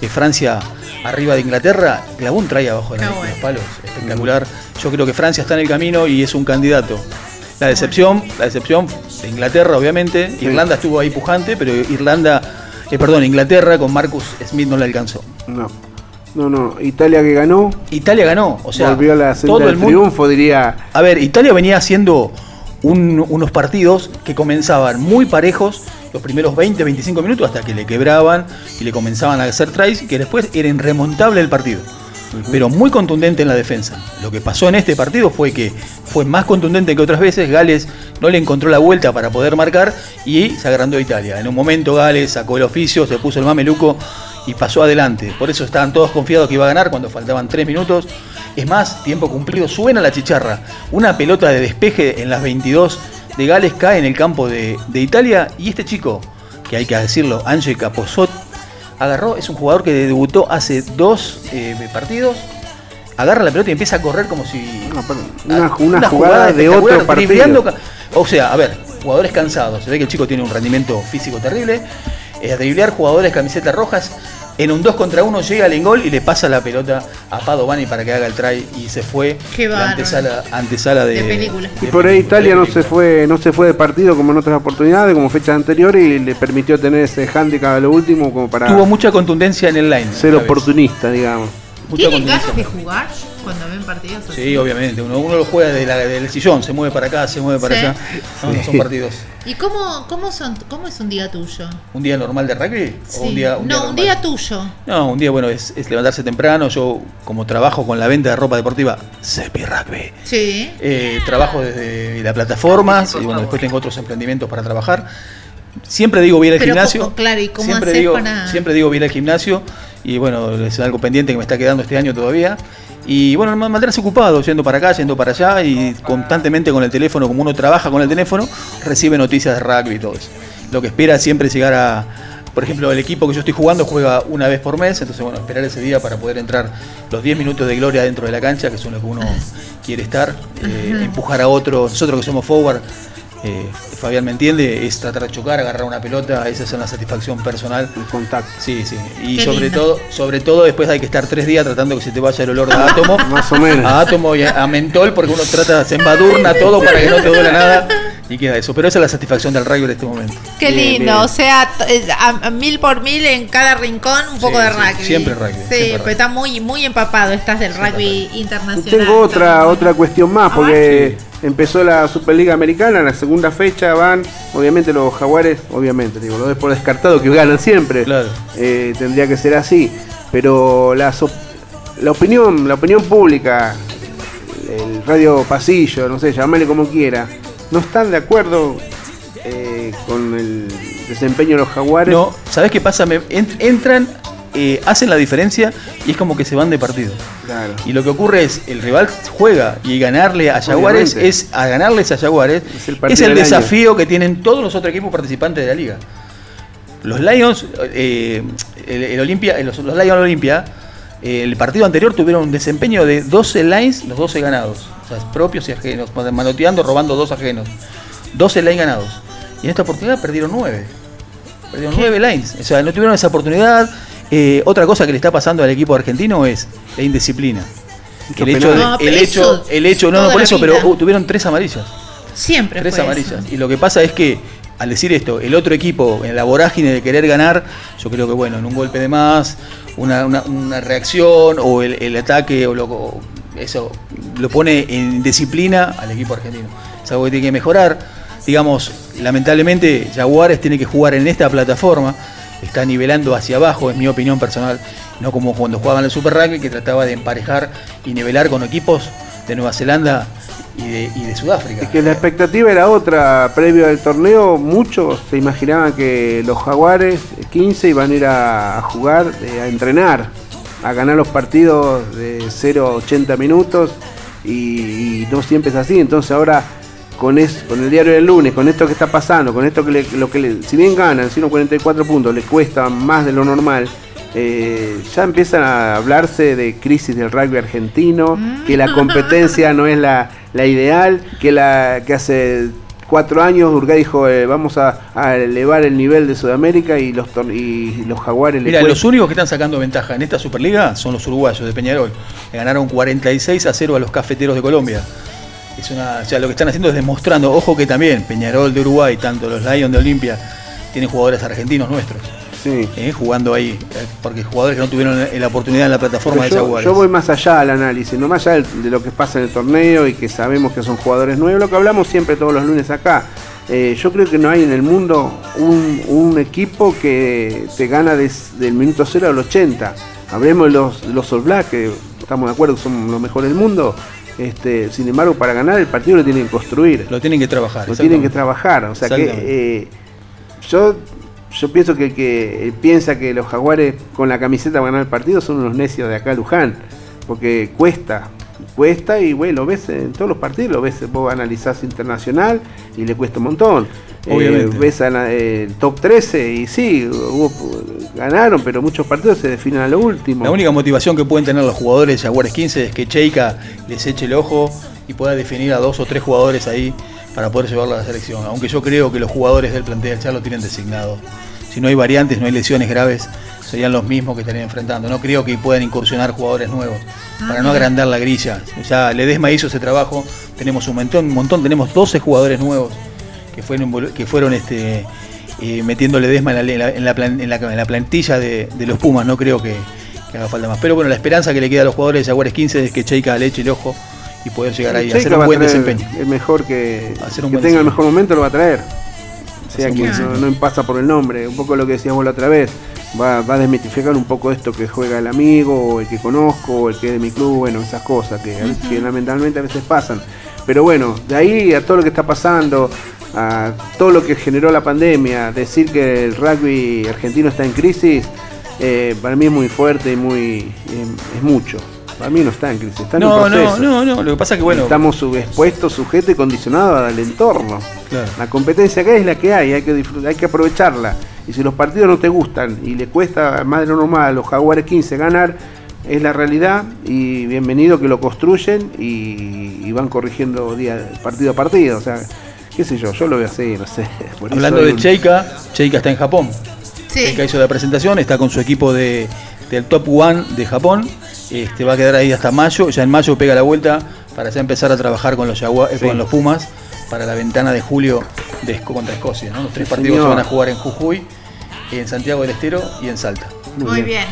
de Francia arriba de Inglaterra, clavó un try abajo de, los palos. Espectacular. Yo creo que Francia está en el camino y es un candidato. La decepción, la decepción de Inglaterra, obviamente. Irlanda estuvo ahí pujante, pero Irlanda, eh, perdón, Inglaterra con Marcus Smith no le alcanzó. No. No, no, Italia que ganó. Italia ganó, o sea, volvió a la todo el triunfo, diría. A ver, Italia venía haciendo unos partidos que comenzaban muy parejos los primeros 20, 25 minutos hasta que le quebraban y le comenzaban a hacer tries que después era irremontable el partido. Pero muy contundente en la defensa. Lo que pasó en este partido fue que fue más contundente que otras veces. Gales no le encontró la vuelta para poder marcar y se agrandó Italia. En un momento Gales sacó el oficio, se puso el mameluco y pasó adelante. Por eso estaban todos confiados que iba a ganar cuando faltaban tres minutos. Es más, tiempo cumplido, suena la chicharra. Una pelota de despeje en las 22 de Gales cae en el campo de, Italia y este chico, que hay que decirlo, Ángel Caposot, agarró, es un jugador que debutó hace dos eh, partidos, agarra la pelota y empieza a correr como si... Una, jugada, de otro partido. O sea, a ver, jugadores cansados, se ve que el chico tiene un rendimiento físico terrible, eh, driblear jugadores camisetas rojas, en un 2 contra 1 llega al engol y le pasa la pelota a Padovani para que haga el try y se fue Qué la antesala, antesala de, película. y por ahí Italia no se fue no se fue de partido como en otras oportunidades, como fechas anteriores y le permitió tener ese handicap a lo último como para Tuvo mucha contundencia en el line. Ser oportunista, digamos. Mucha ¿Tienen contención. ganas de jugar cuando ven partidos así? Sí, obviamente. Uno, uno lo juega desde la- del sillón, se mueve para acá, se mueve para Sí. allá. No, no son partidos. ¿Y cómo, cómo, son, cómo es un día tuyo? ¿Un día normal de rugby? Sí. ¿O un día, un día no, un día tuyo. No, un día, bueno, es, es levantarse temprano. Yo, como trabajo con la venta de ropa deportiva, Cepi Rugby. Sí. Eh, trabajo desde la plataforma y bueno, después tengo otros emprendimientos para trabajar. Siempre digo bien al gimnasio. claro, ¿y cómo siempre digo, para- siempre digo bien al gimnasio y bueno, es algo pendiente que me está quedando este año todavía. Y bueno, ma- mantenerse ocupado, yendo para acá, yendo para allá y constantemente con el teléfono, como uno trabaja con el teléfono, recibe noticias de rugby y todo eso. Lo que espera siempre es llegar a, por ejemplo, el equipo que yo estoy jugando juega una vez por mes, entonces bueno, esperar ese día para poder entrar los 10 minutos de gloria dentro de la cancha, que son lo que uno quiere estar, eh, empujar a otro, nosotros que somos forward, eh, Fabián me entiende, es tratar de chocar, agarrar una pelota, esa es una satisfacción personal. El contacto. Sí, sí. Y Qué sobre lindo. todo, sobre todo después hay que estar tres días tratando que se te vaya el olor de átomo. Más o menos. A átomo y a, a mentol, porque uno trata, se embadurna todo para que no te duela nada. Y queda eso. Pero esa es la satisfacción del rugby en este momento. Qué Bien, lindo, bien. o sea, eh, a, a mil por mil en cada rincón un poco Sí, de sí, rugby. siempre rugby, Sí, siempre pero rugby. está muy muy empapado, estás del rugby internacional. tengo otra otra cuestión más, Ah, porque empezó la Superliga Americana, la segunda fecha van, obviamente los jaguares, obviamente, digo, lo doy por descartado que ganan siempre. Claro. Eh, tendría que ser así. Pero la, so- la opinión, la opinión pública, el radio pasillo, no sé, llamale como quiera, no están de acuerdo eh, con el desempeño de los jaguares. No, ¿sabes qué pasa? Me- en- entran, eh, hacen la diferencia y es como que se van de partido. Claro. Y lo que ocurre es, el rival juega y ganarle a Jaguares Obviamente. es a ganarles a Jaguares Es el es partido el del año. desafío que tienen todos los otros equipos participantes de la liga. Los Lions, eh, el, el Olimpia, los, los Lions Olimpia, eh, el partido anterior tuvieron un desempeño de 12 lines, los 12 ganados, o sea, propios y ajenos, manoteando, robando dos ajenos. 12 lines ganados. Y en esta oportunidad perdieron 9. Perdieron 9 lines. O sea, no tuvieron esa oportunidad. Eh, otra cosa que le está pasando al equipo argentino es la indisciplina. El hecho, de- No, el hecho, el hecho, no, no por eso, pero uh, tuvieron tres amarillas. Siempre Tres fue amarillas. eso. Y lo que pasa es que al decir esto, el otro equipo en la vorágine de querer ganar, yo creo que bueno, en un golpe de más, una, una- una reacción o el, el ataque o lo, o eso lo pone en disciplina al equipo argentino. Es algo que tiene que mejorar. Digamos, lamentablemente Jaguares tiene que jugar en esta plataforma, está nivelando hacia abajo, es mi opinión personal, no como cuando jugaban el Super Rugby que trataba de emparejar y nivelar con equipos de Nueva Zelanda y de, y de Sudáfrica. Es que la expectativa era otra. Previo al torneo, muchos se imaginaban que los jaguares 15 iban a ir a, a jugar, eh, a entrenar, a ganar los partidos de 0 a 80 minutos y, y no siempre es así. Entonces ahora con, es, con el diario del lunes, con esto que está pasando, con esto que, le- lo que le- si bien ganan 144 puntos, le cuesta más de lo normal. eh, ya empiezan a hablarse de crisis del rugby argentino, que la competencia no es la, la ideal, que, la, que hace cuatro años Urgay dijo eh, vamos a, a elevar el nivel de Sudamérica y los, y los jaguares Mira, los únicos que están sacando ventaja en esta Superliga son los uruguayos de Peñarol. Le ganaron 46 a 0 a los cafeteros de Colombia. Es una, o sea, lo que están haciendo es demostrando, ojo que también Peñarol de Uruguay, tanto los Lions de Olimpia, tienen jugadores argentinos nuestros. Sí. eh, jugando ahí, eh, porque jugadores que no tuvieron la oportunidad en la plataforma Pero de Jaguares. yo voy más allá al análisis, no más allá de lo que pasa en el torneo y que sabemos que son jugadores nuevos, lo que hablamos siempre todos los lunes acá. Eh, yo creo que no hay en el mundo un, un equipo que te gana des- del minuto 0 al 80. Hablemos de los, los All Black, que estamos de acuerdo que son los mejores del mundo. Este, sin embargo, para ganar el partido lo tienen que construir. Lo tienen que trabajar. Lo tienen que trabajar. O sea que eh, yo, yo pienso que el que piensa que los jaguares con la camiseta van a ganar el partido son unos necios de acá Luján. Porque cuesta, cuesta y bueno, lo ves en todos los partidos, lo ves, vos analizás internacional y le cuesta un montón. Eh, Obviamente. ves a la- el top 13 y sí, hubo- ganaron, pero muchos partidos se definen a lo último. La única motivación que pueden tener los jugadores de Jaguares 15 es que Cheika les eche el ojo y pueda definir a dos o tres jugadores ahí para poder llevarlo a la selección. Aunque yo creo que los jugadores del plantel ya lo tienen designado. Si no hay variantes, no hay lesiones graves, serían los mismos que estarían enfrentando. No creo que puedan incursionar jugadores nuevos para no agrandar la grilla. Ya Ledesma hizo ese trabajo, tenemos un montón, un montón tenemos 12 jugadores nuevos que fueron, que fueron este, eh, metiendo Ledesma en la, en la- en la plan- en la- en la plantilla de, de los Pumas. No creo que, haga falta más. Pero bueno, la esperanza que le queda a los jugadores de Jaguares 15 es que Cheika le eche el ojo y poder llegar ahí a hacer un buen desempeño. Es mejor que, que tenga el mejor momento, lo va a traer. O sea que no, pasa por el nombre, un poco lo que decíamos la otra vez. Va, va, a desmitificar un poco esto que juega el amigo, o el que conozco, o el que es de mi club, bueno, esas cosas que, que lamentablemente a veces pasan. Pero bueno, de ahí a todo lo que está pasando, a todo lo que generó la pandemia, decir que el rugby argentino está en crisis, eh, para mí es muy fuerte y muy es mucho. Para mí no está en crisis, está en un proceso. No, no, no, lo que pasa es que bueno. Estamos expuestos, sujetos y condicionados al entorno. La competencia que hay es la que hay, hay que, hay que aprovecharla. Y si los partidos no te gustan y le cuesta más de lo normal a los Jaguares 15 ganar, es la realidad y bienvenido que lo construyen y, van corrigiendo día, partido a partido. O sea, qué sé yo, yo lo veo así, no sé. Hablando de Cheika, Cheika está en Japón. Sí. Cheika hizo la presentación, está con su equipo de, del Top One de Japón. Este, va a quedar ahí hasta mayo. Ya en mayo pega la vuelta para ya empezar a trabajar con los, eh, con los Pumas para la ventana de julio de, contra Escocia. Los tres partidos se van a jugar en Jujuy, en Santiago del Estero y en Salta. Muy, bien.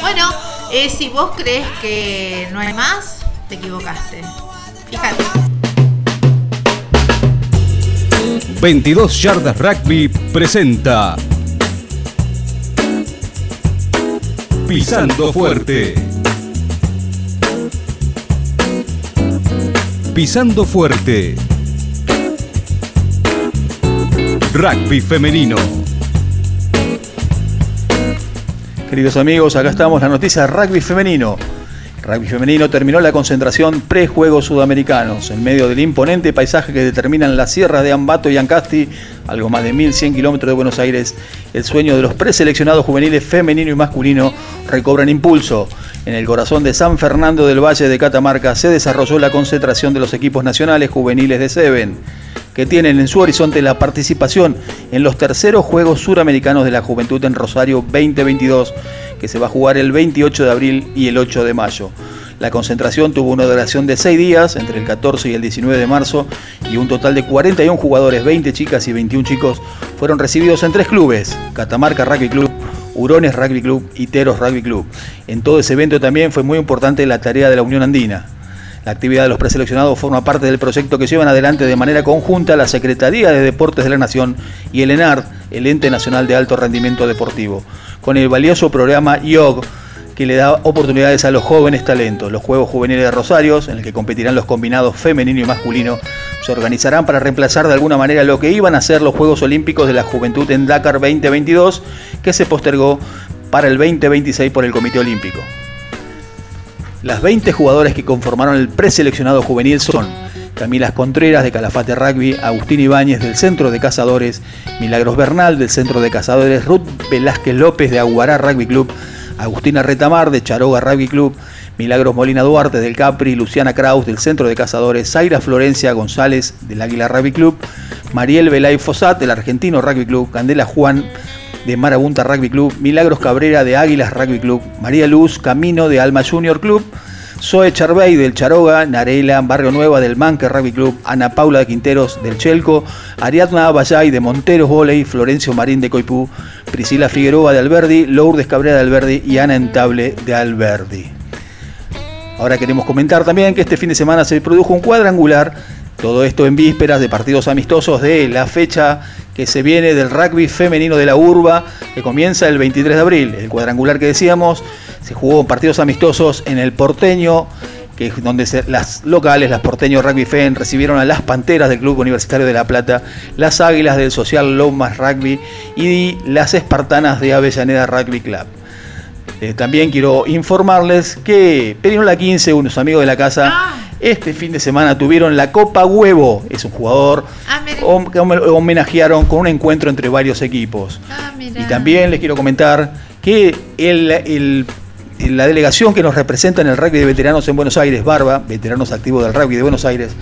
Bueno, eh, si vos crees que no hay más, te equivocaste. Fíjate. 22 Yardas Rugby presenta Pisando Fuerte. Pisando Fuerte. Rugby femenino. Queridos amigos, acá estamos, la noticia de rugby femenino. Rugby femenino terminó la concentración pre-juegos sudamericanos en medio del imponente paisaje que determinan las sierras de Ambato y Ancasti, algo más de 1100 kilómetros de Buenos Aires. El sueño de los preseleccionados juveniles femenino y masculino recobran impulso. En el corazón de San Fernando del Valle de Catamarca se desarrolló la concentración de los equipos nacionales juveniles de Seven que tienen en su horizonte la participación en los terceros Juegos Suramericanos de la Juventud en Rosario 2022, que se va a jugar el 28 de abril y el 8 de mayo. La concentración tuvo una duración de 6 días, entre el 14 y el 19 de marzo, y un total de 41 jugadores, 20 chicas y 21 chicos, fueron recibidos en tres clubes, Catamarca Rugby Club, Hurones Rugby Club y Teros Rugby Club. En todo ese evento también fue muy importante la tarea de la Unión Andina. La actividad de los preseleccionados forma parte del proyecto que llevan adelante de manera conjunta la Secretaría de Deportes de la Nación y el ENARD, el Ente Nacional de Alto Rendimiento Deportivo, con el valioso programa IOG, que le da oportunidades a los jóvenes talentos. Los Juegos Juveniles de Rosarios, en el que competirán los combinados femenino y masculino, se organizarán para reemplazar de alguna manera lo que iban a ser los Juegos Olímpicos de la Juventud en Dakar 2022, que se postergó para el 2026 por el Comité Olímpico. Las 20 jugadoras que conformaron el preseleccionado juvenil son Camila Contreras de Calafate Rugby, Agustín Ibáñez del Centro de Cazadores, Milagros Bernal del Centro de Cazadores, Ruth Velázquez López de Aguará Rugby Club, Agustina Retamar de Charoga Rugby Club, Milagros Molina Duarte del Capri, Luciana Kraus del Centro de Cazadores, Zaira Florencia González del Águila Rugby Club, Mariel Belay Fosat del Argentino Rugby Club, Candela Juan de Marabunta Rugby Club, Milagros Cabrera de Águilas Rugby Club, María Luz Camino de Alma Junior Club, Zoe Charbey del Charoga, Narela Barrio Nueva del Manque Rugby Club, Ana Paula de Quinteros del Chelco, Ariadna Abayay de Monteros Voley, Florencio Marín de Coipú, Priscila Figueroa de Alberdi, Lourdes Cabrera de Alberdi y Ana Entable de Alberdi. Ahora queremos comentar también que este fin de semana se produjo un cuadrangular, todo esto en vísperas de partidos amistosos de la fecha que se viene del rugby femenino de la urba, que comienza el 23 de abril. El cuadrangular que decíamos, se jugó partidos amistosos en el porteño, que es donde las locales, las porteños Rugby Fen, recibieron a las Panteras del Club Universitario de La Plata, las Águilas del Social Lomas Rugby y las Espartanas de Avellaneda Rugby Club. Eh, también quiero informarles que la 15, unos amigos de la casa, ah. este fin de semana tuvieron la Copa Huevo. Es un jugador ah, que homenajearon con un encuentro entre varios equipos. Ah, y también les quiero comentar que la delegación que nos representa en el rugby de veteranos en Buenos Aires, Barba, veteranos activos del rugby de Buenos Aires,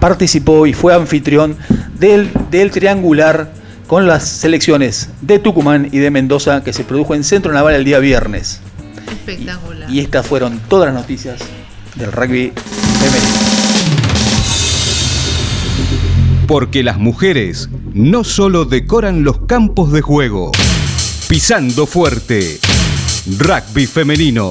participó y fue anfitrión del, del triangular con las selecciones de Tucumán y de Mendoza que se produjo en Centro Naval el día viernes. Espectacular. Y, estas fueron todas las noticias del rugby femenino. Porque las mujeres no solo decoran los campos de juego, pisando fuerte, Rugby femenino.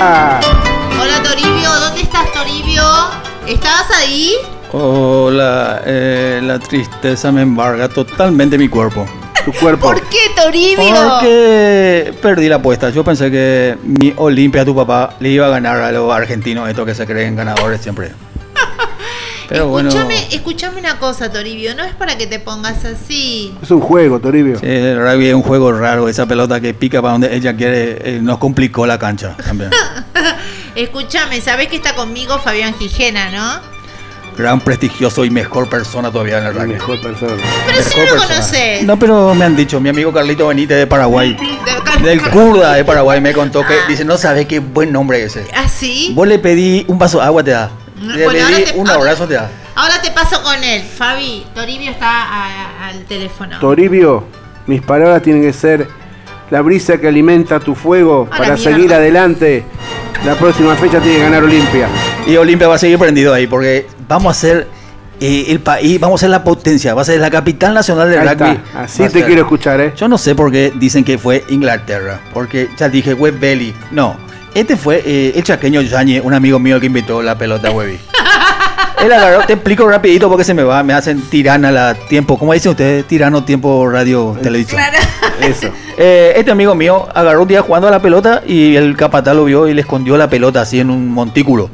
Hola Toribio, ¿dónde estás Toribio? ¿Estabas ahí? Hola, eh, la tristeza me embarga totalmente mi cuerpo. Tu cuerpo. ¿Por qué Toribio? Porque perdí la apuesta. Yo pensé que mi Olimpia, tu papá, le iba a ganar a los argentinos, estos que se creen ganadores siempre. Pero bueno. Escúchame una cosa, Toribio, no es para que te pongas así. Es un juego, Toribio. Sí, el rugby es un juego raro. Esa pelota que pica para donde ella quiere eh, nos complicó la cancha también. Escúchame, sabés que está conmigo Fabián Gijena, ¿no? Gran prestigioso y mejor persona todavía en el rugby. Mejor persona. Pero si no lo conoces. No, pero me han dicho, mi amigo Carlito Benítez de Paraguay, del Kurda de Paraguay, me contó que dice, no sabe qué buen nombre es ese. ¿Ah, sí? Vos le pedí un vaso de agua, te da. Le Bueno, pedí te- un ahora- abrazo, te da. Ahora te paso con él. Fabi, Toribio está a- al teléfono. Toribio, mis palabras tienen que ser la brisa que alimenta tu fuego para mierda. seguir adelante. La próxima fecha tiene que ganar Olimpia. Y Olimpia va a seguir prendido ahí porque vamos a ser eh, el país, vamos a ser la potencia, va a ser la capital nacional del Ahí rugby. está, así te ser. quiero escuchar, ¿eh? Yo no sé por qué dicen que fue Inglaterra, porque ya dije Web Belly. No, este fue eh, el chaqueño Yañe, un amigo mío que invitó la pelota a Webby. Él agarró, te explico rapidito porque se me va, me hacen tirana la tiempo, ¿cómo dicen ustedes? Tirano tiempo radio televisión. Eso. Eh, este amigo mío agarró un día jugando a la pelota y el capataz lo vio y le escondió la pelota así en un montículo.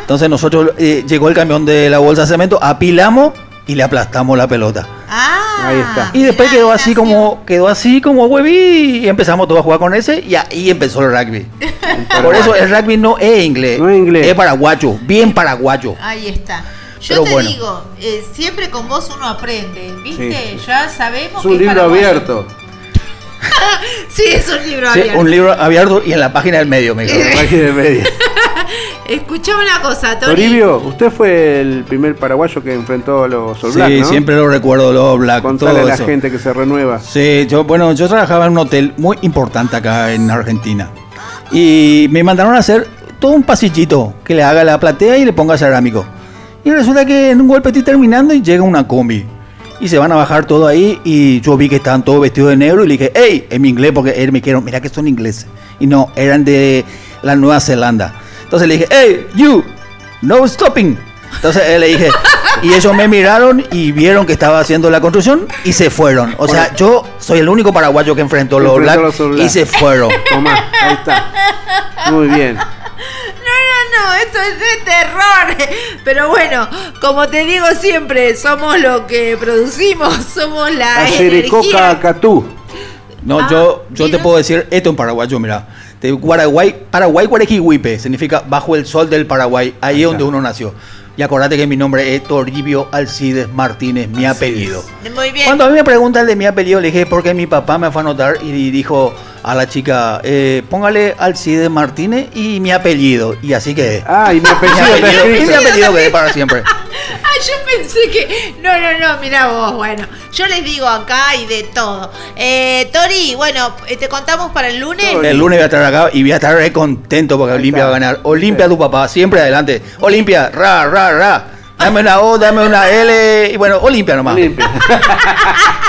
Entonces nosotros eh, llegó el camión de la bolsa de cemento, apilamos y le aplastamos la pelota. Ahí está. Y después quedó así como quedó así como hueví y empezamos todos a jugar con ese y ahí empezó el rugby. Por eso el rugby no es inglés, No es inglés. es paraguayo, bien paraguayo. Ahí está. Yo Pero te bueno. digo, eh, siempre con vos uno aprende, ¿viste? Sí. Ya sabemos Es un libro abierto. sí, es un libro Sí, abierto. un libro abierto y en la página del medio, me dijo. La página del medio. Escuchame una cosa, Tori. Toribio, usted fue el primer paraguayo que enfrentó a los All Sí, Black, ¿no? siempre lo recuerdo, los Black, Contale todo a la eso. gente que se renueva. Sí, yo, bueno, yo trabajaba en un hotel muy importante acá en Argentina. Y me mandaron a hacer todo un pasillito que le haga la platea y le ponga cerámico. Y resulta que en un golpe estoy terminando y llega una combi. Y se van a bajar todo ahí y yo vi que estaban todos vestidos de negro y le dije, hey, en mi inglés, porque él me dijeron, mira que son ingleses. Y no, eran de la Nueva Zelanda. Entonces le dije, hey, you, no stopping. Entonces eh, le dije, y ellos me miraron y vieron que estaba haciendo la construcción y se fueron. O sea, yo soy el único paraguayo que enfrentó los Enfrentó Black a los All Black. y se fueron. Tomá, ahí está. Muy bien. No, no, no, esto es de terror. Pero bueno, como te digo siempre, somos lo que producimos, somos la Acerecoca energía. Catú. No, Ah, yo, yo te mira. puedo decir esto en paraguayo, mira. De Paraguay, Paraguay Guarejihuipe, significa bajo el sol del Paraguay, ahí es donde uno nació. Y acordate que mi nombre es Toribio Alcides Martínez, mi apellido. Muy bien. Cuando a mí me preguntan de mi apellido, le dije, porque mi papá me fue a anotar y dijo a la chica, eh, póngale Alcides Martínez y mi apellido. Y así que... Ah, y mi apellido y mi apellido quedé para siempre. Ah, yo pensé que. No, no, no, mira vos, bueno. Yo les digo acá y de todo. Eh, Tori, bueno, eh, te contamos para el lunes. El lunes voy a estar acá y voy a estar re contento porque Olimpia va a ganar. Olimpia tu papá, siempre adelante. Olimpia, ra, ra, ra. Dame una O, dame una L y bueno, Olimpia nomás. Olimpia.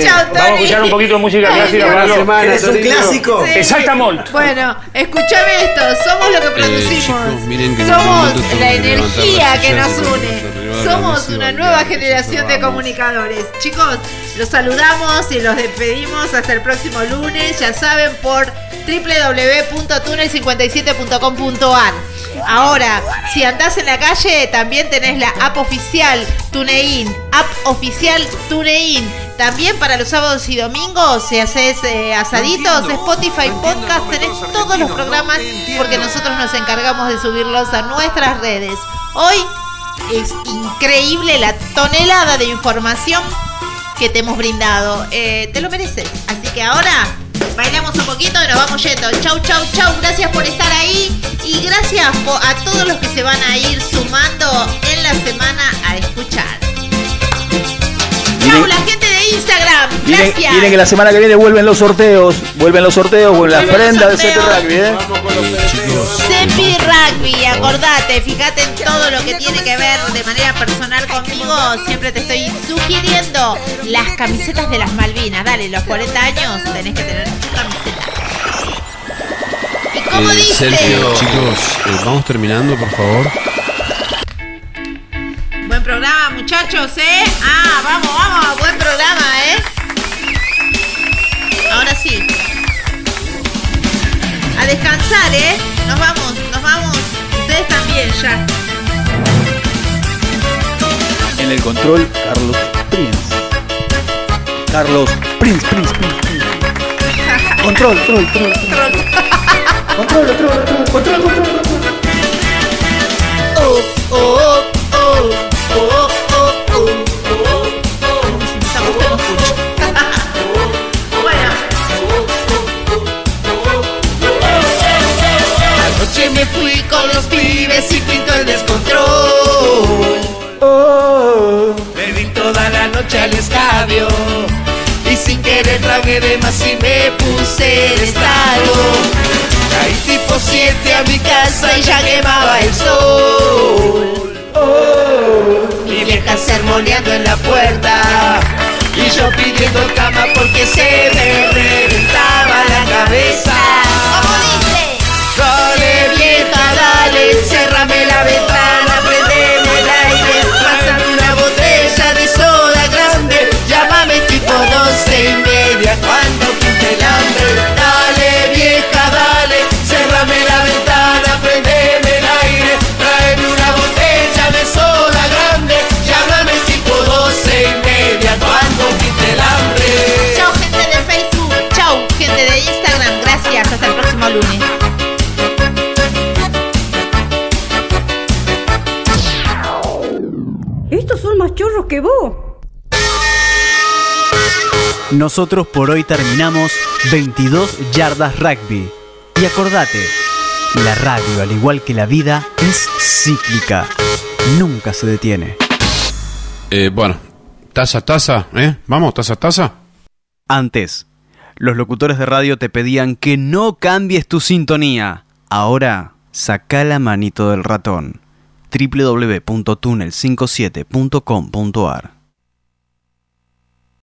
Chao, Tori. Vamos a escuchar un poquito de música Ay, clásica, Dios. Pablo. semana, Es un clásico. Sí. Exactamente. Bueno, escúchame esto, somos lo que producimos. chicos, miren que en un somos la energía la que nos une. la Somos una nueva generación de comunicadores. Chicos, los saludamos y los despedimos hasta el próximo lunes. Ya saben, por www.tunel57.com.ar. Ahora, si andás en la calle, también tenés la app oficial TuneIn, app oficial TuneIn. También para los sábados y domingos, si haces eh, asaditos, Spotify Podcast, tenés todos los programas porque nosotros nos encargamos de subirlos a nuestras redes. Hoy es increíble la tonelada de información que te hemos brindado. Eh, te lo mereces. Así que ahora bailamos un poquito y nos vamos yendo. Chau, chau, chau. Gracias por estar ahí. Y gracias a todos los que se van a ir sumando en la semana a escuchar. Chau, Miren- la gente de Instagram. Miren, Gracias. miren que la semana que viene vuelven los sorteos. Vuelven los sorteos con la Vuelven los prenda de sorteos. Rugby, ¿eh? Sepi Rugby, acordate, fíjate en todo lo que tiene que ver de manera personal conmigo. Siempre te estoy sugiriendo las camisetas de las Malvinas. Dale, los 40 años tenés que tener camiseta. ¿Y cómo Eh, dice? Sergio, chicos, eh, vamos terminando, por favor. Programa, muchachos, ¿eh? Ah, vamos, vamos, buen programa, ¿eh? Ahora sí. A descansar, ¿eh? Nos vamos, nos vamos. Ustedes también ya. En el control, Carlos Prince. Carlos Prince, Prince, Prince, Prince. Control, control, control. Control, control, control, control, control. Oh, oh, oh, oh, pibes y pinto el descontrol. Me vi toda la noche al estadio y sin querer tragué de más y me puse el estado. Caí tipo 7 a mi casa y ya quemaba el sol. Mi vieja sermoneando en la puerta y yo pidiendo cama porque se me reventaba la cabeza. Nosotros por hoy terminamos 22 yardas rugby. Y acordate, la radio, al igual que la vida, es cíclica. Nunca se detiene. Eh, bueno, taza, taza, ¿eh? Vamos, taza, taza. Antes, los locutores de radio te pedían que no cambies tu sintonía. Ahora, saca la manito del ratón. www.tunnel57.com.ar